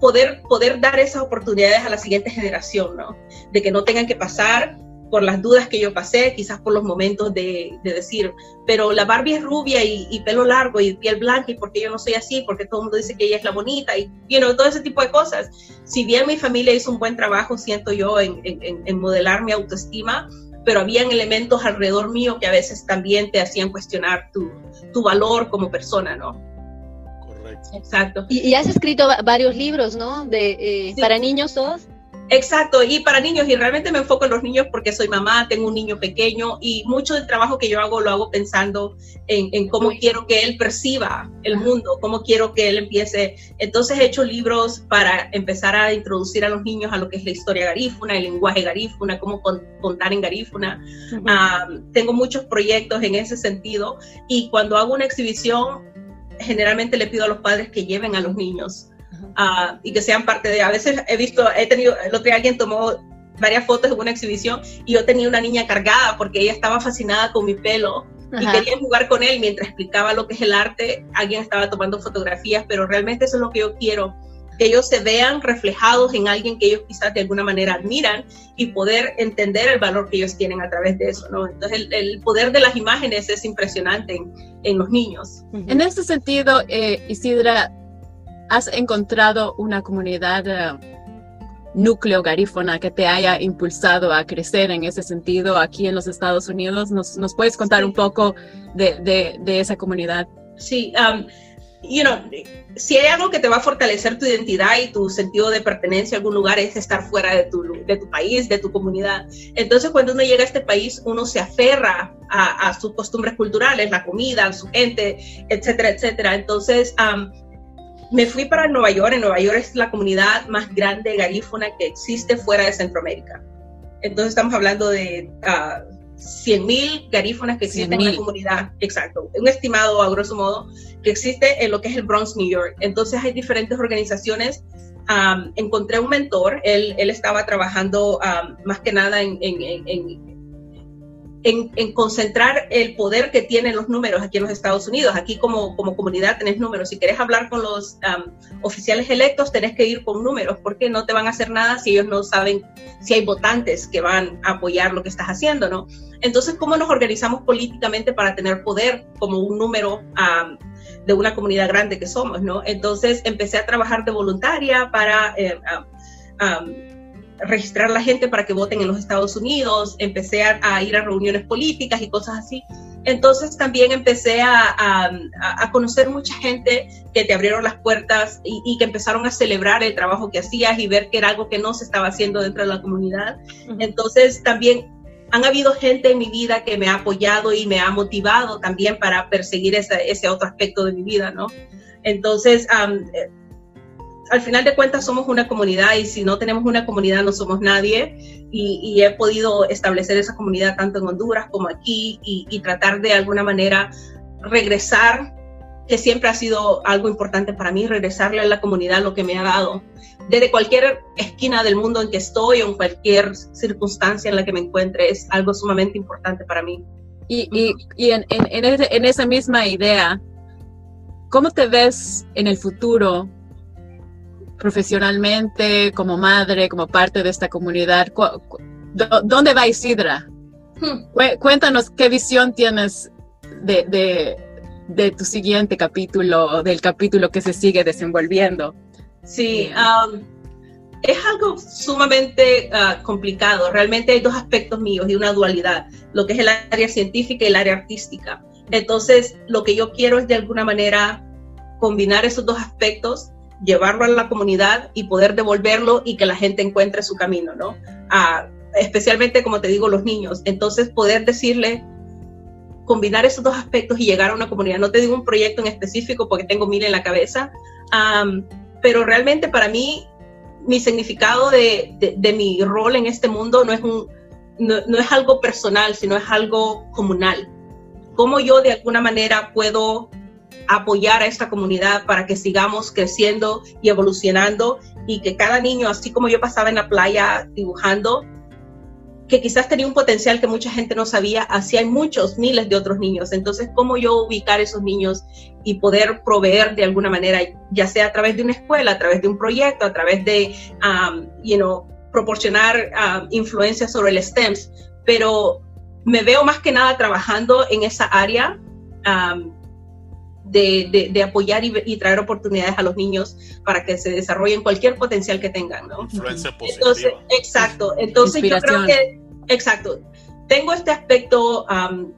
poder, poder dar esas oportunidades a la siguiente generación, ¿no? De que no tengan que pasar por las dudas que yo pasé, quizás por los momentos de, decir, pero la Barbie es rubia y, pelo largo y piel blanca y porque yo no soy así, porque todo el mundo dice que ella es la bonita y you know, todo ese tipo de cosas. Si bien mi familia hizo un buen trabajo, siento yo, en, en, modelar mi autoestima, pero habían elementos alrededor mío que a veces también te hacían cuestionar tu, tu valor como persona, ¿no? Exacto. Y, has escrito varios libros, ¿no? De, eh, Para niños todos. Exacto, y para niños, y realmente me enfoco en los niños porque soy mamá, tengo un niño pequeño y mucho del trabajo que yo hago lo hago pensando en, cómo quiero que él perciba el mundo, cómo quiero que él empiece. Entonces he hecho libros para empezar a introducir a los niños a lo que es la historia garífuna, el lenguaje garífuna, cómo contar en garífuna. Ah, tengo muchos proyectos en ese sentido y cuando hago una exhibición, generalmente le pido a los padres que lleven a los niños Ah, y que sean parte de. A veces he visto, he tenido, el otro día alguien tomó varias fotos de una exhibición y yo tenía una niña cargada porque ella estaba fascinada con mi pelo y quería jugar con él mientras explicaba lo que es el arte. Alguien estaba tomando fotografías, pero realmente eso es lo que yo quiero que ellos se vean reflejados en alguien que ellos quizás de alguna manera admiran y poder entender el valor que ellos tienen a través de eso, ¿no? Entonces el, poder de las imágenes es impresionante en, los niños. En ese sentido, eh, Isidra, ¿Has encontrado una comunidad eh, núcleo garífona que te haya impulsado a crecer en ese sentido aquí en los Estados Unidos? ¿Nos, nos puedes contar un poco de, de, esa comunidad? Sí, um, you know, si hay algo que te va a fortalecer tu identidad y tu sentido de pertenencia a algún lugar es estar fuera de tu, de tu país, de tu comunidad. Entonces, cuando uno llega a este país, uno se aferra a, a sus costumbres culturales, la comida, su gente, etcétera, etcétera. Entonces, um, me fui para Nueva York. En Nueva York es la comunidad más grande garífuna que existe fuera de Centroamérica. Entonces estamos hablando de uh, 100.000 garífonas que existen en la comunidad. Exacto. Un estimado, a grosso modo, que existe en lo que es el Bronx, New York. Entonces hay diferentes organizaciones. encontré un mentor. Él, él estaba trabajando más que nada en, en, en en, concentrar el poder que tienen los números aquí en los Estados Unidos. Aquí como, como comunidad tenés números. Si querés hablar con los oficiales electos, tenés que ir con números, porque no te van a hacer nada si ellos no saben si hay votantes que van a apoyar lo que estás haciendo, ¿no? Entonces, ¿cómo nos organizamos políticamente para tener poder como un número de una comunidad grande que somos, ¿no? Entonces, empecé a trabajar de voluntaria para... Eh, registrar la gente para que voten en los Estados Unidos, empecé a, ir a reuniones políticas y cosas así. Entonces también empecé a, conocer mucha gente que te abrieron las puertas y, que empezaron a celebrar el trabajo que hacías y ver que era algo que no se estaba haciendo dentro de la comunidad. Entonces también han habido gente en mi vida que me ha apoyado y me ha motivado también para perseguir ese, ese otro aspecto de mi vida, ¿no? Entonces, al final de cuentas somos una comunidad y si no tenemos una comunidad no somos nadie y, he podido establecer esa comunidad tanto en Honduras como aquí y, tratar de alguna manera regresar, que siempre ha sido algo importante para mí, regresarle a la comunidad lo que me ha dado. Desde cualquier esquina del mundo en que estoy o en cualquier circunstancia en la que me encuentre, es algo sumamente importante para mí. Y, en esa misma idea, ¿cómo te ves en el futuro profesionalmente, como madre, como parte de esta comunidad. ¿Dónde va Isidra? Hmm. Cuéntanos qué visión tienes de, de, tu siguiente capítulo, del capítulo que se sigue desenvolviendo. Sí, um, es algo sumamente uh, complicado. Realmente hay dos aspectos míos y una dualidad, lo que es el área científica y el área artística. Entonces, lo que yo quiero es de alguna manera combinar esos dos aspectos llevarlo a la comunidad y poder devolverlo y que la gente encuentre su camino, ¿no? especialmente, como te digo, los niños. Entonces, poder decirle, combinar esos dos aspectos y llegar a una comunidad. No te digo un proyecto en específico porque tengo mil en la cabeza, pero realmente para mí, mi significado de, de, mi rol en este mundo no es, un, no, no es algo personal, sino es algo comunal. Cómo yo de alguna manera puedo apoyar a esta comunidad para que sigamos creciendo y evolucionando y que cada niño, así como yo pasaba en la playa dibujando, que quizás tenía un potencial que mucha gente no sabía, así hay muchos, miles de otros niños. Entonces, ¿cómo yo ubicar esos niños y poder proveer de alguna manera, ya sea a través de una escuela, a través de un proyecto, a través de, um, you know, proporcionar um, influencia sobre el STEMS? Pero me veo más que nada trabajando en esa área. Um, de, apoyar y, traer oportunidades a los niños para que se desarrollen cualquier potencial que tengan, ¿no? Influencia positiva. exacto. Entonces yo creo que, exacto, tengo este aspecto um,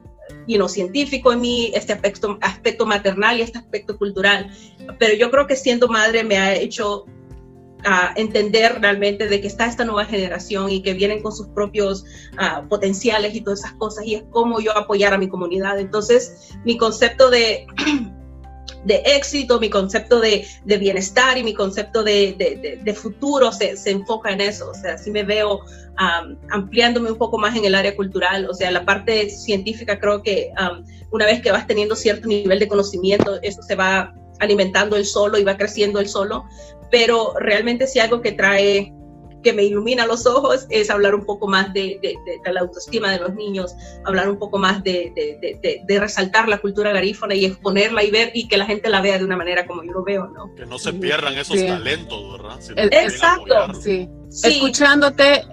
científico en mí, este aspecto, aspecto maternal y este aspecto cultural, pero yo creo que siendo madre me ha hecho entender realmente de que está esta nueva generación y que vienen con sus propios uh, potenciales y todas esas cosas y es cómo yo apoyar a mi comunidad. Entonces, mi concepto de de éxito, mi concepto de, de bienestar y mi concepto de, de, de futuro se, se, enfoca en eso. O sea, sí me veo um, ampliándome un poco más en el área cultural. O sea, la parte científica creo que um, una vez que vas teniendo cierto nivel de conocimiento, eso se va alimentando el solo y va creciendo el solo. Pero realmente si algo que trae que me ilumina los ojos es hablar un poco más de, de, de la autoestima de los niños, hablar un poco más de, resaltar la cultura garífona y exponerla y ver y que la gente la vea de una manera como yo lo veo, ¿no? Que no se pierdan esos talentos, ¿verdad? Exacto. Sí. Escuchándote,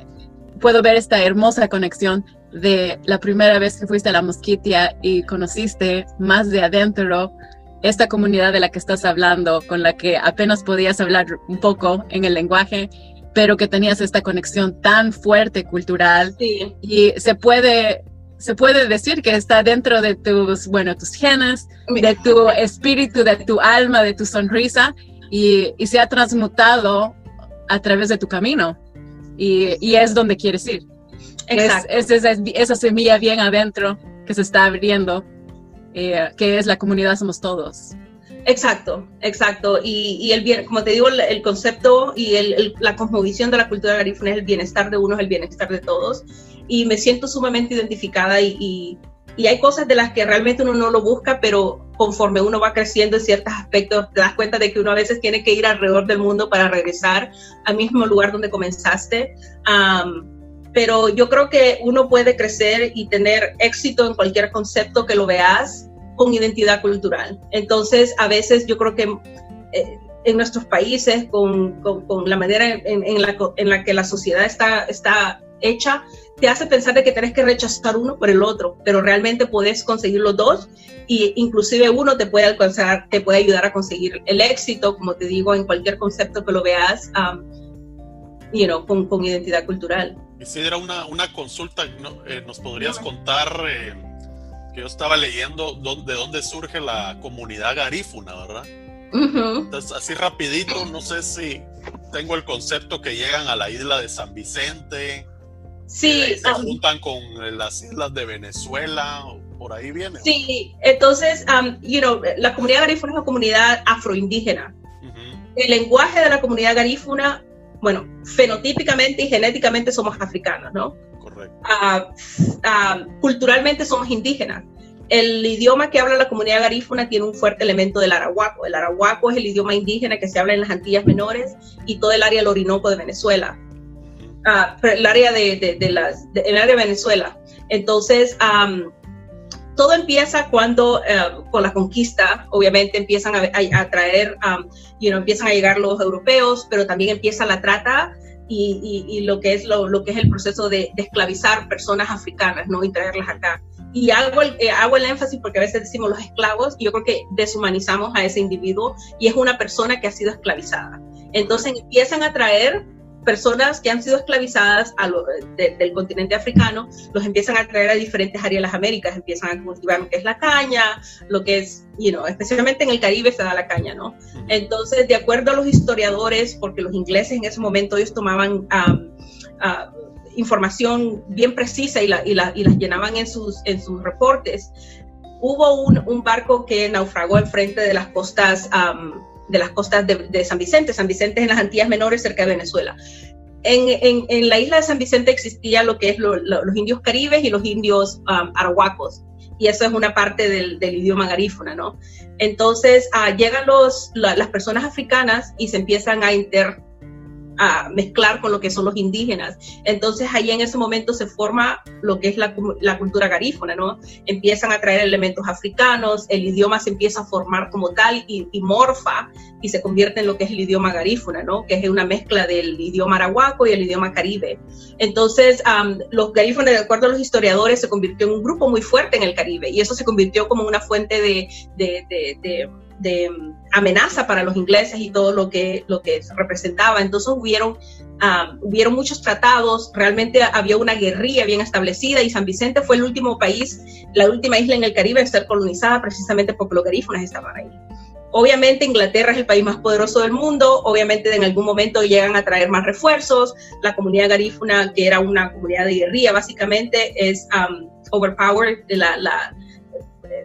puedo ver esta hermosa conexión de la primera vez que fuiste a la mosquitia y conociste más de adentro esta comunidad de la que estás hablando, con la que apenas podías hablar un poco en el lenguaje pero que tenías esta conexión tan fuerte cultural y se puede se puede decir que está dentro de tus, bueno, tus genes, de tu espíritu, de tu alma, de tu sonrisa y, y se ha transmutado a través de tu camino y, y es donde quieres ir. Exacto. Es, es, esa semilla bien adentro que se está abriendo, eh, que es la comunidad Somos Todos. Exacto, exacto. Y, y, el bien, como te digo, el, concepto y el, la cosmovisión de la cultura garífuna es el bienestar de uno, el bienestar de todos. Y me siento sumamente identificada y, y, hay cosas de las que realmente uno no lo busca, pero conforme uno va creciendo en ciertos aspectos, te das cuenta de que uno a veces tiene que ir alrededor del mundo para regresar al mismo lugar donde comenzaste. Pero yo creo que uno puede crecer y tener éxito en cualquier concepto que lo veas con identidad cultural. Entonces, a veces yo creo que eh, en nuestros países, con, la manera en, la, que la sociedad está, está hecha, te hace pensar de que tienes que rechazar uno por el otro, pero realmente puedes conseguir los dos y inclusive uno te puede alcanzar, te puede ayudar a conseguir el éxito, como te digo, en cualquier concepto que lo veas, um, you know, con, identidad cultural. Isidra, una, una consulta, eh, ¿nos podrías contar... Eh, que yo estaba leyendo de dónde surge la comunidad garífuna, ¿verdad? Entonces, así rapidito, no sé si tengo el concepto que llegan a la isla de San Vicente. Sí. se um, juntan con las islas de Venezuela, por ahí viene. Sí, entonces, um, you know, la comunidad garífuna es una comunidad afroindígena. El lenguaje de la comunidad garífuna, bueno, fenotípicamente y genéticamente somos africanos, ¿no? Culturalmente somos indígenas. El idioma que habla la comunidad garífuna tiene un fuerte elemento del arahuaco. El arahuaco es el idioma indígena que se habla en las Antillas Menores y todo el área del Orinoco de Venezuela. Uh, el área de, de, las, el área de Venezuela. Entonces, todo empieza cuando, eh, con la conquista, obviamente empiezan a, a, traer, you empiezan a llegar los europeos, pero también empieza la trata y, lo, que es lo, lo, que es el proceso de, esclavizar personas africanas ¿no? y traerlas acá. Y hago el, eh, hago el énfasis porque a veces decimos los esclavos y yo creo que deshumanizamos a ese individuo y es una persona que ha sido esclavizada. Entonces empiezan a traer personas que han sido esclavizadas a lo, del continente africano, los empiezan a traer a diferentes áreas de las Américas, empiezan a cultivar lo que es la caña, lo que es, you know, especialmente en el Caribe se da la caña, ¿no? Entonces, de acuerdo a los historiadores, porque los ingleses en ese momento ellos tomaban información bien precisa y, la, y, la, y, las llenaban en sus, en sus reportes, hubo un, un barco que naufragó enfrente de las costas de las costas de, San Vicente. San Vicente es en las Antillas Menores, cerca de Venezuela. En, en, la isla de San Vicente existía lo que es los indios caribes y los indios um, arahuacos, y eso es una parte del, idioma garífuna, ¿no? Entonces uh, llegan los, las personas africanas y se empiezan a inter a mezclar con lo que son los indígenas. Entonces ahí en ese momento se forma lo que es la, la, cultura garífuna, ¿no? Empiezan a traer elementos africanos, el idioma se empieza a formar como tal y, morfa y se convierte en lo que es el idioma garífuna, ¿no? Que es una mezcla del idioma arahuaco y el idioma caribe. Entonces los garífunas, de acuerdo a los historiadores, se convirtió en un grupo muy fuerte en el Caribe y eso se convirtió como una fuente de, de, de amenaza para los ingleses y todo lo que, lo que representaba. Entonces hubieron, um, hubieron muchos tratados, realmente había una guerrilla bien establecida y San Vicente fue el último país, la última isla en el Caribe en ser colonizada precisamente porque los garífonas estaban ahí. Obviamente Inglaterra es el país más poderoso del mundo, obviamente en algún momento llegan a traer más refuerzos, la comunidad garífuna, que era una comunidad de guerrilla básicamente, es um, overpowered, la, la,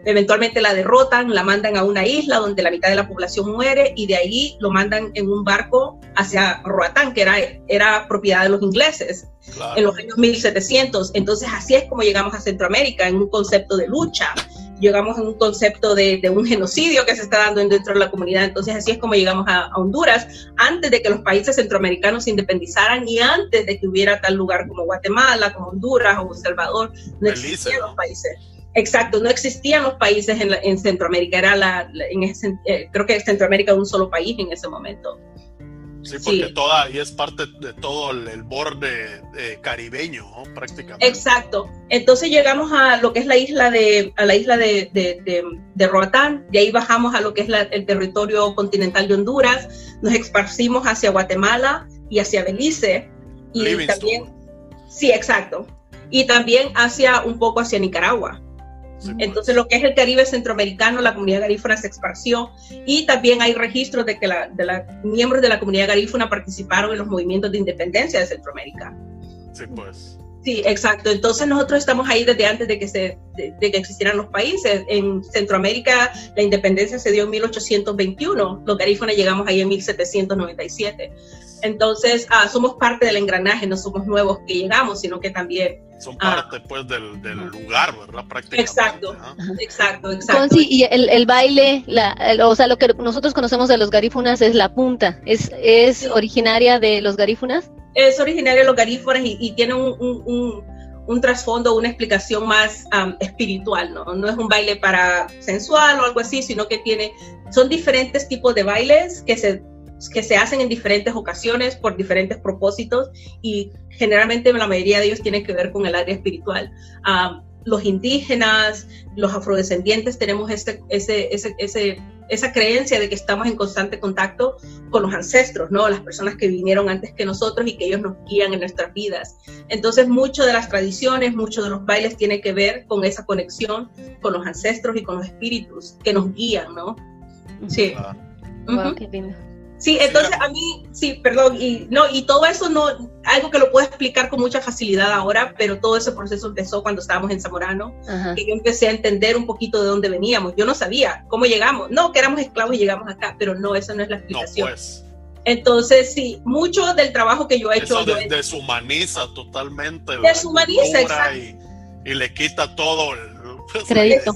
eventualmente la derrotan, la mandan a una isla donde la mitad de la población muere y de ahí lo mandan en un barco hacia Roatán, que era, era propiedad de los ingleses en los años 1700. Entonces así es como llegamos a Centroamérica en un concepto de lucha llegamos a un concepto de, un genocidio que se está dando dentro de la comunidad. Entonces así es como llegamos a, Honduras, antes de que los países centroamericanos se independizaran y antes de que hubiera tal lugar como Guatemala, como Honduras o El Salvador, no existían los países. Exacto, no existían los países en, Centroamérica, era la, en eh, creo que Centroamérica era un solo país en ese momento. Sí, porque toda ahí es parte de todo el, borde eh, caribeño, prácticamente. Exacto. Entonces llegamos a lo que es la isla de, a la isla de, de, de, Roatán, de ahí bajamos a lo que es el territorio continental de Honduras, nos esparcimos hacia Guatemala y hacia Belice. Y también, sí, exacto. Y también hacia un poco hacia Nicaragua. Entonces, lo que es el Caribe centroamericano, la comunidad garífuna se esparció y también hay registros de que la, de la, miembros de la comunidad garífuna participaron en los movimientos de independencia de Centroamérica. Sí, pues. Sí, exacto. Entonces nosotros estamos ahí desde antes de que, se, de, que existieran los países. En Centroamérica la independencia se dio en 1821, los garífunas llegamos ahí en 1797. Entonces ah, somos parte del engranaje, no somos nuevos que llegamos, sino que también son ah. parte pues del, del, lugar, ¿verdad? Prácticamente. Exacto, exacto, exacto. y el, el baile, la, o sea, lo que nosotros conocemos de los garífunas es la punta. ¿Es, es originaria de los garífunas? Es originaria de los garífunas y, tiene un, un, un, trasfondo, una explicación más espiritual, ¿no? No es un baile para sensual o algo así, sino que tiene, son diferentes tipos de bailes que se que se hacen en diferentes ocasiones por diferentes propósitos y generalmente la mayoría de ellos tienen que ver con el área espiritual. Ah, los indígenas, los afrodescendientes tenemos este, ese, ese, esa creencia de que estamos en constante contacto con los ancestros, ¿no? Las personas que vinieron antes que nosotros y que ellos nos guían en nuestras vidas. Entonces, mucho de las tradiciones, mucho de los bailes tiene que ver con esa conexión con los ancestros y con los espíritus que nos guían, ¿no? Sí. qué lindo. Sí, entonces a mí, sí, perdón, y no, y todo eso no, algo que lo puedo explicar con mucha facilidad ahora, pero todo ese proceso empezó cuando estábamos en Zamorano, que yo empecé a entender un poquito de dónde veníamos. Yo no sabía cómo llegamos, no, que éramos esclavos y llegamos acá, pero no, esa no es la explicación. pues. Entonces, sí, mucho del trabajo que yo he hecho. Eso deshumaniza totalmente. Deshumaniza, exacto. Y, y, le quita todo el crédito.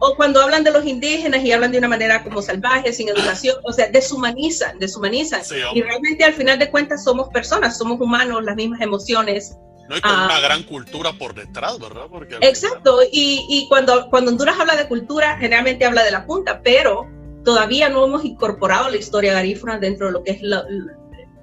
O cuando hablan de los indígenas y hablan de una manera como salvaje, sin educación, o sea, deshumanizan, deshumanizan. y realmente al final de cuentas somos personas, somos humanos, las mismas emociones. No hay como una ah. gran cultura por detrás, ¿verdad? Porque exacto, y, y, cuando, cuando Honduras habla de cultura, generalmente habla de la punta, pero todavía no hemos incorporado la historia garífuna dentro de lo que es la,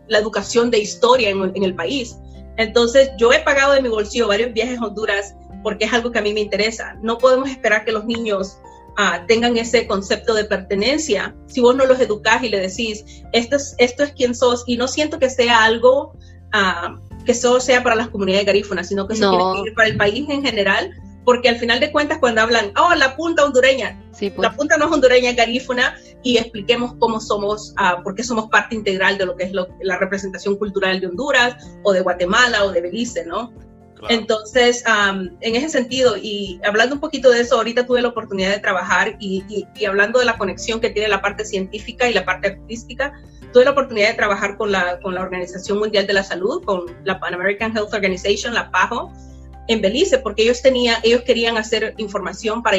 la educación de historia en, en, el país. Entonces, yo he pagado de mi bolsillo varios viajes a Honduras porque es algo que a mí me interesa. No podemos esperar que los niños ah, tengan ese concepto de pertenencia si vos no los educás y le decís, esto es, esto es quien sos, y no siento que sea algo ah, que solo sea para las comunidades garífunas, sino que eso tiene que ir para el país en general, porque al final de cuentas cuando hablan, oh, la punta hondureña, pues. la punta no es hondureña, es garífuna, y expliquemos cómo somos, uh, por qué somos parte integral de lo que es la representación cultural de Honduras, o de Guatemala, o de Belice, ¿no? Entonces, en ese sentido, y hablando un poquito de eso, ahorita tuve la oportunidad de trabajar y, hablando de la conexión que tiene la parte científica y la parte artística, tuve la oportunidad de trabajar con la, con la Organización Mundial de la Salud, con la Pan American Health Organization, la PAHO, en Belice, porque ellos, tenía, ellos querían hacer información para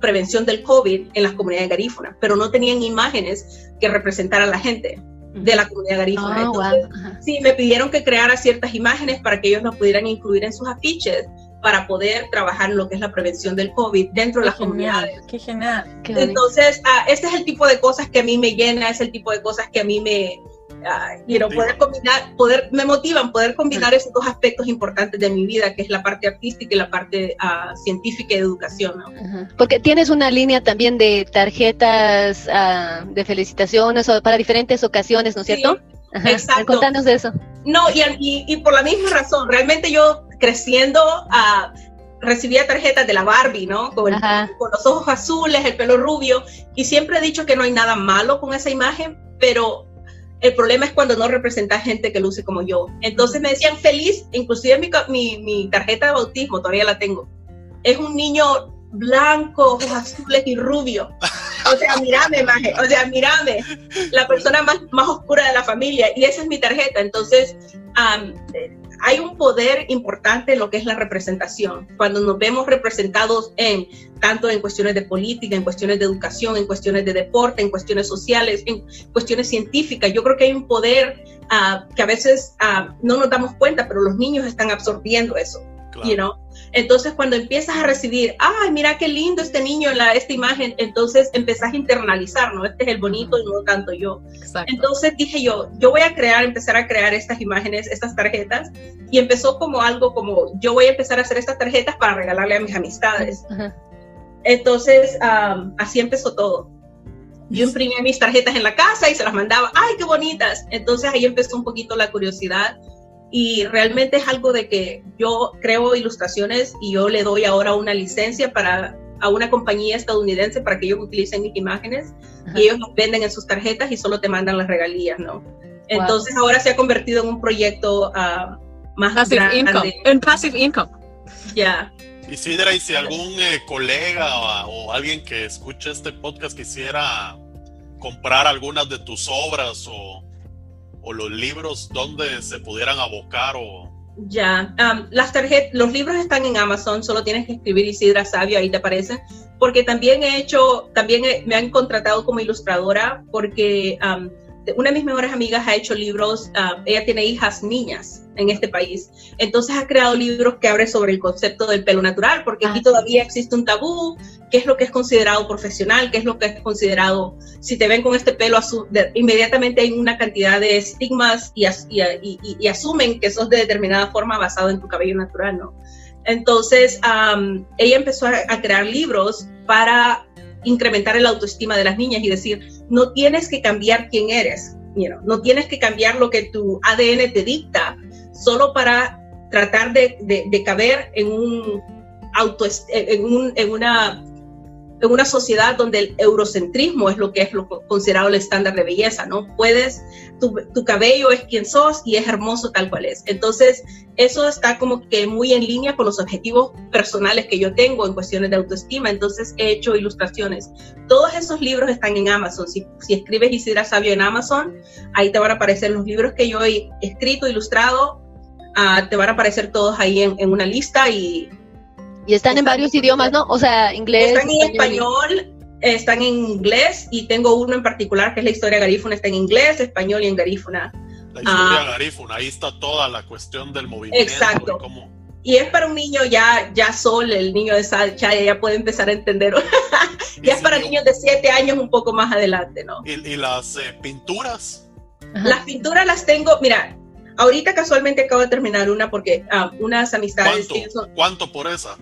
prevención del COVID en las comunidades garífunas, pero no tenían imágenes que representaran a la gente de la comunidad garífuna. Ah, sí, me pidieron que creara ciertas imágenes para que ellos nos pudieran incluir en sus afiches para poder trabajar en lo que es la prevención del COVID dentro de las comunidades. Qué genial. Entonces, uh, este es el tipo de cosas que a mí me llena, es el tipo de cosas que a mí me, quiero poder combinar, poder, me motivan poder combinar esos dos aspectos importantes de mi vida, que es la parte artística y la parte uh, científica y de educación. Porque tienes una línea también de tarjetas uh, de felicitaciones o para diferentes ocasiones, ¿no es cierto? Exacto. Contanos de eso. No, y, y, y, por la misma razón, realmente yo creciendo, uh, recibía tarjetas de la Barbie, ¿no? Con, con, los ojos azules, el pelo rubio, y siempre he dicho que no hay nada malo con esa imagen, pero el problema es cuando no representa gente que luce como yo. Entonces me decían feliz, inclusive mi, mi, mi tarjeta de bautismo, todavía la tengo. Es un niño blanco, ojos azules y rubio. O sea, mírame. O sea, mírame. La persona más, más oscura de la familia. Y esa es mi tarjeta. Entonces, hay un poder importante en lo que es la representación. Cuando nos vemos representados en tanto en cuestiones de política, en cuestiones de educación, en cuestiones de deporte, en cuestiones sociales, en cuestiones científicas, yo creo que hay un poder ah, que a veces ah, no nos damos cuenta, pero los niños están absorbiendo eso. Entonces, cuando empiezas a recibir, ay, mira qué lindo este niño la, esta imagen, entonces empezás a internalizar, ¿no? Este es el bonito y no tanto yo. Entonces dije yo, yo voy a crear, empezar a crear estas imágenes, estas tarjetas, y empezó como algo como, yo voy a empezar a hacer estas tarjetas para regalarle a mis amistades. Entonces, así empezó todo. Yo imprimía mis tarjetas en la casa y se las mandaba, ay, qué bonitas. Entonces ahí empezó un poquito la curiosidad y realmente es algo de que yo creo ilustraciones y yo le doy ahora una licencia para a una compañía estadounidense para que ellos utilicen mis imágenes y ellos los venden en sus tarjetas y solo te mandan las regalías, ¿no? Entonces ahora se ha convertido en un proyecto uh, más passive grande. Income. En passive income. Ya. Y si y si algún eh, colega o, o, alguien que escuche este podcast quisiera comprar algunas de tus obras o o los libros donde se pudieran abocar o ya las tarjetas los libros están en Amazon solo tienes que escribir Isidra Sabio ahí te aparecen porque también he hecho también me han contratado como ilustradora porque una de mis mejores amigas ha hecho libros, ah, ella tiene hijas niñas en este país, entonces ha creado libros que hablan sobre el concepto del pelo natural, porque aquí ah, todavía existe un tabú, qué es lo que es considerado profesional, qué es lo que es considerado, si te ven con este pelo azul, inmediatamente hay una cantidad de estigmas y, y, asumen que sos de determinada forma basado en tu cabello natural, ¿no? Entonces, ella empezó a crear libros para incrementar el autoestima de las niñas y decir, no tienes que cambiar quién eres, no tienes que cambiar lo que tu ADN te dicta solo para tratar de, de, caber en un auto, en, un, en una en una sociedad donde el eurocentrismo es lo que es lo considerado el estándar de belleza, ¿no? Puedes, tu, tu, cabello es quien sos y es hermoso tal cual es. Entonces, eso está como que muy en línea con los objetivos personales que yo tengo en cuestiones de autoestima. Entonces, he hecho ilustraciones. Todos esos libros están en Amazon. Si, si escribes Isidra Sabio en Amazon, ahí te van a aparecer los libros que yo he escrito, ilustrado, uh, te van a aparecer todos ahí en, en una lista y y están, en varios idiomas, ¿no? O sea, inglés. Están en español, están en inglés y tengo uno en particular que es la historia garífuna, está en inglés, español y en garífuna. La historia ah. garífuna, ahí está toda la cuestión del movimiento. Exacto. Y, es para un niño ya, ya sol, el niño de Sacha ya puede empezar a entender. ya es para niños de 7 años un poco más adelante, ¿no? ¿Y, las eh, pinturas? Las pinturas las tengo, mira, ahorita casualmente acabo de terminar una porque ah, unas amistades... ¿Cuánto? ¿Cuánto por esa?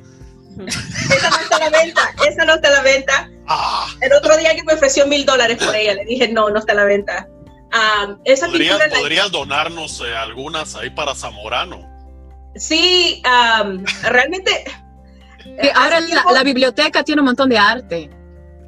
Esa no está a la venta, esa no está a la venta. Ah. El otro día que me ofreció mil dólares por ella, le dije, no, no está a la venta. Um, esa ¿Podrías, ¿podrías donarnos eh, algunas ahí para Zamorano? Sí, realmente... ahora la, la biblioteca tiene un montón de arte.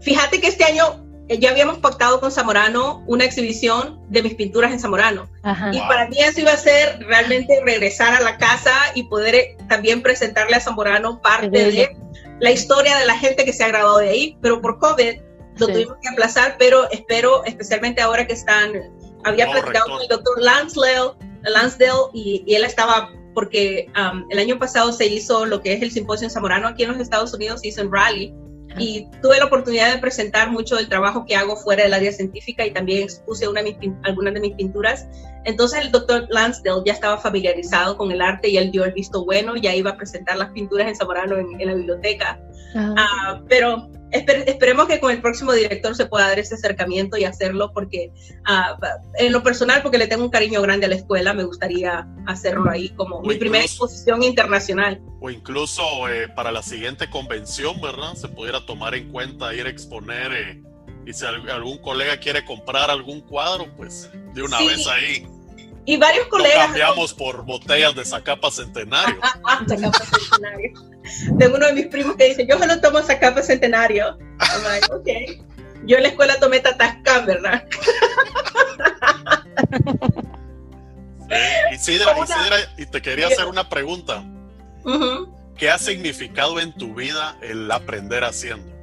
Fíjate que este año ya habíamos pactado con Zamorano una exhibición de mis pinturas en Zamorano. Y para mí eso iba a ser realmente regresar a la casa y poder eh, también presentarle a Zamorano parte de la historia de la gente que se ha graduado de ahí, pero por COVID lo tuvimos que aplazar, pero espero, especialmente ahora que están, había platicado con el doctor Lansdale, Lansdale y, él estaba, porque um, el año pasado se hizo lo que es el simposio en Zamorano aquí en los Estados Unidos, se hizo en Raleigh, y tuve la oportunidad de presentar mucho del trabajo que hago fuera del área científica y también expuse una de mis, algunas de mis pinturas. Entonces el doctor Lansdale ya estaba familiarizado con el arte y él dio el visto bueno, ya iba a presentar las pinturas en Zamorano en, la biblioteca. Uh, pero esperemos que con el próximo director se pueda dar ese acercamiento y hacerlo porque uh, en lo personal, porque le tengo un cariño grande a la escuela, me gustaría hacerlo ahí como mi primera exposición internacional. O incluso eh, para la siguiente convención, ¿verdad? Se pudiera tomar en cuenta ir a exponer eh, y si algún colega quiere comprar algún cuadro, pues de una vez ahí. Y varios colegas. cambiamos por botellas de Zacapa Centenario. Zacapa Centenario. Tengo uno de mis primos que dice, yo se lo tomo esa capa centenario. Like, okay. Yo en la escuela tomé Tatascan, ¿verdad? Isidra, Isidra, y te quería hacer una pregunta. ¿Qué ha significado en tu vida el aprender haciendo?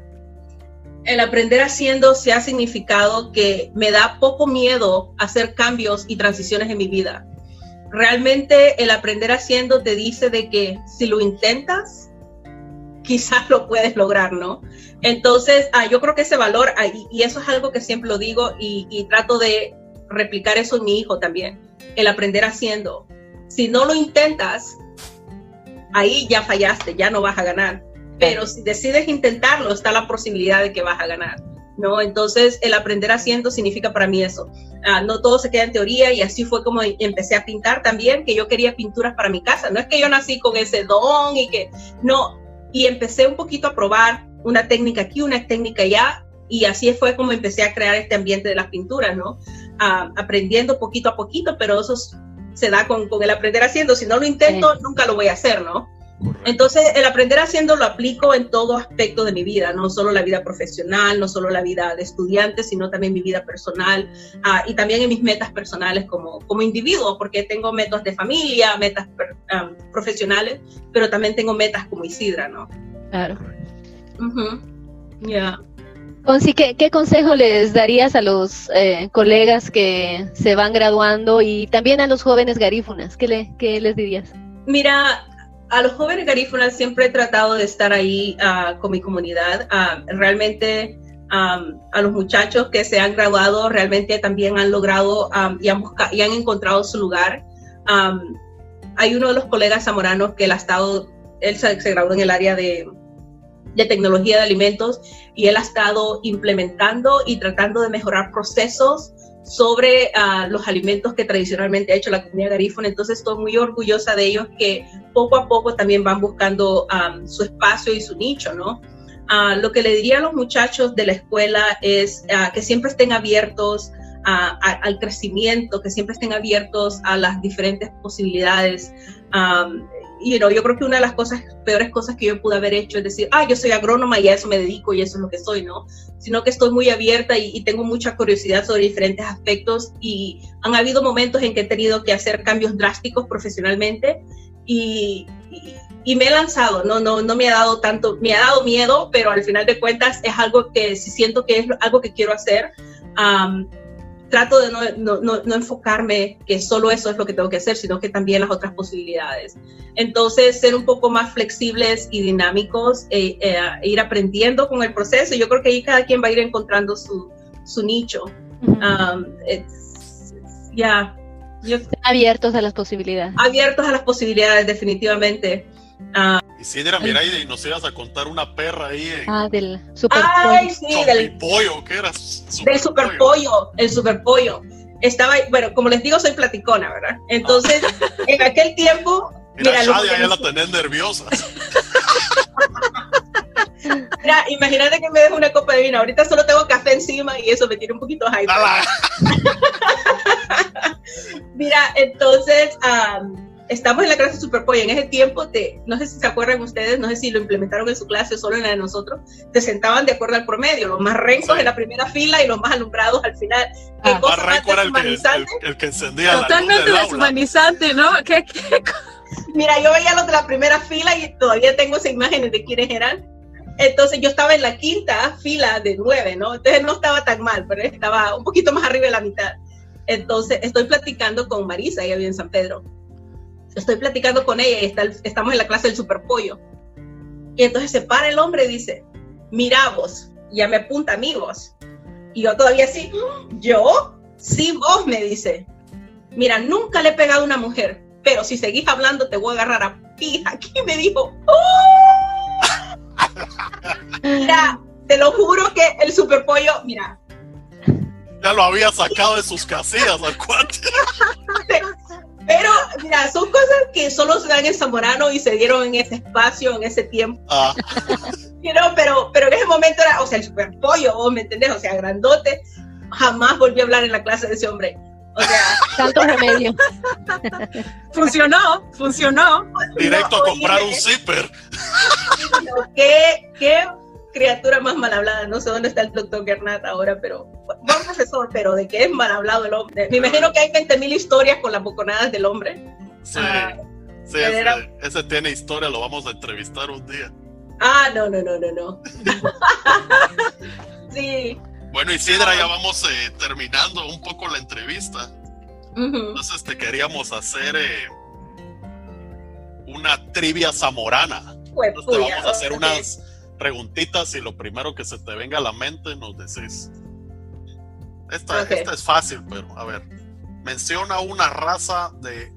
El aprender haciendo se ha significado que me da poco miedo hacer cambios y transiciones en mi vida. Realmente el aprender haciendo te dice de que si lo intentas, quizás lo puedes lograr, ¿no? Entonces, ah, yo creo que ese valor, ah, y, eso es algo que siempre lo digo y, y trato de replicar eso en mi hijo también, el aprender haciendo. Si no lo intentas, ahí ya fallaste, ya no vas a ganar. Pero si decides intentarlo, está la posibilidad de que vas a ganar. ¿no? Entonces, el aprender haciendo significa para mí eso. Ah, no todo se queda en teoría y así fue como empecé a pintar también, que yo quería pinturas para mi casa. No es que yo nací con ese don y que, no, y empecé un poquito a probar una técnica aquí, una técnica allá, y así fue como empecé a crear este ambiente de las pinturas, ¿no? Ah, aprendiendo poquito a poquito, pero eso se da con, con, el aprender haciendo. Si no lo intento, nunca lo voy a hacer, ¿no? Entonces, el aprender haciendo lo aplico en todo aspecto de mi vida, no solo la vida profesional, no solo la vida de estudiante, sino también mi vida personal uh, y también en mis metas personales como, como individuo, porque tengo metas de familia, metas um, profesionales, pero también tengo metas como Isidra, ¿no? Claro. Uh -huh. Yeah. Conci, ¿qué, ¿qué, consejo les darías a los eh, colegas que se van graduando y también a los jóvenes garífunas? ¿Qué, le, qué les dirías? Mira, a los jóvenes garífunas siempre he tratado de estar ahí uh, con mi comunidad. Uh, realmente um, a los muchachos que se han graduado realmente también han logrado y, han han encontrado su lugar. Hay uno de los colegas zamoranos que él ha estado, él se, se graduó en el área de, de tecnología de alimentos y él ha estado implementando y tratando de mejorar procesos sobre uh, los alimentos que tradicionalmente ha hecho la comunidad garífuna. Entonces estoy muy orgullosa de ellos que poco a poco también van buscando su espacio y su nicho, ¿no? Uh, lo que le diría a los muchachos de la escuela es uh, que siempre estén abiertos al crecimiento, que siempre estén abiertos a las diferentes posibilidades. You know, yo creo que una de las cosas, peores cosas que yo pude haber hecho es decir, ah, yo soy agrónoma y a eso me dedico y eso es lo que soy, ¿no? Sino que estoy muy abierta y, y, tengo mucha curiosidad sobre diferentes aspectos y han habido momentos en que he tenido que hacer cambios drásticos profesionalmente y, y, y me he lanzado, no, no, no me ha dado tanto, me ha dado miedo, pero al final de cuentas es algo que si siento que es algo que quiero hacer. Um, trato de no, no, no, enfocarme que solo eso es lo que tengo que hacer, sino que también las otras posibilidades. Entonces, ser un poco más flexibles y dinámicos, e, e, e ir aprendiendo con el proceso. Yo creo que ahí cada quien va a ir encontrando su, su nicho. Um, ya. Yeah. abiertos a las posibilidades. Abiertos a las posibilidades, definitivamente. Uh, Isidra, mira, y nos ibas a contar una perra ahí. En... Ah, del super Ay, sí, del pollo, ¿qué era? Super del super pollo, el super pollo. Estaba, bueno, como les digo, soy platicona, ¿verdad? Entonces, ah. en aquel tiempo. Mira, mira Shadia ya la tenés nerviosa. Mira, imagínate que me dejo una copa de vino. Ahorita solo tengo café encima y eso me tiene un poquito hype. mira, entonces. Um, estamos en la clase Superpollo, en ese tiempo, te, no sé si se acuerdan ustedes, no sé si lo implementaron en su clase o solo en la de nosotros, te sentaban de acuerdo al promedio, los más rencos sí. en la primera fila y los más alumbrados al final. Ah, más renco era el que, el, el que encendía Totalmente la deshumanizante, ¿no? ¿Qué, qué? Mira, yo veía los de la primera fila y todavía tengo esa imagen de quiénes eran. Entonces yo estaba en la quinta fila de nueve, ¿no? Entonces no estaba tan mal, pero estaba un poquito más arriba de la mitad. Entonces estoy platicando con Marisa, ella vive en San Pedro estoy platicando con ella y está estamos en la clase del superpollo. Y entonces se para el hombre y dice, mira vos, ya me apunta a mí vos. Y yo todavía así, ¿yo? Sí, vos, me dice. Mira, nunca le he pegado a una mujer, pero si seguís hablando te voy a agarrar a pija. Aquí me dijo, ¡Oh! Mira, te lo juro que el superpollo, mira. Ya lo había sacado de sus casillas al cuate. Pero, mira, son cosas que solo se dan en Zamorano y se dieron en ese espacio, en ese tiempo. Ah. you know, pero, pero en ese momento era, o sea, el super pollo, ¿me entendés? O sea, grandote. Jamás volví a hablar en la clase de ese hombre. O sea, tanto remedio. funcionó, funcionó. Directo a comprar un zipper. ¿Qué, qué criatura más mal hablada. No sé dónde está el doctor Gernat ahora, pero buen profesor, pero de que es mal hablado el hombre. Me imagino que hay 20.000 historias con las boconadas del hombre. Sí, ah, sí ese, tiene historia, lo vamos a entrevistar un día. Ah, no, no, no, no, no. sí. Bueno, Isidra, ya vamos eh, terminando un poco la entrevista. Entonces te queríamos hacer eh, una trivia zamorana. Pues, te vamos a hacer unas preguntitas y lo primero que se te venga a la mente nos decís. Esta, esta es fácil, pero a ver. Menciona una raza de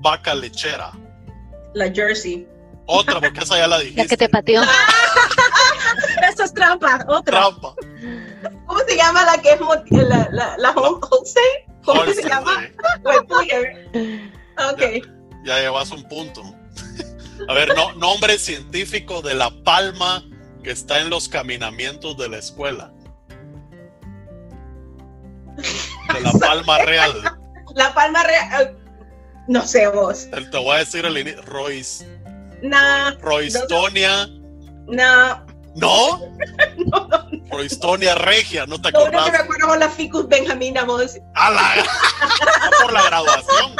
vaca lechera. La Jersey. Otra, porque esa ya la dijiste. La que te pateó. Eso es trampa, otra. Trampa. ¿Cómo se llama la que es la, la, la ¿Cómo se llama? ok. Ya, ya llevas un punto. A ver, no, nombre científico de la palma que está en los caminamientos de la escuela. De la Palma Real. La Palma Real. No sé vos. Te, voy a decir el inicio. Royce. No. Roystonia. No. ¿No? no. Roystonia Regia, ¿no te acuerdas? No, no me acuerdo con la Ficus Benjamina vos. ¡A la! por la graduación.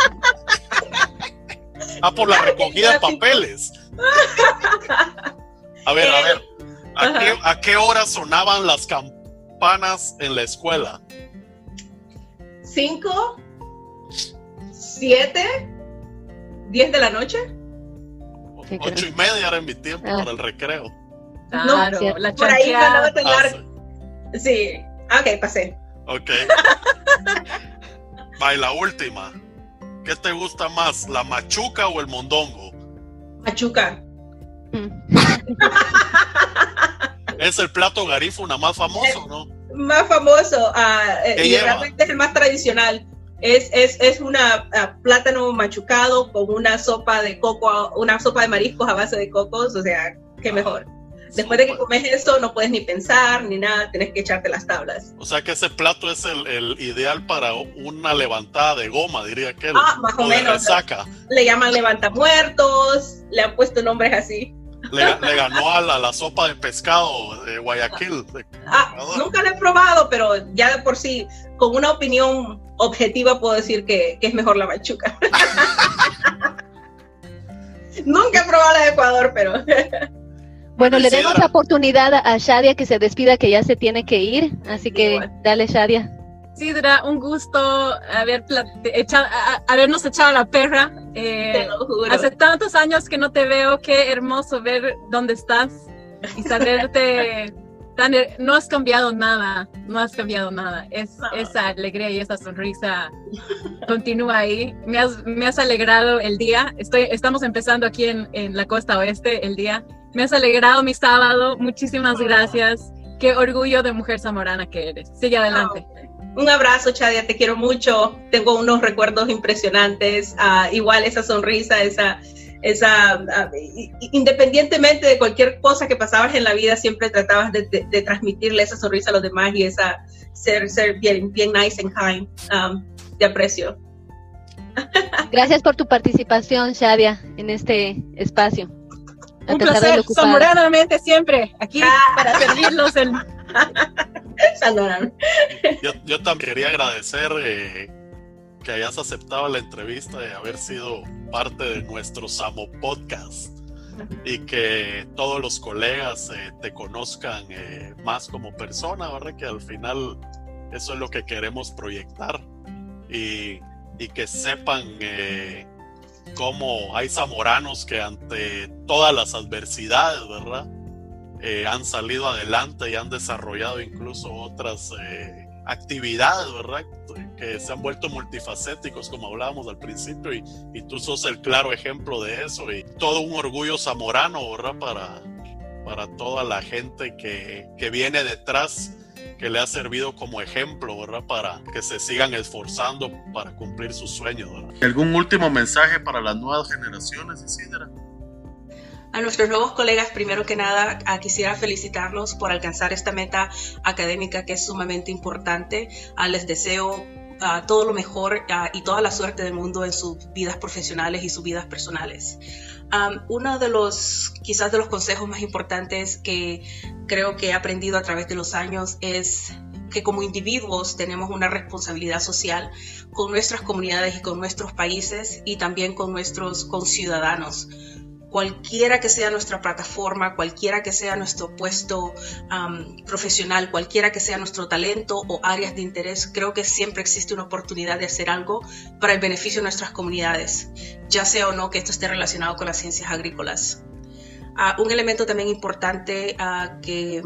Ah, por la recogida de papeles. A ver, a ver. ¿A qué, hora sonaban las campanas en la escuela? ¿Cinco? ¿Siete? ¿Diez de la noche? Ocho y media era en mi tiempo ah. para el recreo. Claro, no, la por ahí no a tener... Sí, ok, pasé. Ok. Va, la última. ¿Qué te gusta más, la machuca o el mondongo? Machuca. es el plato garífuna más famoso, ¿no? Más famoso, ah, eh, y realmente es el más tradicional. Es, es, es una ah, plátano machucado con una sopa de coco, una sopa de mariscos a base de cocos, o sea, qué ah, mejor. Después de que comes eso, no puedes ni pensar ni nada, tienes que echarte las tablas. O sea que ese plato es el, el ideal para una levantada de goma, diría que. Ah, más o, menos. Le llaman levantamuertos, le han puesto nombres así. Le, ganó a la, sopa de pescado de Guayaquil. ah, nunca lo he probado, pero ya de por sí, con una opinión objetiva puedo decir que, es mejor la machuca. nunca he probado la de Ecuador, pero... Bueno, le demos la oportunidad a Shadia que se despida, que ya se tiene que ir. Así que dale, Shadia. Sidra, un gusto haber echado, habernos echado la perra. Eh, hace tantos años que no te veo, qué hermoso ver dónde estás y saberte. tan, no has cambiado nada, no has cambiado nada. Es, Esa alegría y esa sonrisa continúa ahí. Me has, me has alegrado el día. Estoy, estamos empezando aquí en, en la costa oeste el día. Me has alegrado mi sábado. Muchísimas gracias. Qué orgullo de mujer zamorana que eres. Sigue adelante. Un abrazo, Chadia, te quiero mucho. Tengo unos recuerdos impresionantes. Ah, igual esa sonrisa, esa, esa, ah, independientemente de cualquier cosa que pasabas en la vida, siempre tratabas de, transmitirle esa sonrisa a los demás y esa ser, ser bien, bien nice and kind. Um, te aprecio. Gracias por tu participación, Shadia, en este espacio. Un placer, somoranamente siempre aquí ah. para servirlos en yo, también quería agradecer eh, que hayas aceptado la entrevista y haber sido parte de nuestro Samo Podcast y que todos los colegas eh, te conozcan eh, más como persona, ¿verdad? Que al final eso es lo que queremos proyectar y, y que sepan cómo hay zamoranos que ante todas las adversidades, ¿verdad? Eh, han salido adelante y han desarrollado incluso otras eh, actividades, ¿verdad? Que se han vuelto multifacéticos, como hablábamos al principio, y, y, tú sos el claro ejemplo de eso, y todo un orgullo zamorano, ¿verdad? Para, para toda la gente que, que viene detrás, que le ha servido como ejemplo, ¿verdad? Para que se sigan esforzando para cumplir sus sueños, ¿verdad? ¿Algún último mensaje para las nuevas generaciones, Isidra? A nuestros nuevos colegas, primero que nada, quisiera felicitarlos por alcanzar esta meta académica que es sumamente importante. les deseo ah, todo lo mejor ah, y toda la suerte del mundo en sus vidas profesionales y sus vidas personales. uno de los, quizás de los consejos más importantes que creo que he aprendido a través de los años es que como individuos tenemos una responsabilidad social con nuestras comunidades y con nuestros países y también con nuestros conciudadanos cualquiera que sea nuestra plataforma, cualquiera que sea nuestro puesto profesional, cualquiera que sea nuestro talento o áreas de interés, creo que siempre existe una oportunidad de hacer algo para el beneficio de nuestras comunidades, ya sea o no que esto esté relacionado con las ciencias agrícolas. Ah, un elemento también importante ah, que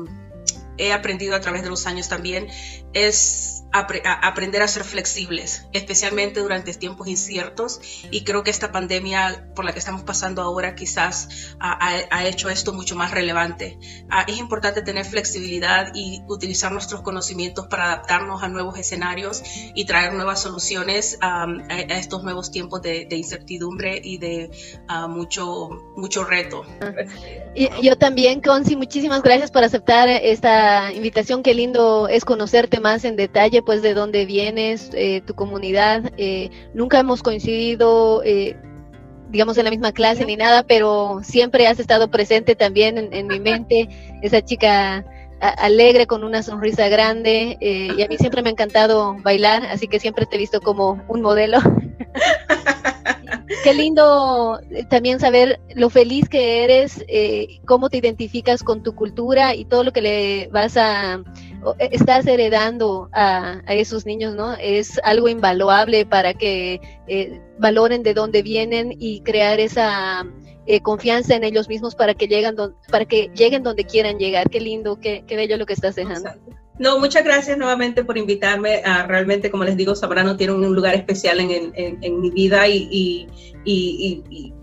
he aprendido a través de los años también es aprender a ser flexibles, especialmente durante tiempos inciertos. Y creo que esta pandemia por la que estamos pasando ahora quizás ha, hecho esto mucho más relevante. Ah, es importante tener flexibilidad y utilizar nuestros conocimientos para adaptarnos a nuevos escenarios y traer nuevas soluciones a, estos nuevos tiempos de, incertidumbre y de ah, mucho, mucho reto. Y, yo también, Conci, muchísimas gracias por aceptar esta invitación. Qué lindo es conocerte más en detalle pues de dónde vienes, eh, tu comunidad. Eh, nunca hemos coincidido, eh, digamos, en la misma clase ni nada, pero siempre has estado presente también en, mi mente, esa chica alegre con una sonrisa grande y a mí siempre me ha encantado bailar, así que siempre te he visto como un modelo. Qué lindo también saber lo feliz que eres, cómo te identificas con tu cultura y todo lo que le vas a estás heredando a, esos niños, ¿no? Es algo invaluable para que eh, valoren de dónde vienen y crear esa eh, confianza en ellos mismos para que lleguen para que lleguen donde quieran llegar. Qué lindo, qué, qué bello lo que estás dejando. No, muchas gracias nuevamente por invitarme. A, realmente, como les digo, Sabrano tiene un lugar especial en, en, mi vida y, y, y,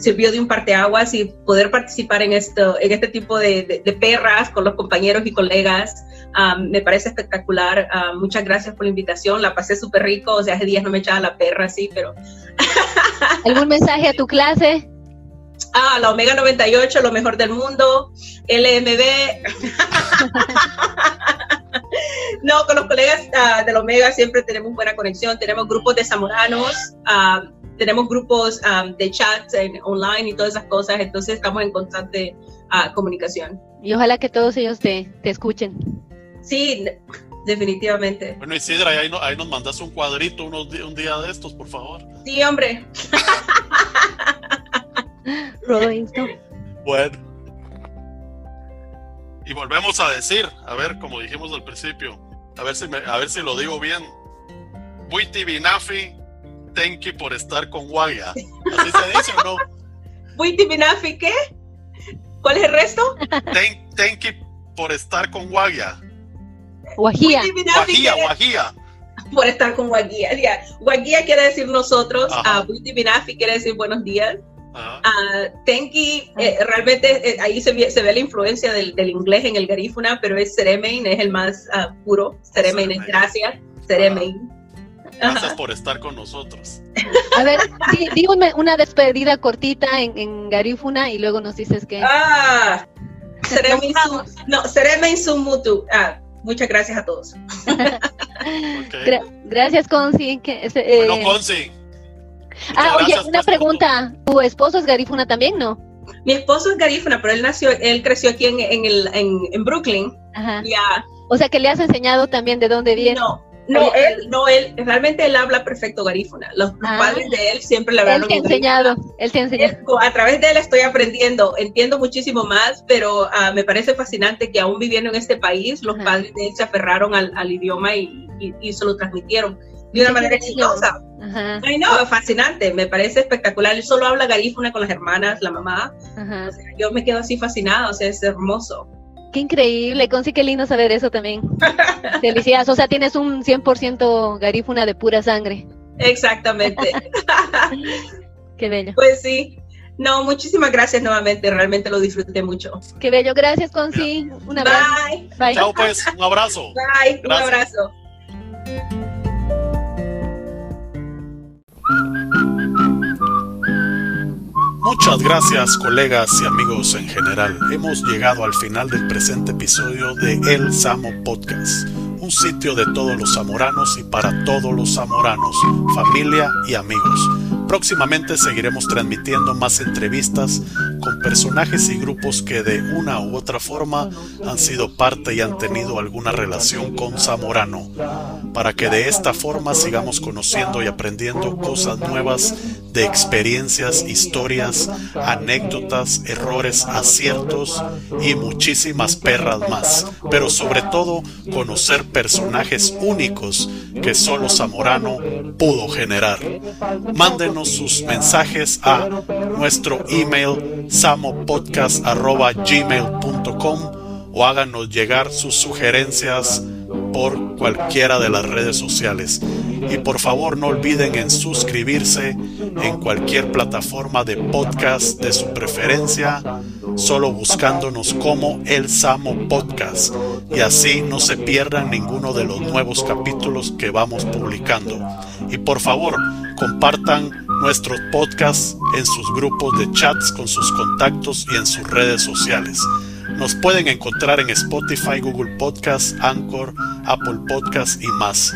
sirvió de un parteaguas y poder participar en, esto, en este tipo de, de perras con los compañeros y colegas me parece espectacular. muchas gracias por la invitación. La pasé súper rico. O sea, hace días no me echaba la perra así, pero. ¿Algún mensaje a tu clase? Ah, la Omega 98, lo mejor del mundo. LMB. no, con los colegas uh, de la Omega siempre tenemos buena conexión. Tenemos grupos de zamoranos. Tenemos grupos de chat online y todas esas cosas, entonces estamos en constante comunicación. Y ojalá que todos ellos te, te escuchen. Sí, definitivamente. Bueno, Isidra, ahí, ahí nos mandas un cuadrito unos, un día de estos, por favor. Sí, hombre. bueno. Y volvemos a decir, a ver, como dijimos al principio, a ver si, me, a ver si lo digo bien. Buiti Binafi, tenki por estar con Guaya. ¿Así se dice o no? Buiti Binafi, ¿qué? ¿Cuál es el resto? Ten, tenki por estar con Guaya. Guajía. Guajía, guajía. Por estar con Guajía. Guajía quiere decir nosotros, a uh, quiere decir buenos días. Uh, Tenki, eh, realmente eh, ahí se ve, se ve, la influencia del, del, inglés en el garífuna, pero es Seremein, es el más uh, puro. Seremein es gracias. Seremein. Gracias por estar con nosotros. A ver, di, una despedida cortita en, en, Garífuna y luego nos dices que. Ah, Seremein no, Seremein Sumutu. Ah, Muchas gracias a todos. gracias, Conci. Que, eh, bueno. Ah, oye, una pregunta. ¿Tu esposo es garífuna también, no? Mi esposo es garífuna, pero él nació, él creció aquí en, en, el, en, Brooklyn. Ajá. O sea, que le has enseñado también de dónde viene. No, no, él, no, él, realmente él habla perfecto garífuna. Los, ah. padres de él siempre le hablaron Él te ha enseñado, él te ha enseñado. A través de él estoy aprendiendo, entiendo muchísimo más, pero uh, me parece fascinante que aún viviendo en este país, los padres de él se aferraron al, al idioma y, y, se lo transmitieron de una manera exitosa. Ay, no, fascinante, me parece espectacular. Él solo habla garífuna con las hermanas, la mamá. O sea, yo me quedo así fascinada, o sea, es hermoso. Qué increíble, Consi, qué lindo saber eso también. Felicidades, o sea, tienes un 100% garífuna de pura sangre. Exactamente. qué bello. Pues sí. No, muchísimas gracias nuevamente, realmente lo disfruté mucho. Qué bello, gracias Consi. Un abrazo. Bye. Bye. Chao pues, un abrazo. Bye, un abrazo. Muchas gracias colegas y amigos en general. Hemos llegado al final del presente episodio de El Samo Podcast un sitio de todos los zamoranos y para todos los zamoranos, familia y amigos. Próximamente seguiremos transmitiendo más entrevistas con personajes y grupos que de una u otra forma han sido parte y han tenido alguna relación con Zamorano, para que de esta forma sigamos conociendo y aprendiendo cosas nuevas de experiencias, historias, anécdotas, errores, aciertos y muchísimas perras más, pero sobre todo conocer personajes únicos que solo Zamorano pudo generar. Mándenos sus mensajes a nuestro email samopodcast.gmail.com o háganos llegar sus sugerencias por cualquiera de las redes sociales. Y por favor no olviden en suscribirse en cualquier plataforma de podcast de su preferencia, solo buscándonos como El Samo Podcast. Y así no se pierdan ninguno de los nuevos capítulos que vamos publicando. Y por favor, compartan nuestros podcasts en sus grupos de chats con sus contactos y en sus redes sociales. Nos pueden encontrar en Spotify, Google Podcasts, Anchor, Apple Podcasts y más.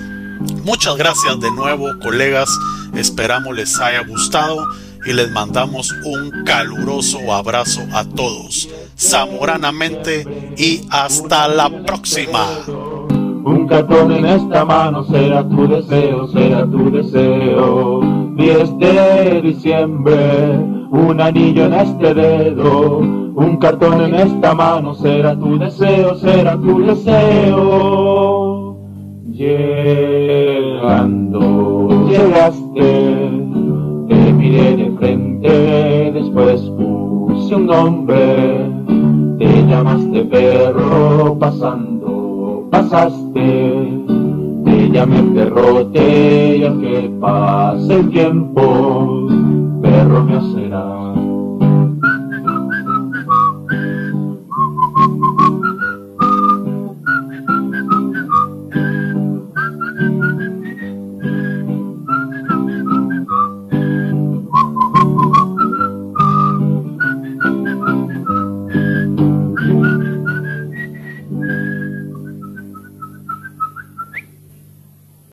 Muchas gracias de nuevo, colegas. Esperamos les haya gustado y les mandamos un caluroso abrazo a todos. Zamoranamente y hasta la próxima. Un cartón en esta mano será tu deseo, será tu deseo. 10 de diciembre, un anillo en este dedo, un cartón en esta mano será tu deseo, será tu deseo. Llegando, llegaste, te miré de frente, después puse un nombre, te llamaste perro pasando pasaste, te llamé perrote y aunque pase el tiempo, perro me será.